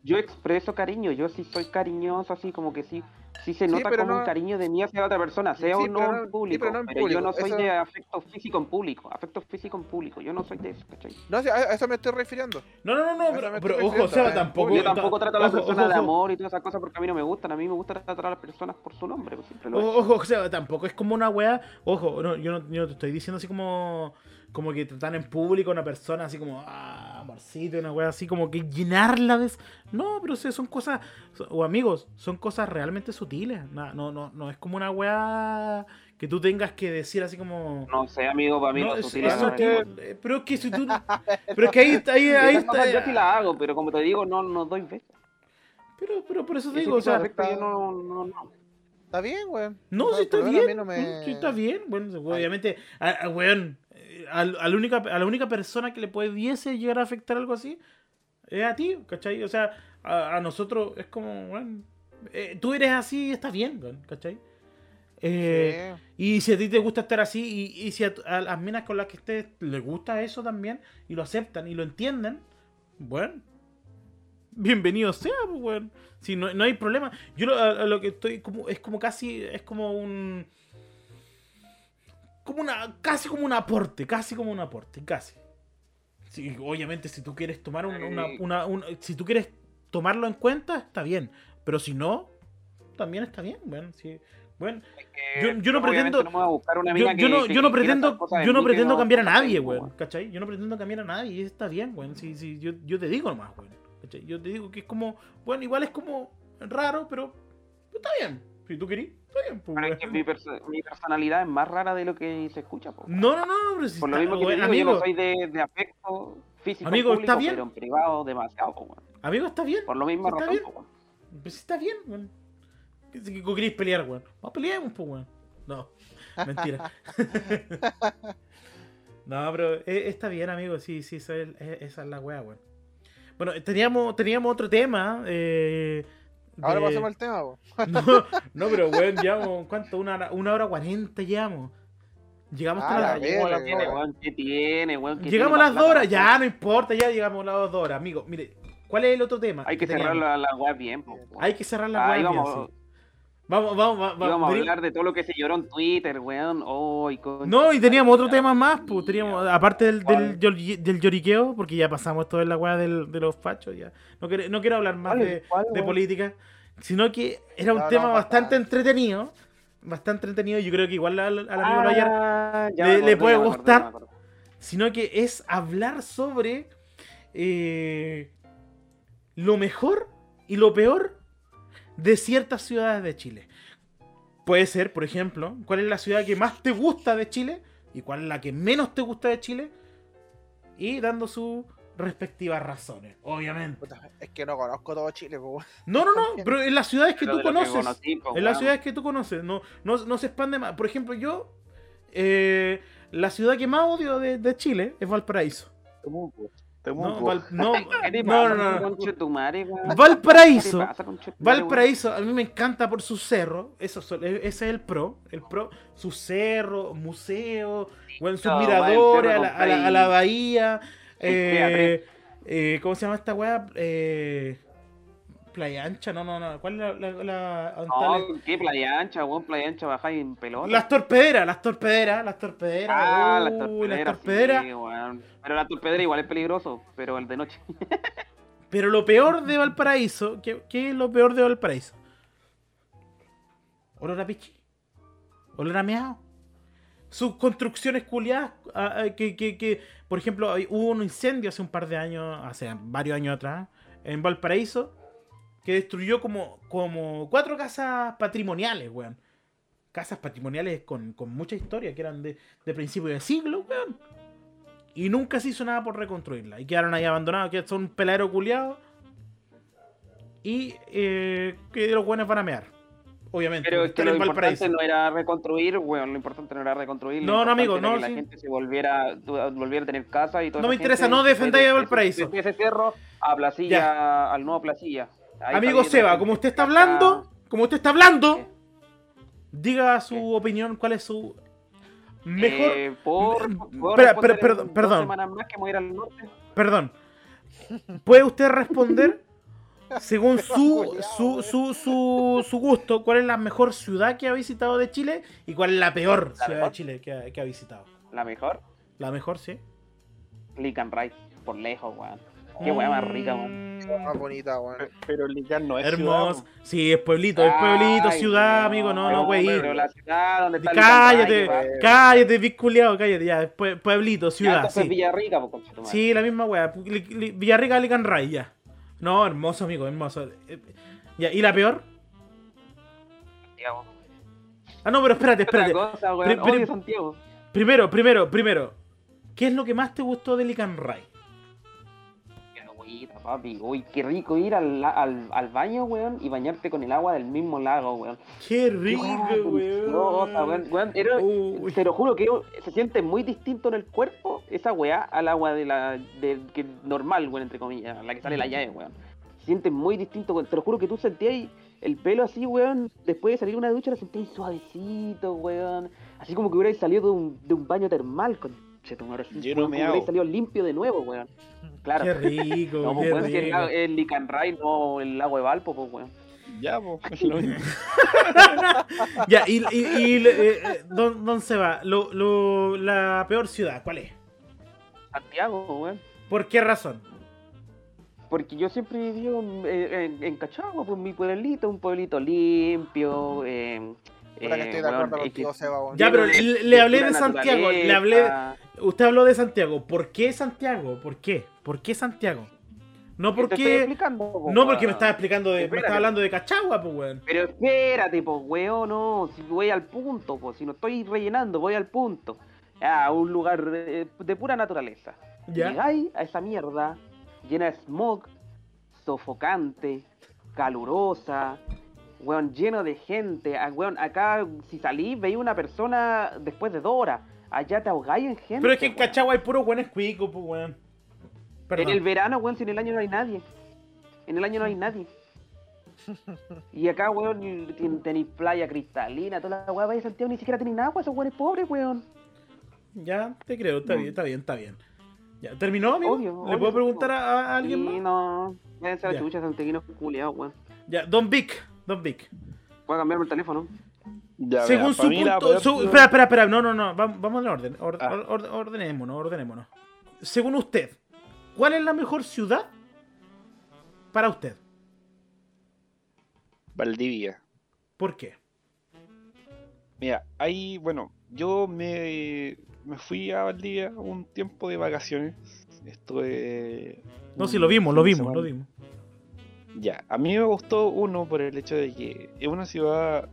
yo expreso cariño, yo sí soy cariñoso, así como que sí, sí se nota como no- un cariño de mí hacia otra persona, sea Sí, o no en sí, público, pero no en pero público, yo no soy eso- de afecto físico en público, afecto físico en público, yo no soy de eso, ¿cachai? No, sí, a eso me estoy refiriendo. No, no, no, pero, me pero ojo, Seba, eh, tampoco. Yo tampoco trato a la ojo, persona ojo, de amor y todas esas cosas porque a mí no me gustan, a mí me gusta tratar a las personas por su nombre, pues siempre lo. Ojo, ojo, o sea, tampoco es como una weá. Ojo, no, yo, no, yo no te estoy diciendo así como. Como que tratan en público a una persona así como. Ah, amorcito, una weá así como que llenarla de. No, pero o sea, son cosas. O amigos, son cosas realmente sutiles. Na- No, no, no es como una weá que tú tengas que decir así como. No sé, amigo, para mí No, no, es- sutil eso es que- eh, pero es que si tú. pero es que ahí, ahí, ahí está. Yo sí la hago, pero como te digo, no, no doy besos. Pero, pero por eso te digo, o sea. yo no, no, no. Está bien, weón. No, O sea, sí está bien. no me- Sí está bien. Bueno, obviamente, a, a- weón, eh, a, a la única, a la única persona que le pudiese llegar a afectar algo así es a ti, ¿cachai? O sea, a, a nosotros es como, weón, eh, tú eres así y está bien, ¿cachai? Eh, Sí. Y si a ti te gusta estar así, y, y si a, las minas con las que estés les gusta eso también, y lo aceptan y lo entienden, bueno, bienvenido sea, pues, weón. Si no, no hay problema. Yo lo, a- a lo que estoy como, es como casi, es como un. Como una, casi como un aporte, casi como un aporte, casi. Sí, obviamente, si tú quieres tomar un- una, una- un- si tú quieres tomarlo en cuenta, está bien. Pero si no, también está bien, bueno, sí. Bueno, Yo- yo no pretendo- no una yo, no, que- yo no que pretendo, yo no pretendo cambiar a nadie, weón, ¿cachai? Yo no pretendo cambiar a nadie, y está bien, weón. Sí, sí, yo, yo te digo nomás, weón. ¿cachai? Yo te digo que es como, bueno, igual es como raro, pero está bien. Si tú querís, bien. pues, Pero es weón. que mi, perso- mi personalidad es más rara de lo que se escucha. po. No, no, no, pero si Por lo mismo que te weón, digo, amigo, yo no soy de, de afecto físico Amigo, público, ¿está bien? pero en privado demasiado. po, weón. amigo, está bien. Por lo mismo Está razón. bien. Pues está bien, weón. ¿Qué si que queréis pelear, weón? Vamos peleemos, pues, weón. No, [laughs] mentira. [laughs] no, pero eh, está bien, amigo. Sí, sí, esa es, esa es la weá, weón. Bueno, teníamos, teníamos otro tema. Eh, Ahora de- pasemos al tema, po. [laughs] No, no, pero weón, llevamos, ¿cuánto? Una hora, una hora cuarenta llevamos. Llegamos hasta Ah, la- la Llegamos a las verga, dos, weón. weón, ¿Qué tiene, weón? ¿Qué Llegamos a tiene las dos horas, ya no importa, ya llegamos a las dos horas, amigo. Mire, ¿cuál es el otro tema? Hay que cerrar teníamos? la, la bien, po, weón. Hay que cerrar la Ah, weá bien, sí. Vamos, vamos, va- va- íbamos a hablar de todo lo que se lloró en Twitter, weón. Oh, y No, y teníamos otro tema más, pues teníamos, aparte del, del, del lloriqueo, porque ya pasamos todo en la weá de los fachos, ya. No, quiero- no quiero hablar más ¿Cuál? de, ¿Cuál, de política, sino que era un No, tema bastante entretenido, bastante entretenido, yo creo que igual al, al amigo Ah, le- puede gustar. acordé. sino que es hablar sobre eh, lo mejor y lo peor de ciertas ciudades de Chile. Puede ser, por ejemplo, cuál es la ciudad que más te gusta de Chile y cuál es la que menos te gusta de Chile y dando sus respectivas razones, obviamente. Puta, Es que no conozco todo Chile, po. weón. No, no, no, [laughs] pero en las ciudades que Pero tú conoces. conocí, po, En las ciudades que tú conoces, no, no, no se expande más. Por ejemplo, yo, eh, la ciudad que más odio de, de Chile es Valparaíso. Temuco. No. Val- no, [laughs] ¿Qué te no, no, [laughs] Valparaíso. Valparaíso, a mí me encanta por su cerro. Eso, e- ese es el pro. El pro. Su cerro, museo, bueno, sus miradores, a la, a la- a la bahía. Eh, eh, ¿Cómo se llama esta weá? Eh, Playa Ancha, no, no, no. ¿Cuál es la. No, qué playa ancha, weón, playa ancha bajáis en pelota. Las torpederas, las torpederas, las torpederas. Ah, las Uy, torpederas. las torpederas. sí. Pero la torpedera igual es peligroso, pero el de noche. [laughs] Pero lo peor de Valparaíso, ¿qué, qué es lo peor de Valparaíso? Olor a pichi. Olor a meado. Sus construcciones culiadas, ah, ah, que, que, que, por ejemplo, hubo un incendio hace un par de años, hace varios años atrás, en Valparaíso, que destruyó como, como cuatro casas patrimoniales, weón. Casas patrimoniales con, con mucha historia, que eran de, de principio de siglo, weón. Y nunca se hizo nada por reconstruirla. Y quedaron ahí abandonados, que son peladeros culiados. Y eh, que los buenos van a mear. Obviamente. Pero es que lo importante no era reconstruir, weón. Lo importante no era reconstruir. No, no, amigo, no, Que sí. la gente se volviera, volviera a tener casa y todo No me interesa, no defendáis a Valparaíso. De ese cerro a Placilla, al nuevo Placilla. Ahí Amigo Seba, como usted está hablando, como usted está hablando, ¿Qué? diga su ¿Qué? opinión, cuál es su mejor. Eh, ¿puedo- Mm, per- perdón, más que ir al norte? Perdón. ¿Puede usted responder [laughs] según su, su, su, su, su gusto cuál es la mejor ciudad que ha visitado de Chile y cuál es la peor ¿La ciudad de? Chile que ha, que ha visitado? La mejor, La mejor, sí. Lican Right, por lejos, weón. Qué weá más rica, weón. Mm, Más bonita, weón. Pe- Pero Lican no es Hermoso. ciudad, Sí, es pueblito, es pueblito, Ay, ciudad, amigo, no, no, güey. Pero la ciudad donde está Cállate, cállate, big culiao, cállate, ya. pue- Pueblito, Ya, ciudad, entonces sí. Villarrica, conchetumare. Sí, la misma weá. Villarrica, Licanray, ya. No, hermoso, amigo, hermoso. Eh, Ya, ¿y la peor? Santiago. Ah, no, pero espérate, [laughs] espérate. cosa, Odio Santiago. Primero, primero, primero. ¿Qué es lo que más te gustó de Licanray? Papi. Uy, qué rico ir al, al, al baño, weón, y bañarte con el agua del mismo lago, weón. Qué rico, weón. weón. Weón, era- Uy. te lo juro que se siente muy distinto en el cuerpo esa weá al agua de la de, que normal, weón, entre comillas, la que sale la llave, weón. Se siente muy distinto, weón. Te lo juro que tú sentías el pelo así, weón, después de salir de una ducha lo sentí suavecito, weón. Así como que hubierais salido de un, de un baño termal, con Yo no weón, me como que hubierais hago. salido limpio de nuevo, weón. Claro. Qué rico, [laughs] No, pues, qué weón, si el, rico. el Licanray, no el lago de Valpo, pues, weón. Ya, pues, es [laughs] lo mismo. [laughs] Ya, y, y, y, eh, eh, don, don Seba, lo, lo, la peor ciudad, ¿cuál es? Santiago, weón. ¿Por qué razón? Porque yo siempre vivido en, en, en Cachagua, pues mi pueblito, un pueblito limpio. Eh, Puta que eh, estoy de weón, acuerdo es que contigo, Seba, weón. Ya, pero le- hablé de Santiago, le hablé-. Usted habló de Santiago. ¿Por qué Santiago? ¿Por qué? ¿Por qué Santiago? No porque. explicando, po, No porque me estaba explicando de. Me estaba hablando de Cachagua, pues weón. Pero espérate, pues, weón, no. Si voy al punto, pues, si no estoy rellenando, voy al punto. A un lugar de, de pura naturaleza. Ya. Llegáis a esa mierda llena de smog, sofocante, calurosa, weón, lleno de gente. Ah, weón, acá, si salís, veis una persona después de dos horas. Allá te ahogáis en gente. Pero es que en weón. Cachagua hay puro buenos cuicos, pues weón. En el verano, weón, si en el año no hay nadie. En el año no hay nadie. [laughs] Y acá, weón, ten- tenéis playa cristalina, toda la weá, vaya Santiago, ni siquiera tenéis agua, esos weones pobres, weón. Ya, te creo, está bien, está bien, está bien. Ya, ¿terminó, amigo? Obvio, ¿Le obvio, puedo preguntar a, a alguien más? no, váyanse a la Ya. chucha, santiaguinos culiados, weón. Ya, Don Vic, Don Vic. Voy a cambiarme el teléfono. Ya, Según su punto. su- espera, espera, espera. No, no, no. Vamos, en orden. Or- Ah. or- or- ordenémonos, ordenémonos. Según usted, ¿cuál es la mejor ciudad para usted? Valdivia. ¿Por qué? Mira, ahí, bueno, yo me, me fui a Valdivia un tiempo de vacaciones. Estuve. No, un sí, lo vimos, lo vimos, lo vimos. Ya, a mí me gustó uno por el hecho de que es una ciudad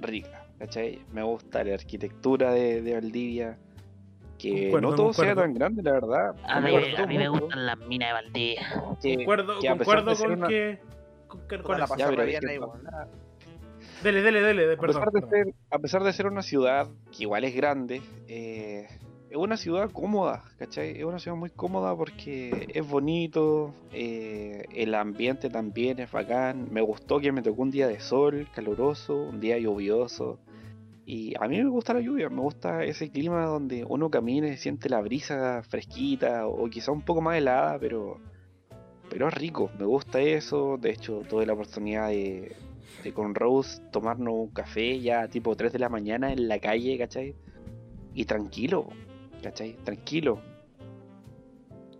rica, ¿cachai? Me gusta la arquitectura de, de Valdivia, que Concuerdo, no todo sea tan grande, la verdad. A mí, gustó a mí me gustan las minas de Valdivia. que- Concuerdo, que a pesar concuerdo de ser con una- que. con que- con la weón. Dele, dele, dele. de- A pesar, Perdón. de perdón. ser, a pesar de ser una ciudad que igual es grande, eh, es una ciudad cómoda, ¿cachai? Es una ciudad muy cómoda porque es bonito, eh, el ambiente también es bacán. Me gustó que me tocó un día de sol, caluroso, un día lluvioso. Y a mí me gusta la lluvia, me gusta ese clima donde uno camina y siente la brisa fresquita o quizá un poco más helada, pero, pero es rico, me gusta eso. De hecho, tuve la oportunidad de, de con Rose tomarnos un café ya tipo 3 de la mañana en la calle, ¿cachai? Y tranquilo, ¿cachai? Tranquilo.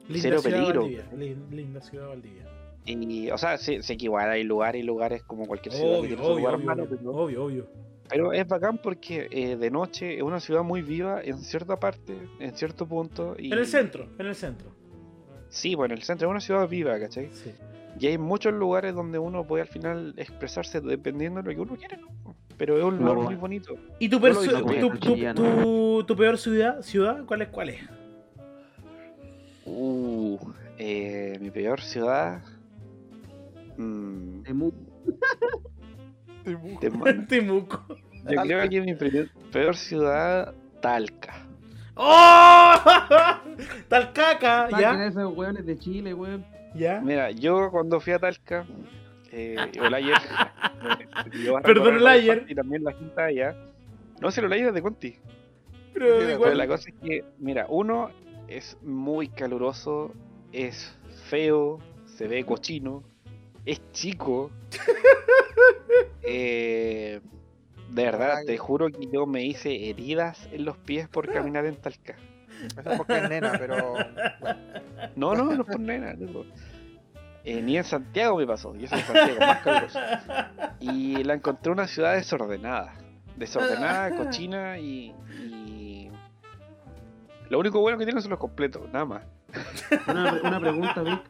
Linda cero ciudad peligro. Valdivia. lin- Linda ciudad Valdivia. Y, o sea, sé, sé que igual hay lugares y lugares como cualquier ciudad que Obvio, su obvio, lugar obvio, malo, pero, obvio, obvio. pero es bacán porque eh, de noche es una ciudad muy viva en cierta parte, en cierto punto. Y, En el centro, en el centro. Sí, bueno, el centro es una ciudad viva, ¿cachai? Sí. Y hay muchos lugares donde uno puede al final expresarse dependiendo de lo que uno quiere, ¿no? Pero es un lugar No, muy bonito. ¿Y tu, perso- disfruté. tu, tu- tu- tu peor ciudad, ciudad? ¿Cuál es? ¿Cuál es? Uh, eh, mi peor ciudad. Mm, [laughs] Temu- Tem- [laughs] Temuco. yo creo que mi primer- peor ciudad, Talca. ¡Oh! [laughs] Talcaca, ¿ya? esos weones de Chile, weón. ¿Ya? Mira, yo cuando fui a Talca, eh, [laughs] el ayer. me- me llevó a Perdón, el. Y también la gente allá. No, si el ayer es de Conti. Pero Sí, Pero igual. la cosa es que, mira, uno es muy caluroso, es feo, se ve cochino, es chico. [laughs] eh, de verdad, Ay. te juro que yo me hice heridas en los pies por caminar en Talca. Eso es porque es nena, pero. No, no, no es por nena, loco. Eh, ni en Santiago me pasó, yo soy de Santiago, más caluroso. Y la encontré una ciudad desordenada. Desordenada, [laughs] cochina y, y... Lo único bueno que tiene son los completos, nada más. Una, una pregunta, Vic.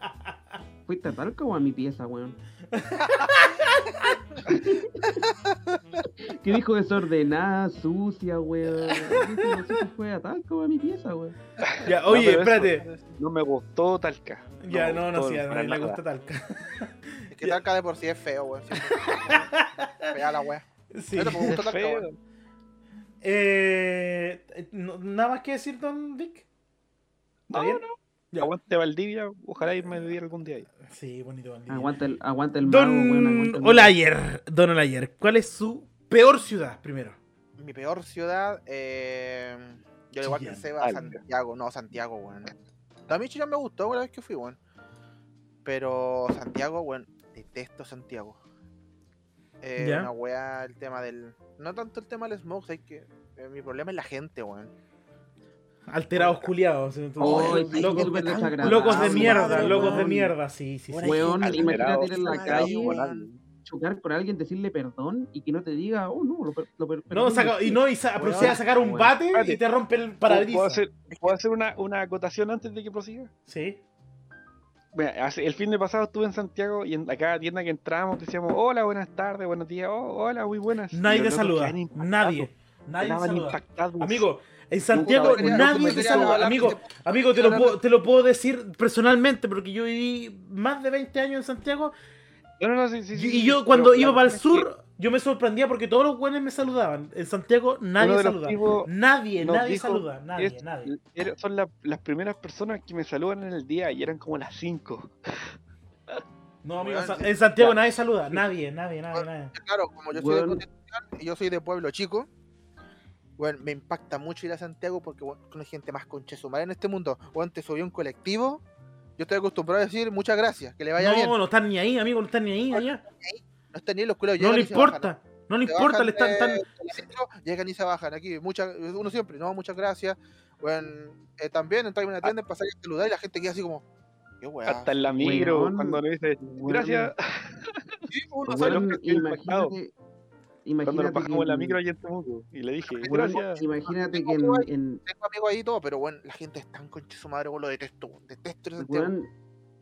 ¿Fuiste a Talca o a mi pieza, weón? [laughs] [laughs] ¿Qué dijo desordenada, sucia, weón? No sé si fue a Talca o a mi pieza, weón. Ya, No, oye, eso- espérate. No me gustó Talca. Ya, no, no, sí, a nadie le gusta Talca. Es que Talca de por sí es feo, weón. Fea la wea. Sí. Tampoco me Es gusta Talca, weón. Eh, no- ¿Nada más que decir, don Vic? ¿Está No, bien? no, Ya. Aguante Valdivia, ojalá irme a vivir algún día ahí. Sí, bonito Valdivia. Aguanta el, aguanta el mago, weón. Don aguanta el mago. Olayer, Don Olayer, ¿cuál es su peor ciudad primero? Mi peor ciudad, eh, yo al igual que. Seba, Alga. Santiago. No, Santiago, weón. También Chillán me gustó una vez que fui, weón. Pero Santiago, weón, detesto Santiago. Eh, Ya. Una weá, el tema del. No tanto el tema del smoke, es que eh, mi problema es la gente, weón. Alterados culiados. Oh, locos, locos de mierda, locos de mierda, sí, sí, sí. Weón, imagínate ir en la calle, chocar con alguien, decirle perdón y que no te diga, oh no, lo, lo No, saca- y no, y sa- Weón, procede a sacar un weón. bate y te rompe el ¿Puedo, puedo parabrisas. hacer, ¿puedo hacer una, una acotación antes de que prosiga? Sí. Mira, hace- el fin de pasado estuve en Santiago y en la cada tienda que entramos decíamos, hola, buenas tardes, buenos días, oh, hola, muy buenas. Nadie te saluda. Nadie. Nadie te saluda. impactados. Amigo, en Santiago nadie te saluda. hablar Amigo, de- amigo te, lo puedo, te lo puedo decir personalmente porque yo viví más de 20 años en Santiago No, no, no, sí, sí, y, yo cuando iba para el sur yo me sorprendía porque todos los buenos me saludaban. En Santiago nadie uno de los saluda. tipos Nadie, nadie dijo, saluda. Nadie, es- nadie. era- son la- las primeras personas que me saludan en el día y eran como las 5. No, amigo, en Santiago nadie saluda. Nadie, nadie, nadie, nadie. Claro, como yo soy de. Constitución y yo soy de pueblo chico, bueno, me impacta mucho ir a Santiago porque bueno, con gente más concha de su madre en este mundo. O antes subí un colectivo, yo estoy acostumbrado a decir muchas gracias, que le vaya No, bien. No no están ni ahí, amigo, no están ni ahí allá. están ni los culeros, No le importa. No le importa, le están tan. llegan y se bajan aquí. Muchas, uno siempre, no, muchas gracias. Bueno, eh, también entrar en una tienda, pasar a saludar y la gente queda así como, qué weá. Hasta en la micro, cuando le dice, gracias. Sí, uno sale-. Imagínate, Cuando nos bajamos en la que, micro allá en Temuco. Y le dije, gracias. imagínate que en, en- tengo amigos ahí y todo, pero bueno, la gente es tan concha su madre, weón, lo detesto, detesto el Santiago. weón,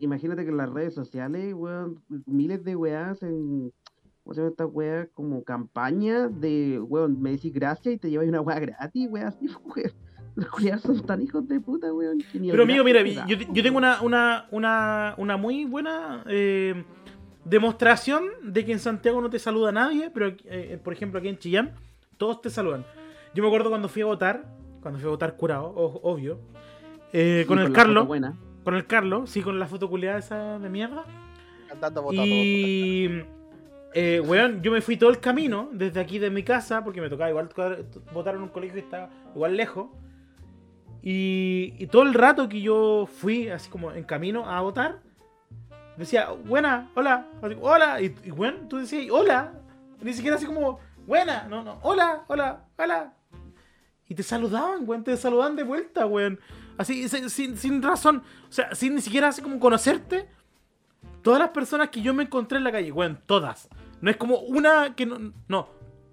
imagínate que en las redes sociales, weón, miles de weas en ¿cómo se llama esta wea? Como campaña de, weón, me decís gracias y te llevas una wea gratis, weón, así, [laughs] weón. Los culiados son tan hijos de puta, weón. que ni Pero amigo, mira, yo, yo tengo una, una, una, una muy buena eh, demostración de que en Santiago no te saluda nadie, pero eh, por ejemplo aquí en Chillán todos te saludan. Yo me acuerdo cuando fui a votar, cuando fui a votar curado, o- obvio, eh, Sí, con el Carlos, buena. con el Carlos, sí, con la foto culiada esa de mierda. Cantando votando. Y, eh, weón, yo me fui todo el camino desde aquí de mi casa, porque me tocaba igual votar en un colegio que estaba igual lejos. Y, y todo el rato que yo fui así como en camino a votar, decía, buena, hola, hola, y, y bueno, tú decías, hola, ni siquiera así como, buena, no, no, hola, hola, hola. Y te saludaban, weón, te saludaban de vuelta, weón. Así, sin, sin razón, o sea, sin ni siquiera así como conocerte. Todas las personas que yo me encontré en la calle, weón, todas. No es como una que no, no,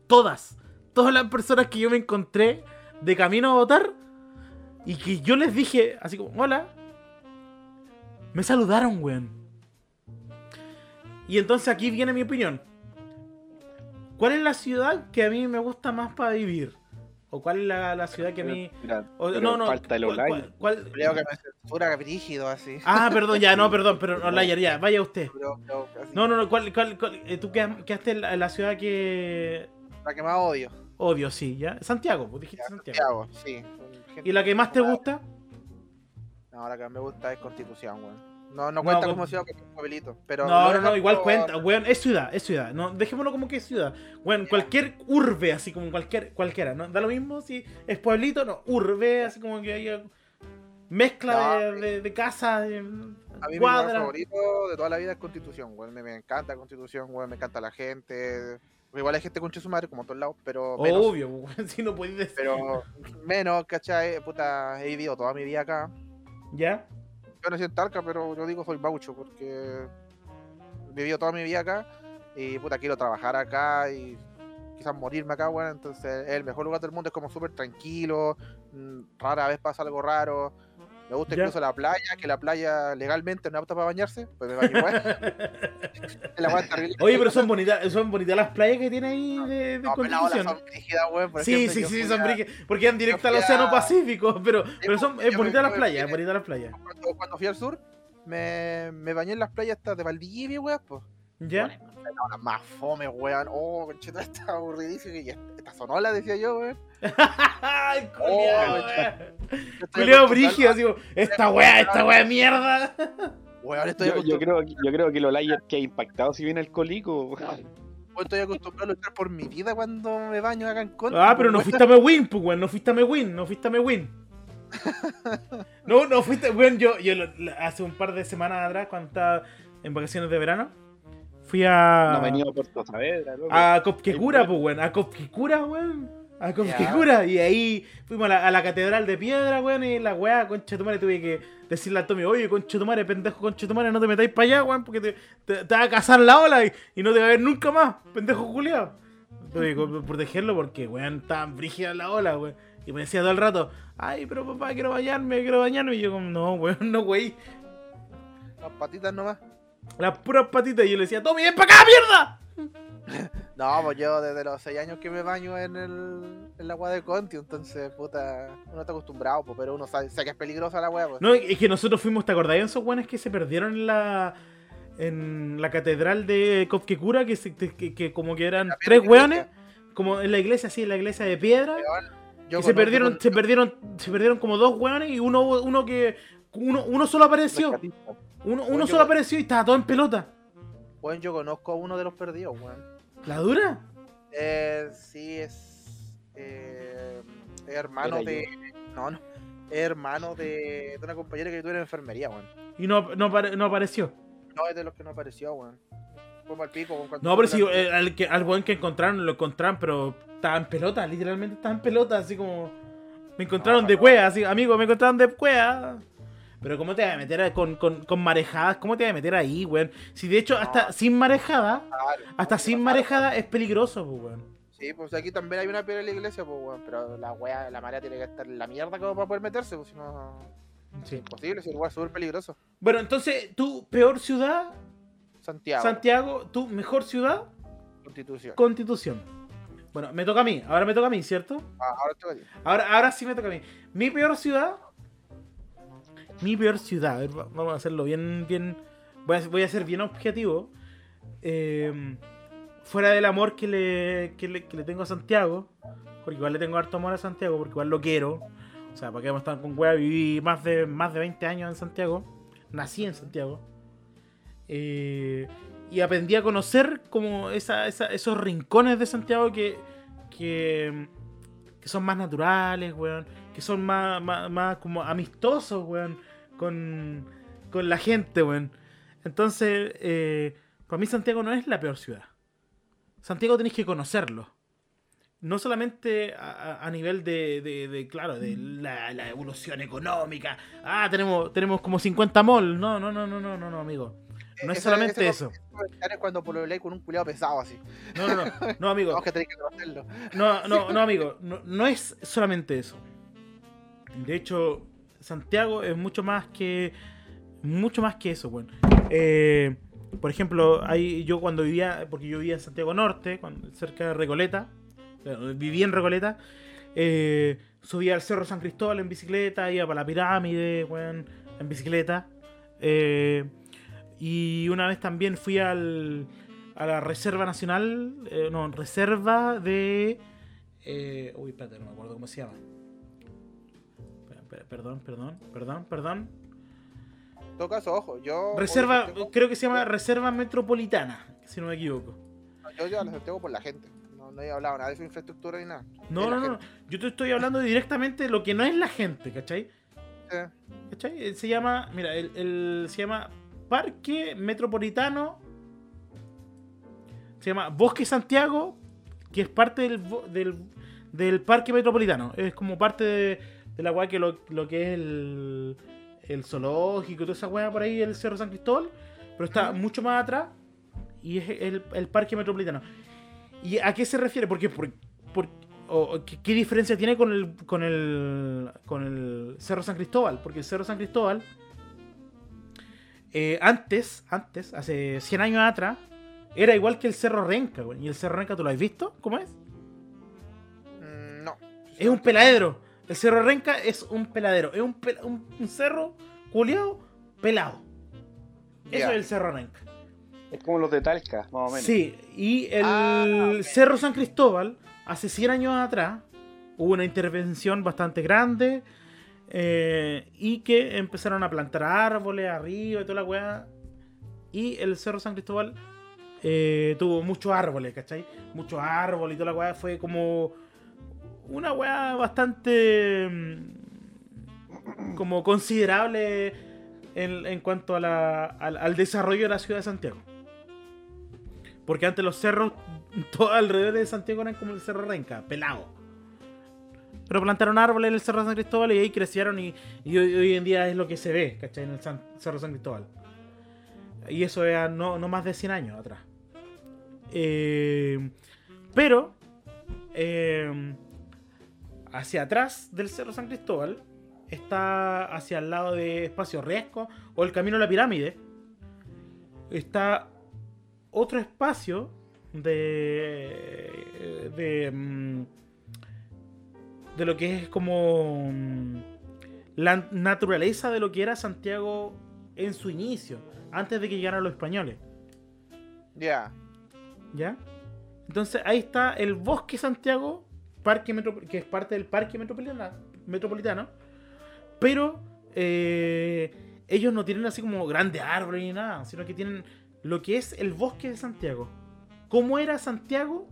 todas. Todas las personas que yo me encontré de camino a votar y que yo les dije así como, hola, me saludaron, weón. Y entonces aquí viene mi opinión. ¿Cuál es la ciudad que a mí me gusta más para vivir? ¿O cuál es la, la ciudad que a mí... Mira, o- no, no. falta el ¿cuál- online. cuál- cuál- Creo que me censura brígido así. Ah, perdón, ya, no, [laughs] perdón, pero no, Layer, ya, vaya usted. No, no, no, ¿cuál, cuál, cuál- eh, tú quedas- quedaste en la, ciudad que La que más odio. odio, sí, ¿ya? Santiago, pues dijiste Ya, Santiago. Santiago, sí. ¿Y la que más te gusta? No, la que más me gusta es Constitución, weón. No, no cuenta como ciudad porque es un pueblito. Pero No, no, no, igual cuenta, weón, es ciudad, es ciudad. No, dejémoslo como que es ciudad. Weón, cualquier urbe, así como cualquier, cualquiera, ¿no? Da lo mismo si es pueblito, no, urbe, así como que haya mezcla de, No, de, de casas, de A mí mi lugar cuadras. favorito de toda la vida es Constitución, weón. Me, me encanta Constitución, weón. Me encanta la gente. Igual hay gente con su madre, como en todos lados, pero menos. Obvio, weón, [laughs] si no podéis decir. Pero menos, ¿cachai? Puta, he vivido toda mi vida acá. ¿Ya? Yo nací en Talca, pero yo digo soy baucho porque he vivido toda mi vida acá y puta quiero trabajar acá y quizás morirme acá, weón. Entonces el mejor lugar del mundo es como súper tranquilo, mm, rara vez pasa algo raro. Me gusta Ya. incluso la playa, que la playa legalmente no es apta para bañarse, pues me baño igual. [laughs] Oye, pero son bonitas, son bonitas las playas que tiene ahí de, de No, son brígidas. Por Sí, ejemplo, sí, sí, son brique- porque van directo al Océano Pacífico, [laughs] pero, pero son, es bonita las playas, es bonita las playas. Cuando, cuando fui al sur, me, me bañé en las playas estas de Valdivia, weón, pues. ¿Ya? Las más fome, weón. Oh, conchito, [laughs] está aburridísimo. Y esta, sonola, decía yo, weón. ¡Ay, culiao, Oh, Culiao brígido, como, esta weá, esta weá de mierda. Weón, estoy, Yo, yo creo, que- yo creo que lo Layer que ha impactado si viene alcohólico. weón, estoy acostumbrado a luchar por mi vida cuando me baño acá en contra. Ah, pero no fuiste a Mewin, pues, weón. No fuiste a Mewin, no fuiste a Mewin. [laughs] No, no fuiste, weón. Yo, yo lo- hace un par de semanas atrás, cuando estaba en vacaciones de verano, fui a. No venía a Puerto Saavedra, loco. A Copquecura, pues, weón. A Copquecura, weón. A Copquecura. Y ahí fuimos a la, a la catedral de piedra, weón. Y la weá, concha de tu madre, tuve que decirle a Tommy, oye, concha de tu madre, pendejo, concha de tu madre, no te metáis para allá, weón, porque te, te, te va a cazar la ola y, y no te va a ver nunca más, pendejo culiao. Tuve que protegerlo porque, weón, estaba brígida la ola, weón. Y me decía todo el rato, ay, pero papá, quiero bañarme, quiero bañarme. Y yo, como, no, weón, no, wey. Las patitas nomás. Las puras patitas. Y yo le decía, Tommy, ven para acá, mierda. [laughs] No, pues yo desde los 6 años que me baño en el, en la agua de Conti, entonces, puta, uno está acostumbrado, pues, pero uno sabe, sabe que es peligrosa la agua, pues. No, es que nosotros fuimos, ¿te acordáis de esos weones que se perdieron en la en la catedral de Copquecura? Que, se- que, que como que eran tres weones, como en la iglesia, sí, en la iglesia de piedra. Yo y se perdieron, con- se perdieron, se perdieron como dos weones y uno, uno que. Uno, uno solo apareció. Rescatista. Uno, uno solo apareció y estaba todo en pelota. Weón, yo conozco a uno de los perdidos, weón. ¿La dura? Eh, sí, es. Eh, es hermano Era de. No, no. Es hermano de, de una compañera que tuve en enfermería, weón. Y no, no, apare- no apareció. No, es de los que no apareció, weón. Fue mal pico, cuando No, pero sí, eh, al, que, al weón que encontraron, lo encontraron, pero estaba en pelota, literalmente estaba en pelota, así como. Me encontraron de cueva, así, amigo, me encontraron de cueva. Pero ¿cómo te vas a meter a- con, con, con marejadas? ¿Cómo te vas a meter ahí, weón? Si de hecho, hasta sin marejada, hasta sin marejada es peligroso, pues, weón. Sí, pues aquí también hay una piedra en la iglesia, pues, weón. Pero la wea, la marea tiene que estar en la mierda como para poder meterse, pues si no. Sí. Imposible, es igual, súper peligroso. Bueno, entonces, tu peor ciudad, Santiago, Santiago, tu mejor ciudad, Constitución. Constitución. Bueno, me toca a mí, ahora me toca a mí, ¿cierto? Ah, ahora voy a decir. Ahora, ahora sí me toca a mí. Mi peor ciudad. Mi peor ciudad. Vamos a hacerlo bien, bien. Voy a, voy a ser bien objetivo. Eh, fuera del amor que le, que, le, que le tengo a Santiago. Porque igual le tengo harto amor a Santiago, porque igual lo quiero. O sea, para que vamos a estar con wea, viví más de, más de 20 años en Santiago. Nací en Santiago. Eh, y aprendí a conocer como esa- esos rincones de Santiago que, que, que son más naturales, weón. Que son más, más, más como amistosos, weón. Con, con la gente, weón. Entonces, eh, para mí Santiago no es la peor ciudad. Santiago tenéis que conocerlo. No solamente a, a- nivel de, de- de, claro, de la, la evolución económica. Ah, tenemos, tenemos como 50 malls. No, no, no, no, no, no, no, amigo. No es solamente ese eso. Es cuando pololeáis con un culiado pesado así. No, no, no, no, amigo. [laughs] No, no, no, amigo. No, no es solamente eso. De hecho, Santiago es mucho más que. Mucho más que eso, bueno. Eh, por ejemplo, yo cuando vivía. Porque yo vivía en Santiago Norte, cerca de Recoleta. Vivía en Recoleta. eh, subía al Cerro San Cristóbal en bicicleta, iba para la pirámide, weón, en bicicleta. eh, y una vez también fui al, a la Reserva Nacional, eh, no, Reserva de... eh, uy, espérate, no me acuerdo cómo se llama. Perdón, perdón, perdón, perdón. En todo caso, ojo, yo. Reserva, creo que se llama Reserva Metropolitana, si no me equivoco. Yo llevo a Santiago por la gente. No, no he hablado nada de su infraestructura ni nada. No, no, no, yo te estoy hablando directamente de lo que no es la gente, ¿cachai? Eh, ¿Cachai? Se llama, mira, el, el- se llama Parque Metropolitano. Se llama Bosque Santiago, que es parte del, del, del Parque Metropolitano. Es como parte de, de la weá que lo, lo que es el, el zoológico y toda esa weá por ahí, el Cerro San Cristóbal. Pero está mucho más atrás y es el, el Parque Metropolitano. ¿Y a qué se refiere? Porque, por, por- o- o ¿qué, qué diferencia tiene con el, con, el, con el Cerro San Cristóbal? Porque el Cerro San Cristóbal, eh, antes, antes, hace 100 años atrás, era igual que el Cerro Renca. güey. ¿Y el Cerro Renca tú lo has visto? ¿Cómo es? mm, no. Es un peladero. El Cerro Renca es un peladero. Es un, pel- un, un cerro culiado pelado. Eso es el Cerro Renca. Es como los de Talca, más o menos. Sí, y el Ah. Cerro San Cristóbal, hace 100 años atrás, hubo una intervención bastante grande eh, y que empezaron a plantar árboles arriba y toda la weá. Y el Cerro San Cristóbal eh, tuvo muchos árboles, ¿cachai? Muchos árboles y toda la weá. Fue como una weá bastante mm, como considerable en, en cuanto a la- al, al desarrollo de la ciudad de Santiago. Porque antes los cerros, [laughs] todo alrededor de Santiago eran como el Cerro Renca, pelado. Pero plantaron árboles en el Cerro San Cristóbal y ahí crecieron y, y hoy, en día es lo que se ve, ¿cachai? En el Cerro San Cristóbal. Y eso era no, no más de 100 años atrás. Eh, pero, eh, hacia atrás del Cerro San Cristóbal está hacia el lado de Espacio Riesgo o el Camino a la Pirámide. Está otro espacio de. de. mm, de lo que es como. mm, la naturaleza de lo que era Santiago en su inicio, antes de que llegaran los españoles. Ya. ¿Ya? Entonces ahí está el Bosque Santiago, parque metro- que es parte del Parque Metropolitana, Metropolitano. Pero eh, ellos no tienen así como grandes árboles ni nada, sino que tienen lo que es el Bosque de Santiago. ¿Cómo era Santiago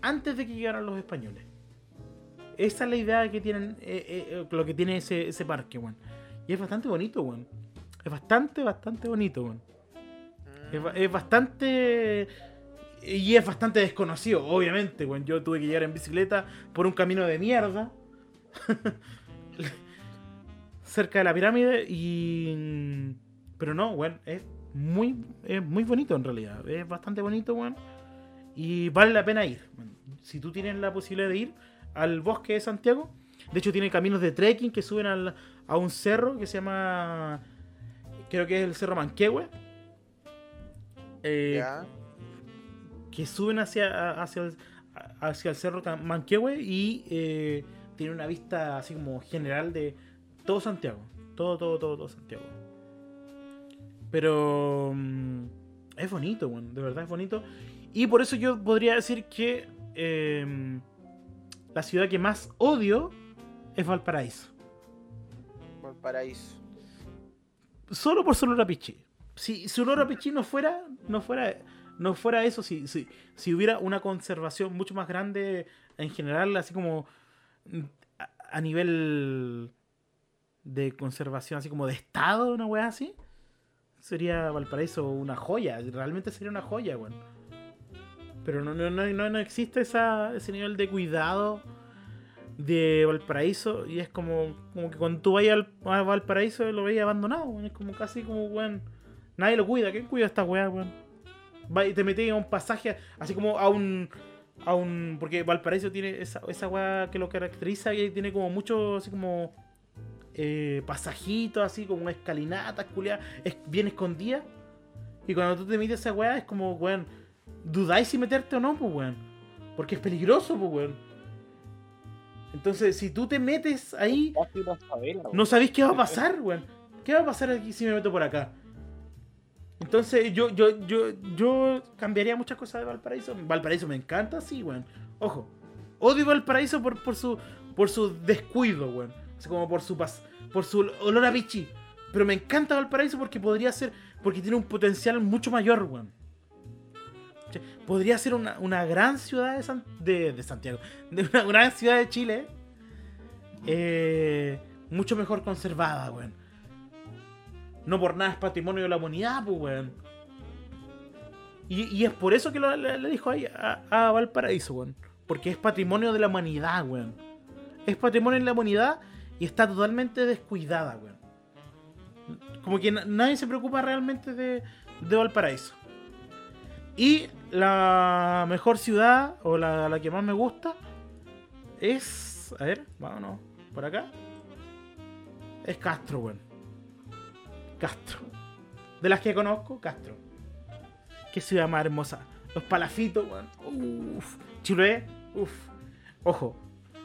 antes de que llegaran los españoles? Esa es la idea que tienen, eh, eh, lo que tiene ese, ese parque, weón. Y es bastante bonito, weón. Es bastante, bastante bonito, weón. Es bastante. Y es bastante desconocido, obviamente. Bueno, yo tuve que llegar en bicicleta por un camino de mierda. [laughs] cerca de la pirámide. Y. Pero no, bueno, es muy, es muy bonito en realidad. Es bastante bonito, bueno. Y vale la pena ir. weón. Si tú tienes la posibilidad de ir al bosque de Santiago. De hecho, tiene caminos de trekking que suben al- a un cerro que se llama. Creo que es el Cerro Manquehue. Eh. Que suben hacia, hacia, el, hacia el cerro Manquehue y eh, tiene una vista así como general de todo Santiago. Todo, todo, todo, todo Santiago. Pero mm, es bonito, bueno, de verdad es bonito. Y por eso yo podría decir que eh, la ciudad que más odio es Valparaíso. Valparaíso. solo por Sonora Pichi. Si Sonora Pichi no fuera, no fuera, no fuera eso, si, si, si hubiera una conservación mucho más grande en general, así como mm, a, a nivel de conservación, así como de estado, una weá así, sería Valparaíso una joya. Realmente sería una joya, weón. Pero no, no, no, no, existe esa, ese nivel de cuidado de Valparaíso y es como, como que cuando tú vayas a Valparaíso lo veis abandonado, es como casi como, weón, nadie lo cuida, ¿quién cuida esta weá, weón? Te metes a un pasaje, así como a un, a un, porque Valparaíso tiene esa, esa weá que lo caracteriza y tiene como mucho, así como, eh, pasajitos, así como escalinatas, culiadas, es bien escondida. Y cuando tú te metes a esa weá es como, weón, dudáis si meterte o no, pues weón. Porque es peligroso, pues weón. Entonces, si tú te metes ahí, no sabéis qué va a pasar, weón. ¿Qué va a pasar aquí si me meto por acá? Entonces, yo, yo, yo, yo cambiaría muchas cosas de Valparaíso. Valparaíso me encanta, sí, weón. Ojo, odio Valparaíso por, por su por su descuido, weón. Así como por su pas, por su olor a pichi. Pero me encanta Valparaíso porque podría ser, porque tiene un potencial mucho mayor, weón. Podría ser una, una gran ciudad de, San- de, de Santiago, de una gran ciudad de Chile, eh, mucho mejor conservada, weón. No por nada es patrimonio de la humanidad, pues, weón. Y, es por eso que le, dijo ahí a, Valparaíso, weón. Porque es patrimonio de la humanidad, weón. Es patrimonio de la humanidad y está totalmente descuidada, weón. Como que na- nadie se preocupa realmente de, de Valparaíso. Y la mejor ciudad, o la, la que más me gusta, es. A ver, vámonos. Por acá. Es Castro, weón. Castro. De las que conozco, Castro. Qué ciudad más hermosa. Los palafitos, weón. Uf. Chiloé, uf. Ojo.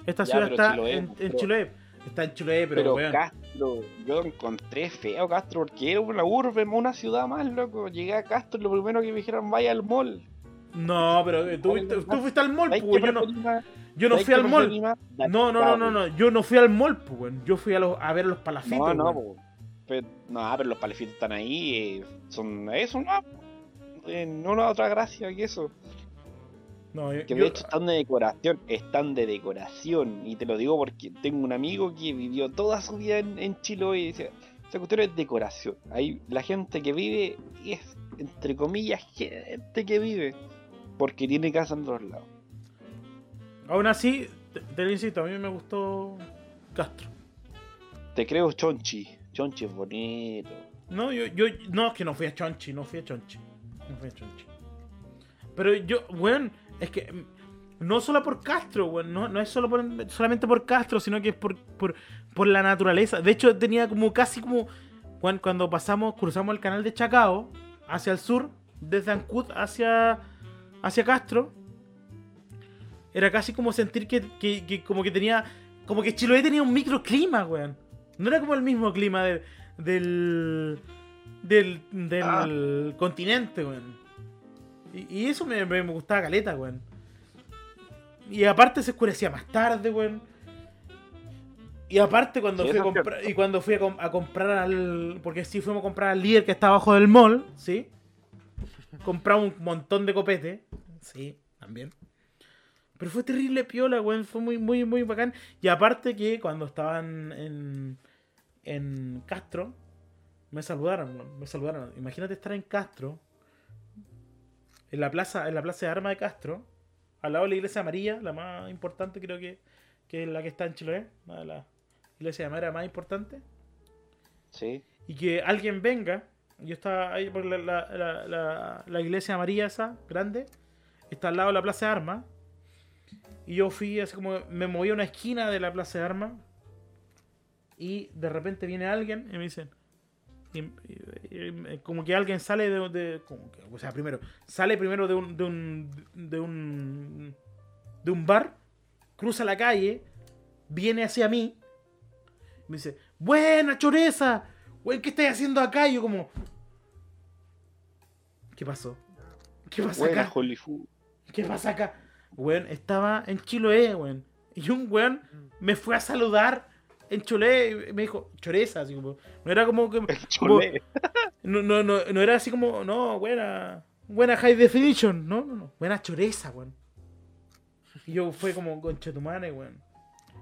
Esta Ya, ciudad está Chiloé, en, en Chiloé. Está en Chiloé, pero, Pero weón. Castro, yo encontré feo Castro porque era una urbe, una ciudad más, loco. Llegué a Castro y lo primero que me dijeron, vaya al mall. No, pero eh, tú, fuiste- tú fuiste al mall, ¿Sabes pues, yo no, yo no ¿Sabes fui al mall. No, no, no, no, no, yo no fui al mall, pues. Yo fui a, los, a ver los palafitos. No, no, weón. Pero, no, pero los palefitos están ahí, eh, son eso, no, no una otra gracia que eso. No, yo, Que yo- de hecho están de decoración, están de decoración. Y te lo digo porque tengo un amigo que vivió toda su vida en, en Chiloé y decía, esa cuestión es decoración. Ahí la gente que vive es, entre comillas, gente que vive. Porque tiene casa en todos lados. Aún así, te, te lo insisto, a mí me gustó Castro. Te creo Chonchi. Chonchi es bonito. No, yo, yo, no, es que no fui a Chonchi, no fui a Chonchi. No fui a Chonchi. Pero yo, weón, es que mm, no solo por Castro, weón, no, no es solo por, solamente por Castro, sino que es por, por, por la naturaleza. De hecho, tenía como casi como, weón, cuando pasamos, cruzamos el canal de Chacao hacia el sur, desde Ancud hacia, hacia Castro, era casi como sentir que, que, que como que tenía, como que Chiloé tenía un microclima, weón. No era como el mismo clima de- del, del, del continente, weón. Y, y eso me, me, gustaba caleta, weón. Y aparte se oscurecía más tarde, weón. Y aparte cuando Sí, fui a comprar, y cuando fui a, com- a comprar al, porque sí fuimos a comprar al líder que está abajo del mall, ¿sí? Compramos un montón de copete, sí, también. Pero fue terrible piola, weón, fue muy, muy, muy bacán. Y aparte que cuando estaban en, en Castro, me saludaron, me saludaron. Imagínate estar en Castro, en la plaza, en la plaza de armas de Castro, al lado de la iglesia amarilla, la más importante creo que, que es la que está en Chiloé, una de las iglesias de madera más importante, Sí. y que alguien venga, yo estaba ahí por la, la, la, la- la iglesia amarilla esa, grande, está al lado de la plaza de armas, y yo fui así como, me moví a una esquina de la plaza de armas, y de repente viene alguien y me dicen, y- y- y- como que alguien sale de, de- como que- o sea, primero, sale primero de un, de un, de un, de un bar, cruza la calle, viene hacia mí, me dice, buena choreza, güey, ¿qué estás haciendo acá? Y yo como, ¿qué pasó? ¿Qué pasa Buena acá? Hollywood. ¿Qué pasa acá? Weón, estaba en Chiloé, weón. Y un weón me fue a saludar en Chiloé y me dijo, choreza, así como. No era como que. Chole. No, no, no, no era así como, no, buena. Buena high definition. No, no, no. Buena choreza, weón. Y yo fue como conchetumane, weón.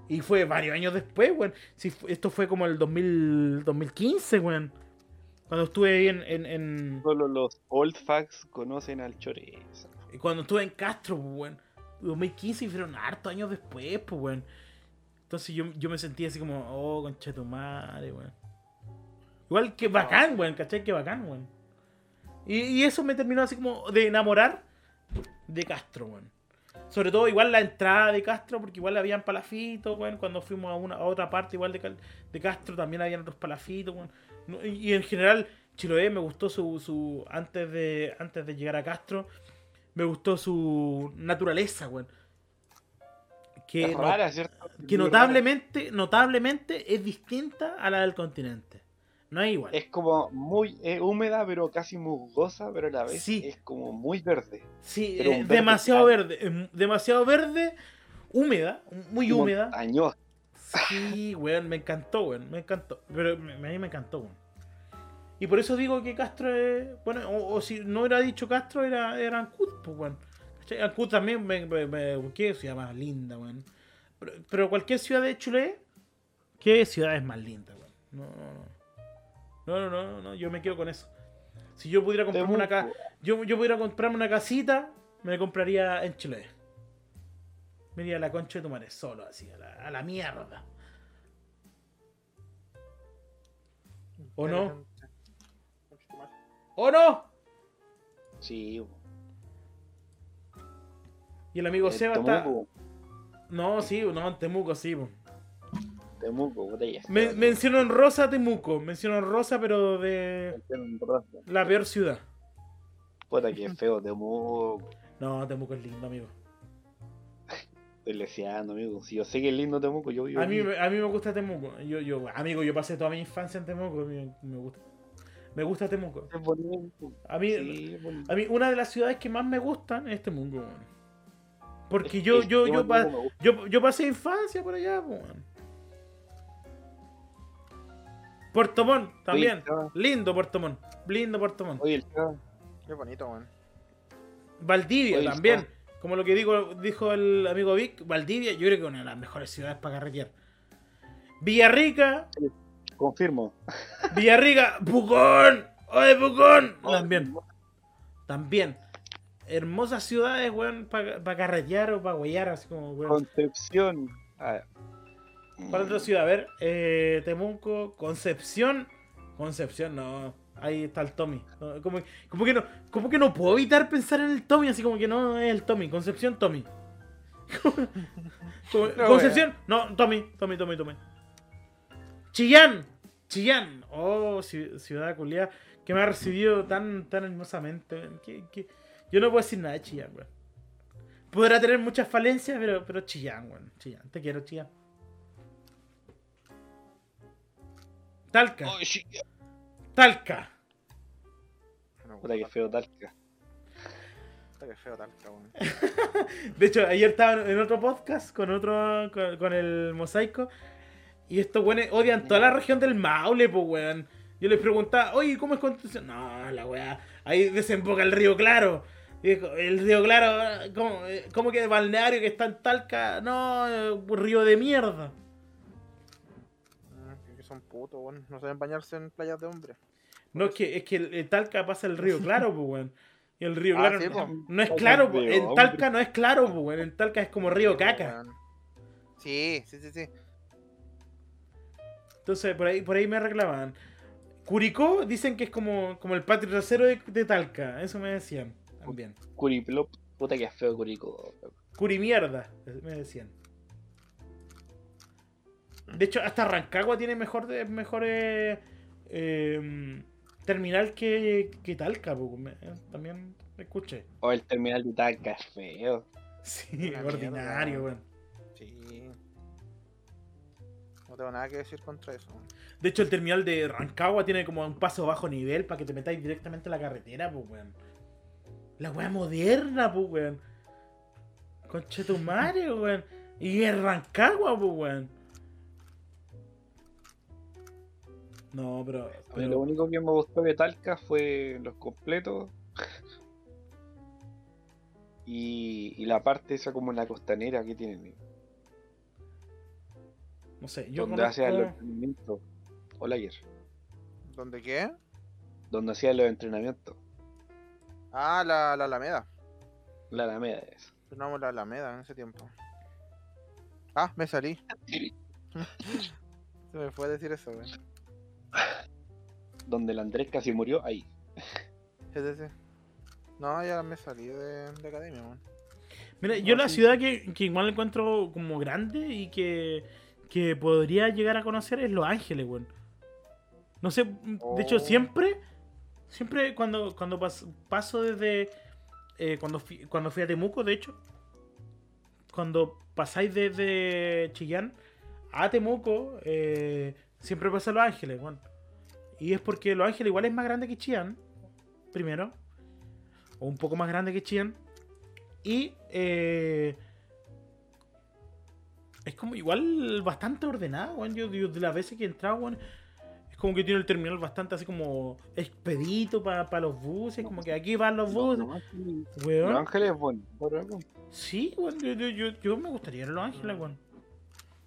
Y fue varios años después, weón. Fu- esto fue como el 2000, 2015, weón. Cuando estuve ahí en, en, en- Solo los old facts conocen al Choreza. Cuando estuve en Castro, weón. 2015 y fueron hartos años después, pues, weón. Entonces yo, yo me sentí así como, oh, concha de tu madre, weón. Igual que bacán, weón, ¿cachai? Que bacán, weón. Y, eso me terminó así como de enamorar de Castro, weón. Sobre todo igual la entrada de Castro, porque igual habían palafitos, weón. Cuando fuimos a, una, a otra parte igual de, de Castro también habían otros palafitos, weón. Y en general, Chiloé me gustó su, su antes de antes de llegar a Castro, me gustó su naturaleza, weón. Que, Es notablemente, notablemente es distinta a la del continente. No es igual. Es como muy eh, húmeda, pero casi musgosa, pero a la vez Sí. es como muy verde. Sí, eh, verde demasiado verde. eh, Demasiado verde, húmeda, muy húmeda. Montañosa. Sí, weón, me encantó, weón, me encantó. Pero a mí me encantó, weón. Y por eso digo que Castro es. Bueno, o, o si no hubiera dicho Castro, era, era Ancud, pues, weón. ¿Cachai? Ancud también me, me, me- Qué ciudad más linda, weón. Pero, pero cualquier ciudad de Chile, ¿qué ciudad es más linda, weón? No, no, no. No, no, no, no, yo me quedo con eso. Si yo pudiera comprarme una casa. Temuco. Yo, yo pudiera comprarme una casita, me la compraría en Chile. Me iría a la concha de tu madre, solo así, a la, a la mierda. ¿O no? ¿O no? Sí. Y el amigo eh, Seba está. No, sí, no, en Temuco, sí. po. Temuco, botella. Me, menciono en rosa Temuco. Menciono en rosa, pero de la peor ciudad. Puta que [laughs] feo, Temuco. No, Temuco es lindo, amigo. Estoy leseando, amigo. Si yo sé que es lindo Temuco, yo vivo A mí, a mí me gusta Temuco. Yo, yo, amigo, yo pasé toda mi infancia en Temuco. Me, me gusta. Me gusta Temuco. A mí, Sí, a mí, una de las ciudades que más me gustan es Temuco. Porque Es yo, yo, yo, pa- yo, yo pasé infancia por allá, weón. Puerto Montt también. Oye, Lindo Puerto Montt. Lindo Puerto Montt. Oye, el Qué bonito, weón. Valdivia Oye, también. Como lo que digo, dijo el amigo Vic, Valdivia, yo creo que es una de las mejores ciudades para carretear. Villarrica, confirmo. Villarrica, Pucón, oye Pucón, también, también. Hermosas ciudades, weón, para carretear o para huellar, así como, weón. Concepción. Ah, Para otra ciudad, a ver, eh, Temuco, Concepción, Concepción, no, ahí está el Tommy. No, como, como que no, como que no puedo evitar pensar en el Tommy, así como que no es el Tommy, Concepción, Tommy. [laughs] Como- No, Concepción, no, Tommy, Tommy, Tommy, Tommy. Chillán, Chillán, oh, ci- ciudad culiada, que me ha recibido tan, tan hermosamente. weón, que- que- yo no puedo decir nada de Chillán, weón. Podrá tener muchas falencias, pero, pero Chillán, weón. Chillán, te quiero, Chillán. Talca. Talca. No, Puta que feo Talca. Puta que feo talca, weón. [laughs] De hecho, ayer estaba en otro podcast con otro, con, con el mosaico. Y estos weones odian toda la región del Maule, pues weón. Yo les preguntaba, oye, ¿cómo es Constitución? No, la weá. Ahí desemboca el río Claro. El río Claro, ¿cómo, cómo que el balneario que está en Talca? No, río de mierda. Mm, Que son putos, weón. No saben bañarse en playas de hombres. No, es que, es que el, el Talca pasa el río Claro, pues weón. Y el río Ah, Claro sí, no, es Talca claro, es po. de en hombre. Talca no es claro, pues weón. En Talca es como río Sí, caca. Sí, sí, sí, sí. Entonces, por ahí, por ahí me reclamaban. Curicó dicen que es como, como el patio trasero de, de Talca. Eso me decían también. Curiplop. Puta que feo Curico. Curimierda, me decían. De hecho, hasta Rancagua tiene mejor, de- mejor eh, eh, terminal que, que Talca. Me- eh, también escuché. O el terminal de Talca es feo. Sí, Una ordinario, weón. Sí. No tengo nada que decir contra eso. De hecho, el terminal de Rancagua tiene como un paso bajo nivel para que te metáis directamente a la carretera, pues, weón. La weá moderna, pues, weón. Concha tu madre, weón. Y es Rancagua, pues, weón. No, pero. A mí pero- lo único que me gustó de Talca fue los completos. Y, y la parte esa como la costanera que tienen. no sé, yo donde hacían los entrenamientos. Hola ayer. ¿Dónde qué? Donde hacían los entrenamientos. Ah, la, la Alameda. La Alameda es. Firmamos la Alameda en ese tiempo. Ah, me salí. [laughs] Se me fue a decir eso, weón. Donde el Andrés casi murió, ahí. Sí. No, ya me salí de, de academia, weón. Mira, yo la ciudad que, que igual encuentro como grande y que, que podría llegar a conocer es Los Ángeles, weón. No sé, de hecho Oh. siempre, siempre cuando, cuando pas- paso desde, eh, cuando, fui, cuando fui a Temuco, de hecho, cuando pasáis desde Chillán a Temuco, eh, siempre pasa Los Ángeles, weón. Y es porque Los Ángeles igual es más grande que Chillán, primero, o un poco más grande que Chillán. Y eh, es como igual bastante ordenado, weón. Yo, yo de las veces que he entrado, weón, es como que tiene el terminal bastante así como expedito para los buses, como que aquí van los buses. Los Ángeles- Weón. Los Ángeles es bueno. Sí, weón, yo, yo, yo, yo me gustaría ir a Los Ángeles, weón.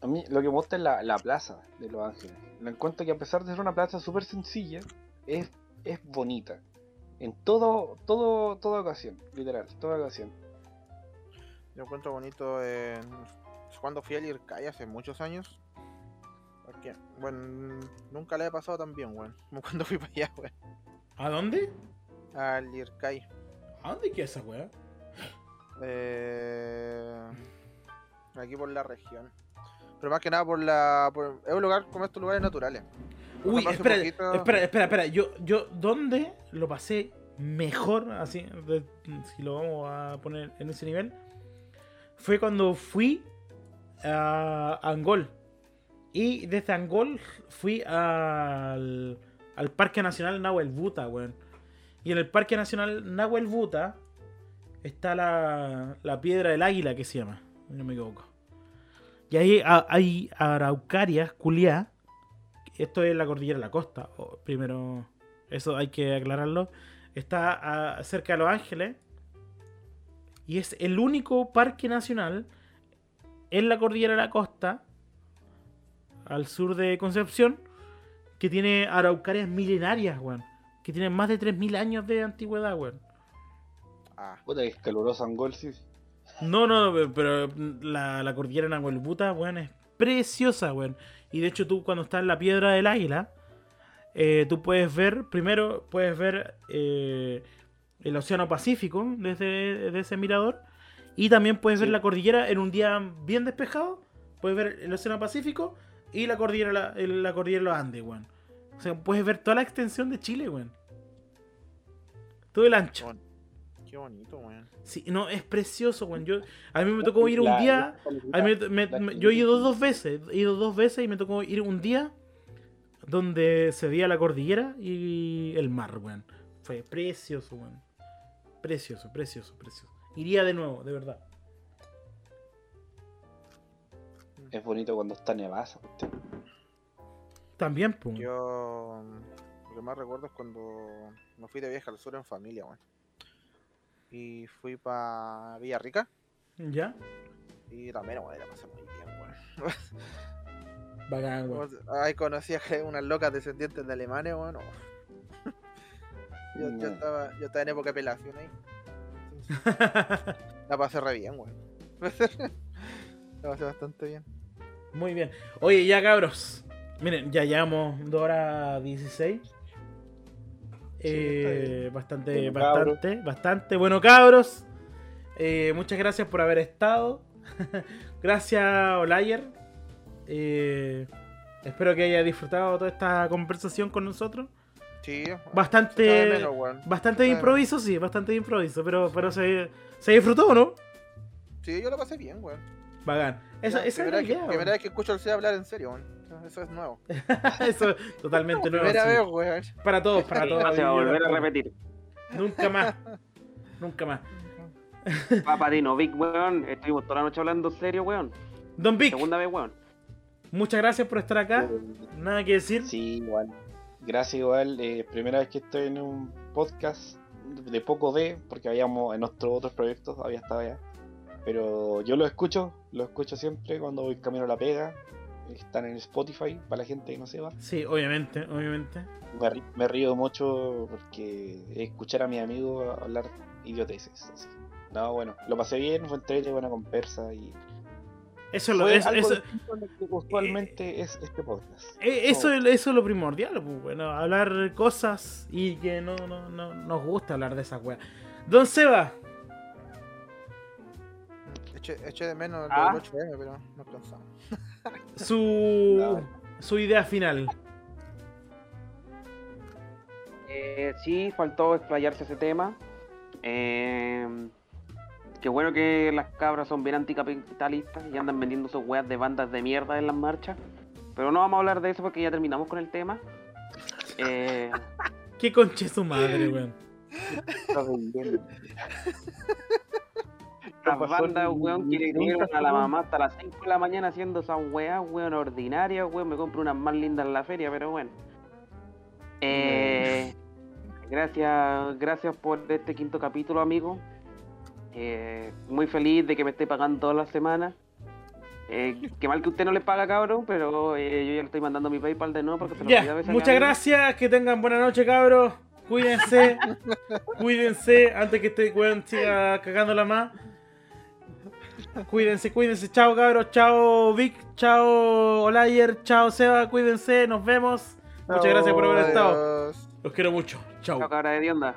A mí lo que me gusta es la, la plaza de Los Ángeles. Me encuentro que a pesar de ser una plaza súper sencilla, es, es bonita. En todo, todo, toda ocasión, literal, toda ocasión. Yo encuentro bonito en... cuando fui al Ircay hace muchos años. Porque, bueno, nunca le he pasado tan bien, weón. [laughs] Como cuando fui para allá, weón. ¿A dónde? Al Ircay. ¿A dónde queda esa weá? Eh, aquí por la región. Pero más que nada por la. por- es un lugar como estos lugares naturales. Uy, espera, poquito- espera, espera, espera. Yo, yo, ¿dónde lo pasé mejor? Así, de- si lo vamos a poner en ese nivel. Fue cuando fui a Angol. Y desde Angol fui al, al Parque Nacional Nahuel Buta, weón. Y en el Parque Nacional Nahuel Buta está la, la piedra del águila que se llama, no me equivoco. Y ahí hay araucarias, culiá. Esto es la cordillera de la costa. primero, eso hay que aclararlo. Está cerca de Los Ángeles. Y es el único parque nacional en la cordillera de la costa, al sur de Concepción, que tiene araucarias milenarias, weón. Que tienen más de 3.000 años de antigüedad, weón. Ah, Puta que es caluroso Angol, sí. No, no, pero- pero la, la cordillera Nahuelbuta, weón, es preciosa, weón. Y de hecho tú cuando estás en la piedra del águila, eh, tú puedes ver, primero puedes ver eh, el océano Pacífico desde, desde ese mirador. Y también puedes ver la cordillera en un día bien despejado. Puedes ver el océano Pacífico y la cordillera, la, el- la cordillera de los Andes, weón. O sea, puedes ver toda la extensión de Chile, weón. Todo el ancho. qué bonito, weón. Sí, no, es precioso, weón. Yo, a mí me tocó ir un día. a mí me- me- me- yo he ido dos veces. He ido dos veces y me tocó ir un día donde se veía la cordillera y el mar, weón. Fue precioso, weón. Precioso, precioso, precioso. Iría de nuevo, de verdad. Es bonito cuando está nevada. También, pues. Yo lo que más recuerdo es cuando me fui de viaje al sur en familia, weón. Y fui para Villarrica ¿Ya? y también, weón, la pasé muy bien, weón. Bacán, weón. [laughs] Ahí conocí a unas locas descendientes de alemanes, weón. [laughs] Yo, estaba, yo estaba en época de pelación ahí. [laughs] La pasé re bien, weón. La pasé bastante bien. Muy bien. Oye, ya cabros. Miren, ya llevamos 2 horas 16. Eh, bastante, Bueno, cabros. bastante, bastante. Bueno, cabros. eh, muchas gracias por haber estado. [laughs] gracias, Olayer. Eh, espero que haya disfrutado toda esta conversación con nosotros. Sí, Bastante- menos. Bastante de improviso, sí, bastante de improviso, pero, pero se, se disfrutó, ¿no? Sí, yo la pasé bien, weón. Bacán. Esa, Ya, esa es primera, la vez que, idea, primera vez que escucho al C hablar en serio, weón. Eso es nuevo. [laughs] Eso es totalmente nuevo. Primera vez, weón. Para todos, para todos. se va a volver a repetir. Nunca más. [laughs] Nunca más. [laughs] Papadino, Vic, weón. Estuvimos toda la noche hablando serio, weón. Don Vic, Segunda vez, weón. muchas gracias por estar acá. Nada que decir. Sí, igual. Gracias igual. eh, primera vez que estoy en un podcast de poco de, porque habíamos en nuestros otros proyectos, había estado ya. Pero yo lo escucho, lo escucho siempre cuando voy camino a la pega. Están en Spotify para la gente que no sepa. Sí, obviamente, obviamente. Me, ri- me río mucho porque escuchar a mis amigos hablar idioteces. así. No, bueno, lo pasé bien, fue entrete, buena conversa y Eso, es lo- eso, algo eso, usualmente es este podcast. eh, eso, es- eso es lo primordial, pues, bueno, hablar cosas y que no, no, no nos gusta hablar de esas weas. Don Seba, Eché, eché de menos el Ah. del 8M, pero no alcanzamos. [laughs] su, su idea final. Eh, sí, faltó explayarse ese tema. Eh, qué bueno que las cabras son bien anticapitalistas y andan vendiendo sus weas de bandas de mierda en las marchas. Pero no vamos a hablar de eso porque ya terminamos con el tema. Eh, [laughs] Qué conche su madre, weón. [laughs] Pasó bandas, weón, que le dieron a la mamá hasta las 5 de la mañana haciendo esas weas, weón, ordinarias, weón. Me compro unas más lindas en la feria, pero bueno. Eh, gracias, gracias por este quinto capítulo, amigo. Eh, muy feliz de que me esté pagando todas las semanas. Eh, qué mal que usted no le paga, cabrón, pero eh, yo ya le estoy mandando mi PayPal de nuevo porque se lo veces a muchas gracias, que tengan buena noche, cabros. Cuídense, [laughs] cuídense antes que este weón siga cagándola más. Cuídense, cuídense. Chao, cabros. Chao, Vic. Chao, Olayer. Chao, Seba. Cuídense. Nos vemos. Muchas gracias por haber estado. Los quiero mucho. Chao. Chao, cabra de onda.